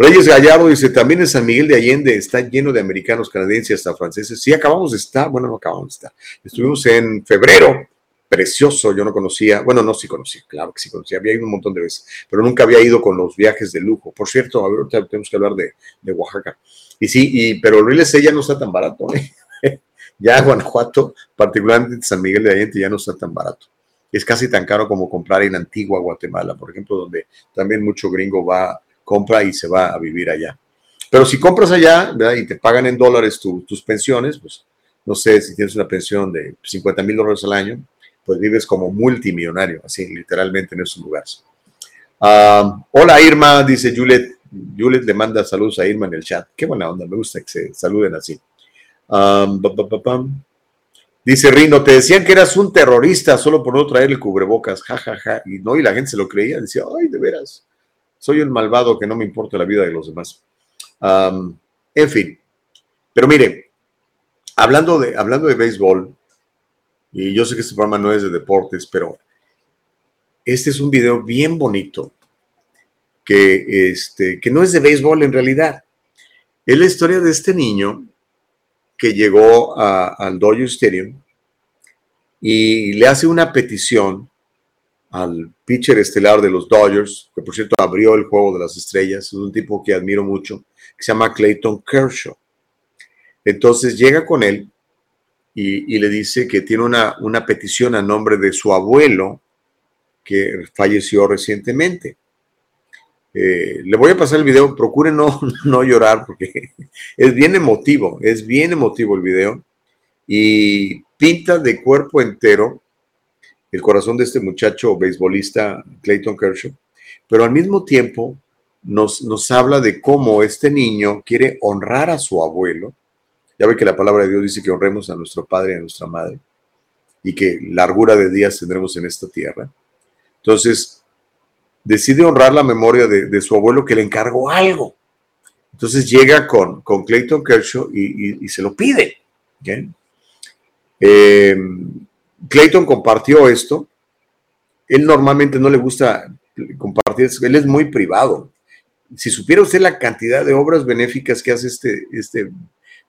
Reyes Gallardo dice, también en San Miguel de Allende está lleno de americanos, canadienses, hasta franceses. Sí, acabamos de estar, bueno, no acabamos de estar. Estuvimos en febrero, precioso, yo no conocía, bueno, no sí conocía, claro que sí conocía, había ido un montón de veces, pero nunca había ido con los viajes de lujo. Por cierto, a ver, tenemos que hablar de, de Oaxaca. Y sí, y, pero el real ya no está tan barato, ¿eh? ya Guanajuato, particularmente San Miguel de Allende, ya no está tan barato. Es casi tan caro como comprar en Antigua Guatemala, por ejemplo, donde también mucho gringo va compra y se va a vivir allá. Pero si compras allá y te pagan en dólares tus pensiones, pues no sé si tienes una pensión de 50 mil dólares al año, pues vives como multimillonario, así literalmente en esos lugares. Ah, hola Irma, dice Juliet. Juliet le manda saludos a Irma en el chat. Qué buena onda, me gusta que se saluden así. Dice Rino, te decían que eras un terrorista solo por no traer el cubrebocas, jajaja. Ja, ja. Y no, y la gente se lo creía, decía, ay, de veras soy el malvado que no me importa la vida de los demás. en fin, pero mire, hablando de, hablando de béisbol, y yo sé que este programa no es de deportes, pero este es un video bien bonito que, este, que no es de béisbol en realidad. Es la historia de este niño que llegó al Dodger Stadium y le hace una petición al pitcher estelar de los Dodgers, que por cierto abrió el juego de las estrellas, es un tipo que admiro mucho, que se llama Clayton Kershaw. Entonces llega con él y, le dice que tiene una, una, petición a nombre de su abuelo que falleció recientemente. Eh, le voy a pasar el video, procure no, no llorar porque es bien emotivo, es bien emotivo el video y pinta de cuerpo entero el corazón de este muchacho beisbolista Clayton Kershaw, pero al mismo tiempo nos, nos habla de cómo este niño quiere honrar a su abuelo. Ya ve que la palabra de Dios dice que honremos a nuestro padre y a nuestra madre y que largura de días tendremos en esta tierra. Entonces, decide honrar la memoria de, su abuelo que le encargó algo. Entonces llega con, con Clayton Kershaw y, se lo pide. Eh, Clayton compartió esto. Él normalmente no le gusta compartir, él es muy privado. Si supiera usted la cantidad de obras benéficas que hace este, este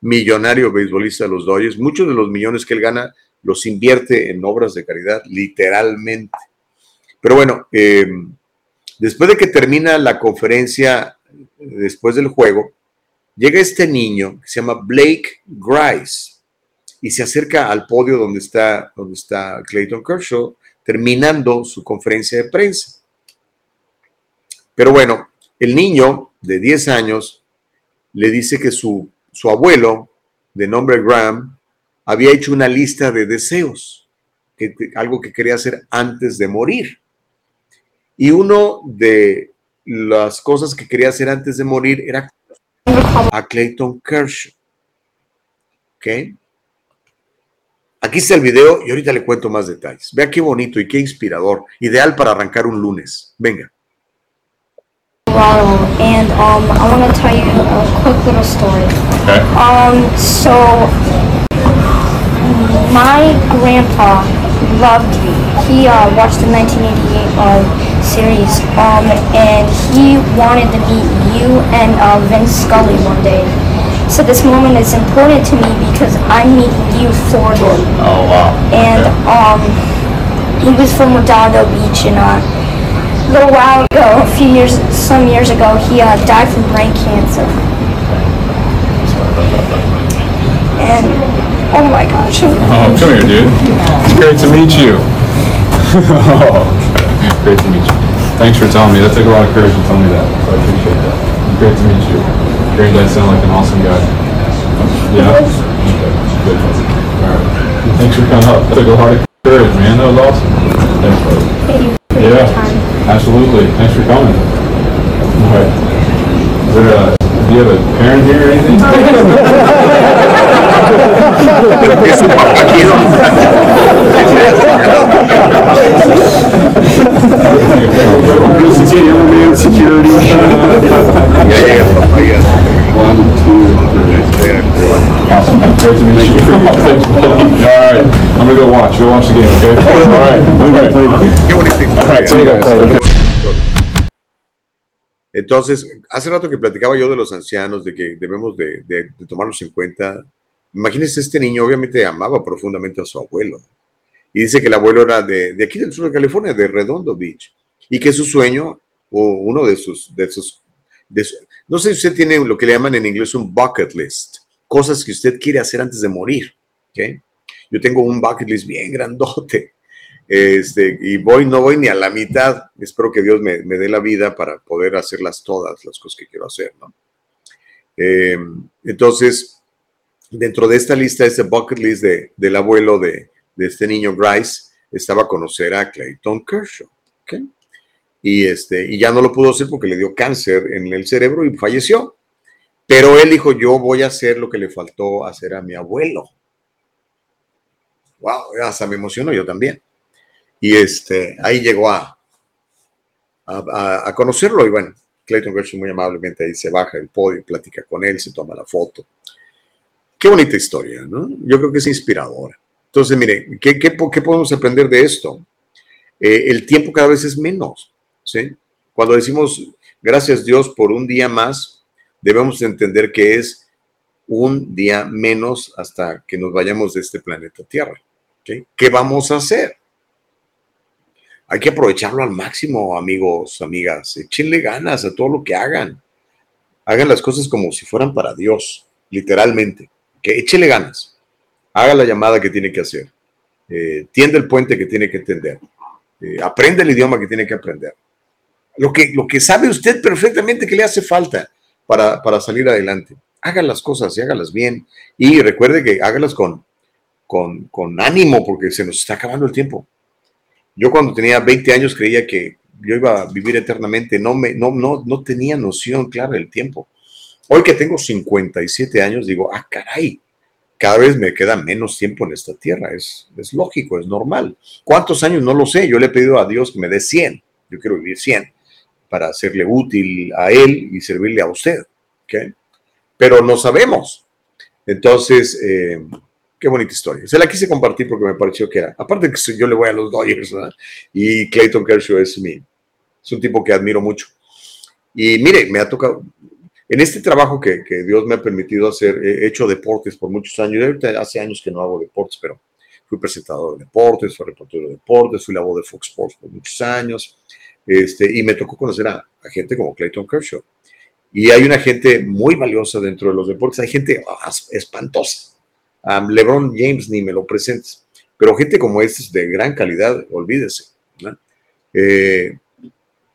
millonario beisbolista de los Dodgers, muchos de los millones que él gana los invierte en obras de caridad, literalmente. Pero bueno, eh, después de que termina la conferencia, después del juego, llega este niño que se llama Blake Grice y se acerca al podio donde está, donde está Clayton Kershaw, terminando su conferencia de prensa. Pero bueno, el niño de 10 años le dice que su, su abuelo, de nombre Graham, había hecho una lista de deseos, algo que quería hacer antes de morir. Y uno de las cosas que quería hacer antes de morir era a Clayton Kershaw. ¿Ok? Aquí está el video y ahorita le cuento más detalles. Vea qué bonito y qué inspirador. Ideal para arrancar un lunes. Venga. And um, I want to tell you a quick little story. Okay. Um, so my grandpa loved me. He uh, watched the 1988 uh, series, um, and he wanted to meet you and uh, Vince Scully one day. So this moment is important to me because I'm meeting you for him. Oh wow. And okay. um, he was from Redondo Beach, and uh, a little while ago, a few years, some years ago, he uh, died from brain cancer. And oh my gosh. Oh, come here, dude. It's great to meet you. oh, great to meet you. Thanks for telling me. That took a lot of courage to tell me that. So I appreciate that. Great to meet you. Granddad sound like an awesome guy. Yeah? Okay. Good. All right. Thanks for coming up. That took a lot of courage, man. That was awesome. Thanks, buddy. Thank you yeah. Your time. Absolutely. Thanks for coming. All right. Is there a, do you have a parent here or anything? Security. One, two, three. Awesome. Great to meet you. All right. I'm gonna go watch. Go watch the game, okay? All right. All right. See you guys. Entonces, hace rato que platicaba yo de los ancianos, de que debemos de, de- de tomarlos en cuenta. Imagínense, este niño obviamente amaba profundamente a su abuelo. Y dice que el abuelo era de, de aquí del sur de California, de Redondo Beach. Y que su sueño, o uno de sus, de sus, de su- no sé si usted tiene lo que le llaman en inglés un bucket list, cosas que usted quiere hacer antes de morir. ¿ok? Yo tengo un bucket list bien grandote. Este, y voy, no voy ni a la mitad. Espero que Dios me, dé la vida para poder hacerlas todas, las cosas que quiero hacer, ¿no? Eh, entonces, dentro de esta lista, este bucket list de, del abuelo de, de este niño Grice, estaba conocer a Clayton Kershaw, ¿ok? Y, este, y ya no lo pudo hacer porque le dio cáncer en el cerebro y falleció. Pero él dijo, yo voy a hacer lo que le faltó hacer a mi abuelo. Wow, hasta me emociono yo también. Y este, ahí llegó a, a, conocerlo y bueno, Clayton Kershaw muy amablemente ahí se baja del podio, platica con él, se toma la foto. Qué bonita historia, ¿no? Yo creo que es inspiradora. Entonces, mire, ¿qué, qué, qué podemos aprender de esto? Eh, el tiempo cada vez es menos, Cuando decimos gracias Dios por un día más, debemos entender que es un día menos hasta que nos vayamos de este planeta Tierra. ¿Qué vamos a hacer? Hay que aprovecharlo al máximo, amigos, amigas. Échenle ganas a todo lo que hagan. Hagan las cosas como si fueran para Dios, literalmente. Que ganas. Haga la llamada que tiene que hacer. Eh, tiende el puente que tiene que tender. Eh, aprende el idioma que tiene que aprender. Lo que, lo que sabe usted perfectamente que le hace falta para, para salir adelante. Haga las cosas y hágalas bien. Y recuerde que hágalas con, con, con ánimo porque se nos está acabando el tiempo. Yo cuando tenía 20 años creía que yo iba a vivir eternamente, no, me, no, no, no tenía noción clara del tiempo. Hoy que tengo 57 años, digo, ah, caray, cada vez me queda menos tiempo en esta tierra, es, es lógico, es normal. ¿Cuántos años? No lo sé, yo le he pedido a Dios que me dé 100, yo quiero vivir 100 para serle útil a Él y servirle a usted, ¿ok? Pero no sabemos. Entonces, eh, Qué bonita historia. Se la quise compartir porque me pareció que era. Aparte que yo le voy a los Dodgers, ¿verdad? Y Clayton Kershaw es mi. Es un tipo que admiro mucho. Y mire, me ha tocado. En este trabajo que, que Dios me ha permitido hacer, he hecho deportes por muchos años. Ahorita hace años que no hago deportes, pero fui presentador de deportes, fui reportero de deportes, fui la voz de Fox Sports por muchos años. Este, y me tocó conocer a, gente como Clayton Kershaw. Y hay una gente muy valiosa dentro de los deportes. Hay gente espantosa. LeBron James ni me lo presentes, pero gente como este es de gran calidad, olvídese. Eh,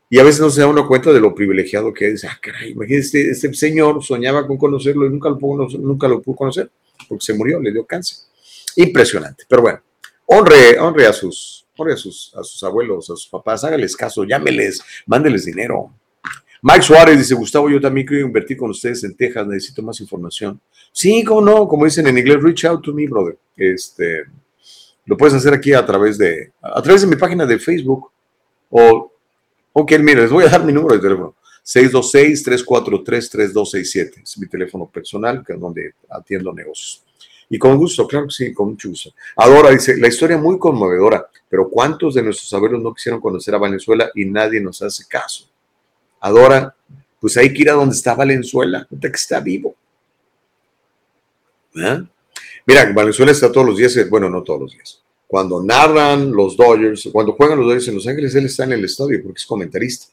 y a veces no se da uno cuenta de lo privilegiado que es. Ah, caray, imagínese, este, este señor soñaba con conocerlo y nunca lo, pudo, nunca lo pudo conocer porque se murió, le dio cáncer. Impresionante, pero bueno, honre, honre a, sus, a, sus, abuelos, a sus papás, hágales caso, llámeles, mándeles dinero. Mike Suárez dice, Gustavo, yo también quiero invertir con ustedes en Texas, necesito más información. Sí, cómo no, como dicen en inglés, reach out to me, brother. Este, lo puedes hacer aquí a través de, a través de mi página de Facebook. O, ok, mire, les voy a dar mi número de teléfono. 626-343-3267. Es mi teléfono personal, que es donde atiendo negocios. Y con gusto, claro que sí, con mucho gusto. Adora dice, la historia muy conmovedora, pero ¿cuántos de nuestros abuelos no quisieron conocer a Venezuela y nadie nos hace caso? Adora, pues hay que ir a donde está Valenzuela, que está vivo. ¿Eh? Mira, Valenzuela está todos los días, bueno, no todos los días. Cuando narran los Dodgers, cuando juegan los Dodgers en Los Ángeles, él está en el estadio porque es comentarista.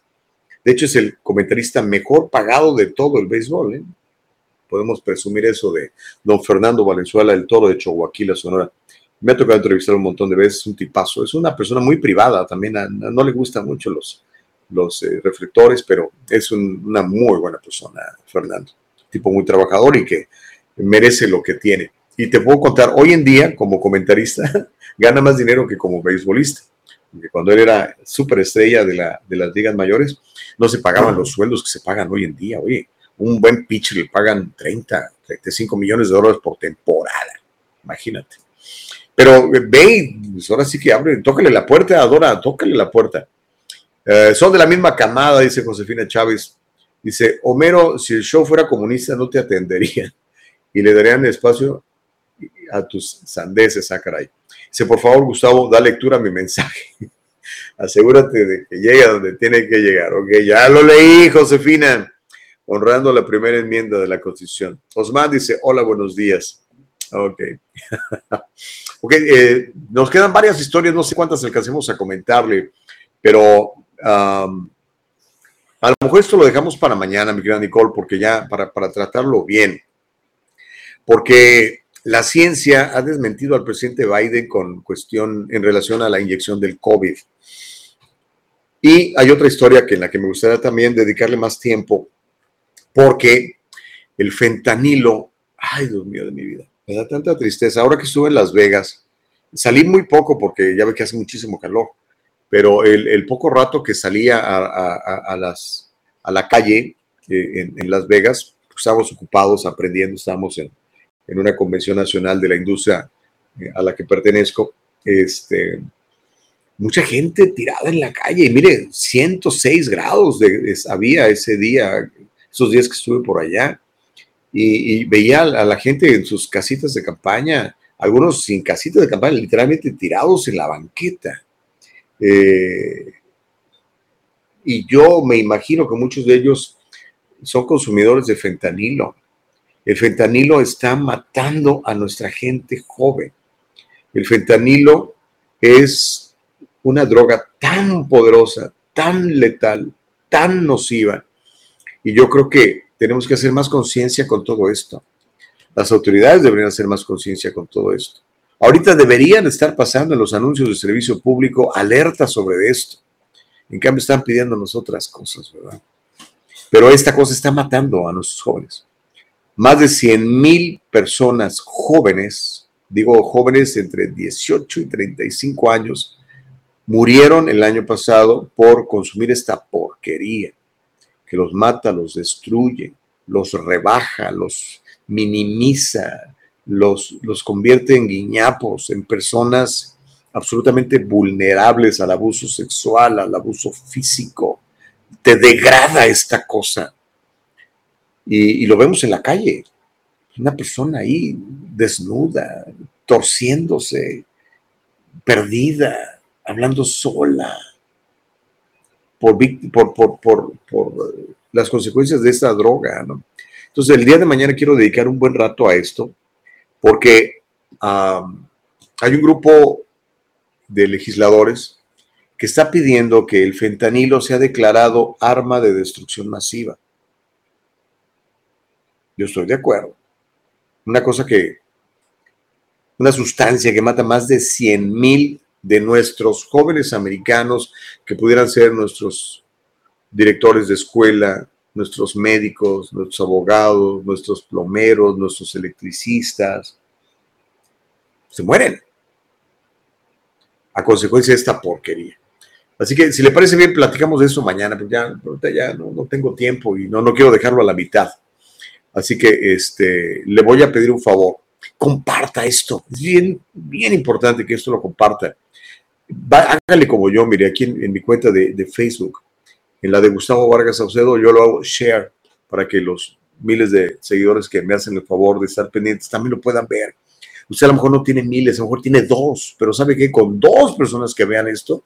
De hecho, es el comentarista mejor pagado de todo el béisbol. ¿eh? Podemos presumir eso de don Fernando Valenzuela, el toro de Chihuahua, Sonora. Me ha tocado entrevistar un montón de veces, un tipazo. Es una persona muy privada también, no le gustan mucho los, los eh, reflectores, pero es un, una muy buena persona, Fernando. Tipo muy trabajador y que merece lo que tiene. Y te puedo contar, hoy en día, como comentarista, gana más dinero que como beisbolista. porque cuando él era superestrella de, la, de las ligas mayores, no se pagaban los sueldos que se pagan hoy en día. Oye, un buen pitcher le pagan 30, 35 millones de dólares por temporada. Imagínate. Pero ve, pues ahora sí que abre, tócale la puerta, Adora, tócale la puerta. Eh, son de la misma camada, dice Josefina Chávez. Dice, Homero, si el show fuera comunista no te atendería y le darían espacio a tus sandeces, ah, caray. Dice, por favor, Gustavo, da lectura a mi mensaje. Asegúrate de que llegue a donde tiene que llegar. Ok, ya lo leí, Josefina, honrando la primera enmienda de la Constitución. Osman dice, hola, buenos días. Ok. ok, eh, nos quedan varias historias, no sé cuántas alcancemos a comentarle, pero a lo mejor esto lo dejamos para mañana, mi querida Nicole, porque ya, para, para tratarlo bien. Porque la ciencia ha desmentido al presidente Biden con cuestión en relación a la inyección del COVID. Y hay otra historia que en la que me gustaría también dedicarle más tiempo, porque el fentanilo, ay Dios mío de mi vida, me da tanta tristeza. Ahora que estuve en Las Vegas, salí muy poco porque ya ve que hace muchísimo calor, pero el, poco rato que salía a, la calle eh, en, Las Vegas, pues, estábamos ocupados aprendiendo, estábamos en, una convención nacional de la industria eh, a la que pertenezco, este, mucha gente tirada en la calle. Y mire, 106 grados de, había ese día, esos días que estuve por allá. Y, veía a la gente en sus casitas de campaña, algunos sin casitas de campaña, literalmente tirados en la banqueta. Eh, y yo me imagino que muchos de ellos son consumidores de fentanilo. El fentanilo está matando a nuestra gente joven. El fentanilo es una droga tan poderosa, tan letal, tan nociva. Y yo creo que tenemos que hacer más conciencia con todo esto. Las autoridades deberían hacer más conciencia con todo esto. Ahorita deberían estar pasando en los anuncios de servicio público alertas sobre esto. En cambio, están pidiéndonos otras cosas, ¿verdad? Pero esta cosa está matando a nuestros jóvenes. Más de 100 mil personas jóvenes, digo jóvenes entre 18 y 35 años, murieron el año pasado por consumir esta porquería que los mata, los destruye, los rebaja, los minimiza, los, los convierte en guiñapos, en personas absolutamente vulnerables al abuso sexual, al abuso físico. Te degrada esta cosa. Y, lo vemos en la calle. Una persona ahí desnuda, torciéndose, perdida, hablando sola, por, por, las consecuencias de esta droga. Entonces, el día de mañana quiero dedicar un buen rato a esto porque hay un grupo de legisladores que está pidiendo que el fentanilo sea declarado arma de destrucción masiva. Yo estoy de acuerdo. Una cosa que, una sustancia que mata más de 100 mil de nuestros jóvenes americanos que pudieran ser nuestros directores de escuela, nuestros médicos, nuestros abogados, nuestros plomeros, nuestros electricistas, se mueren a consecuencia de esta porquería. Así que si le parece bien, platicamos de eso mañana, porque ya, ya no, tengo tiempo y no, no quiero dejarlo a la mitad. Así que este, le voy a pedir un favor. Comparta esto. Es bien, bien importante que esto lo comparta. hágale como yo, mire, aquí en, mi cuenta de, Facebook en la de Gustavo Vargas Saucedo, yo lo hago share para que los miles de seguidores que me hacen el favor de estar pendientes también lo puedan ver. Usted a lo mejor no tiene miles, a lo mejor tiene dos, pero sabe que con dos personas que vean esto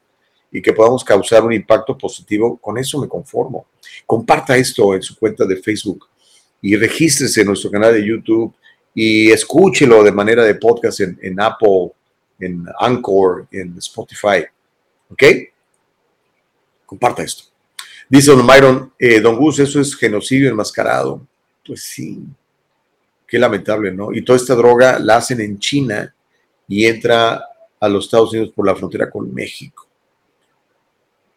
y que podamos causar un impacto positivo, con eso me conformo. Comparta esto en su cuenta de Facebook y regístrese en nuestro canal de YouTube y escúchelo de manera de podcast en, Apple, en Anchor, en Spotify. ¿Ok? Comparta esto. Dice don Myron, eh, don Gus, eso es genocidio enmascarado. Pues sí, qué lamentable, ¿no? Y toda esta droga la hacen en China y entra a los Estados Unidos por la frontera con México.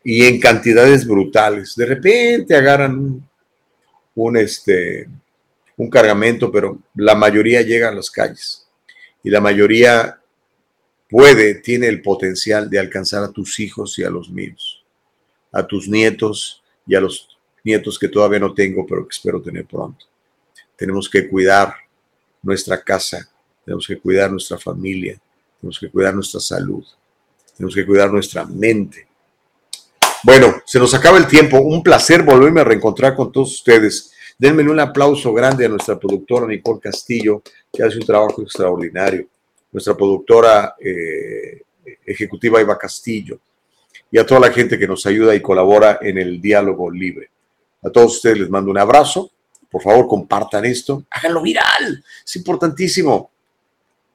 Y en cantidades brutales. De repente agarran un, este, un cargamento, pero la mayoría llega a las calles. Y la mayoría puede, tiene el potencial de alcanzar a tus hijos y a los míos, a tus nietos y a los nietos que todavía no tengo, pero que espero tener pronto. Tenemos que cuidar nuestra casa, tenemos que cuidar nuestra familia, tenemos que cuidar nuestra salud, tenemos que cuidar nuestra mente. Bueno, se nos acaba el tiempo. Un placer volverme a reencontrar con todos ustedes. Denme un aplauso grande a nuestra productora Nicole Castillo, que hace un trabajo extraordinario. Nuestra productora eh, ejecutiva Eva Castillo. Y a toda la gente que nos ayuda y colabora en el diálogo libre. A todos ustedes les mando un abrazo. Por favor, compartan esto. Háganlo viral. Es importantísimo.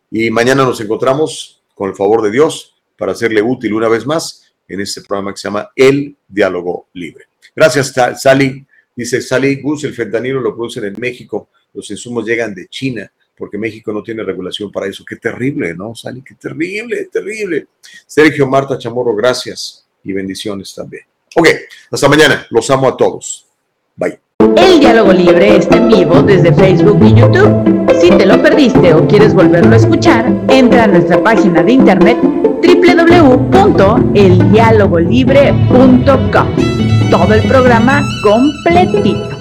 Y mañana nos encontramos, con el favor de Dios, para hacerle útil una vez más en este programa que se llama El Diálogo Libre. Gracias, Sally. Dice Sally Gus, el fentanilo lo producen en México. Los insumos llegan de China porque México no tiene regulación para eso. Qué terrible, ¿no, Sally? Qué terrible, terrible. Sergio Marta Chamorro, gracias y bendiciones también. Ok, hasta mañana. Los amo a todos. Bye. El diálogo libre está en vivo desde Facebook y YouTube. Si te lo perdiste o quieres volverlo a escuchar, entra a nuestra página de internet www.eldialogolibre.com. Todo el programa completito.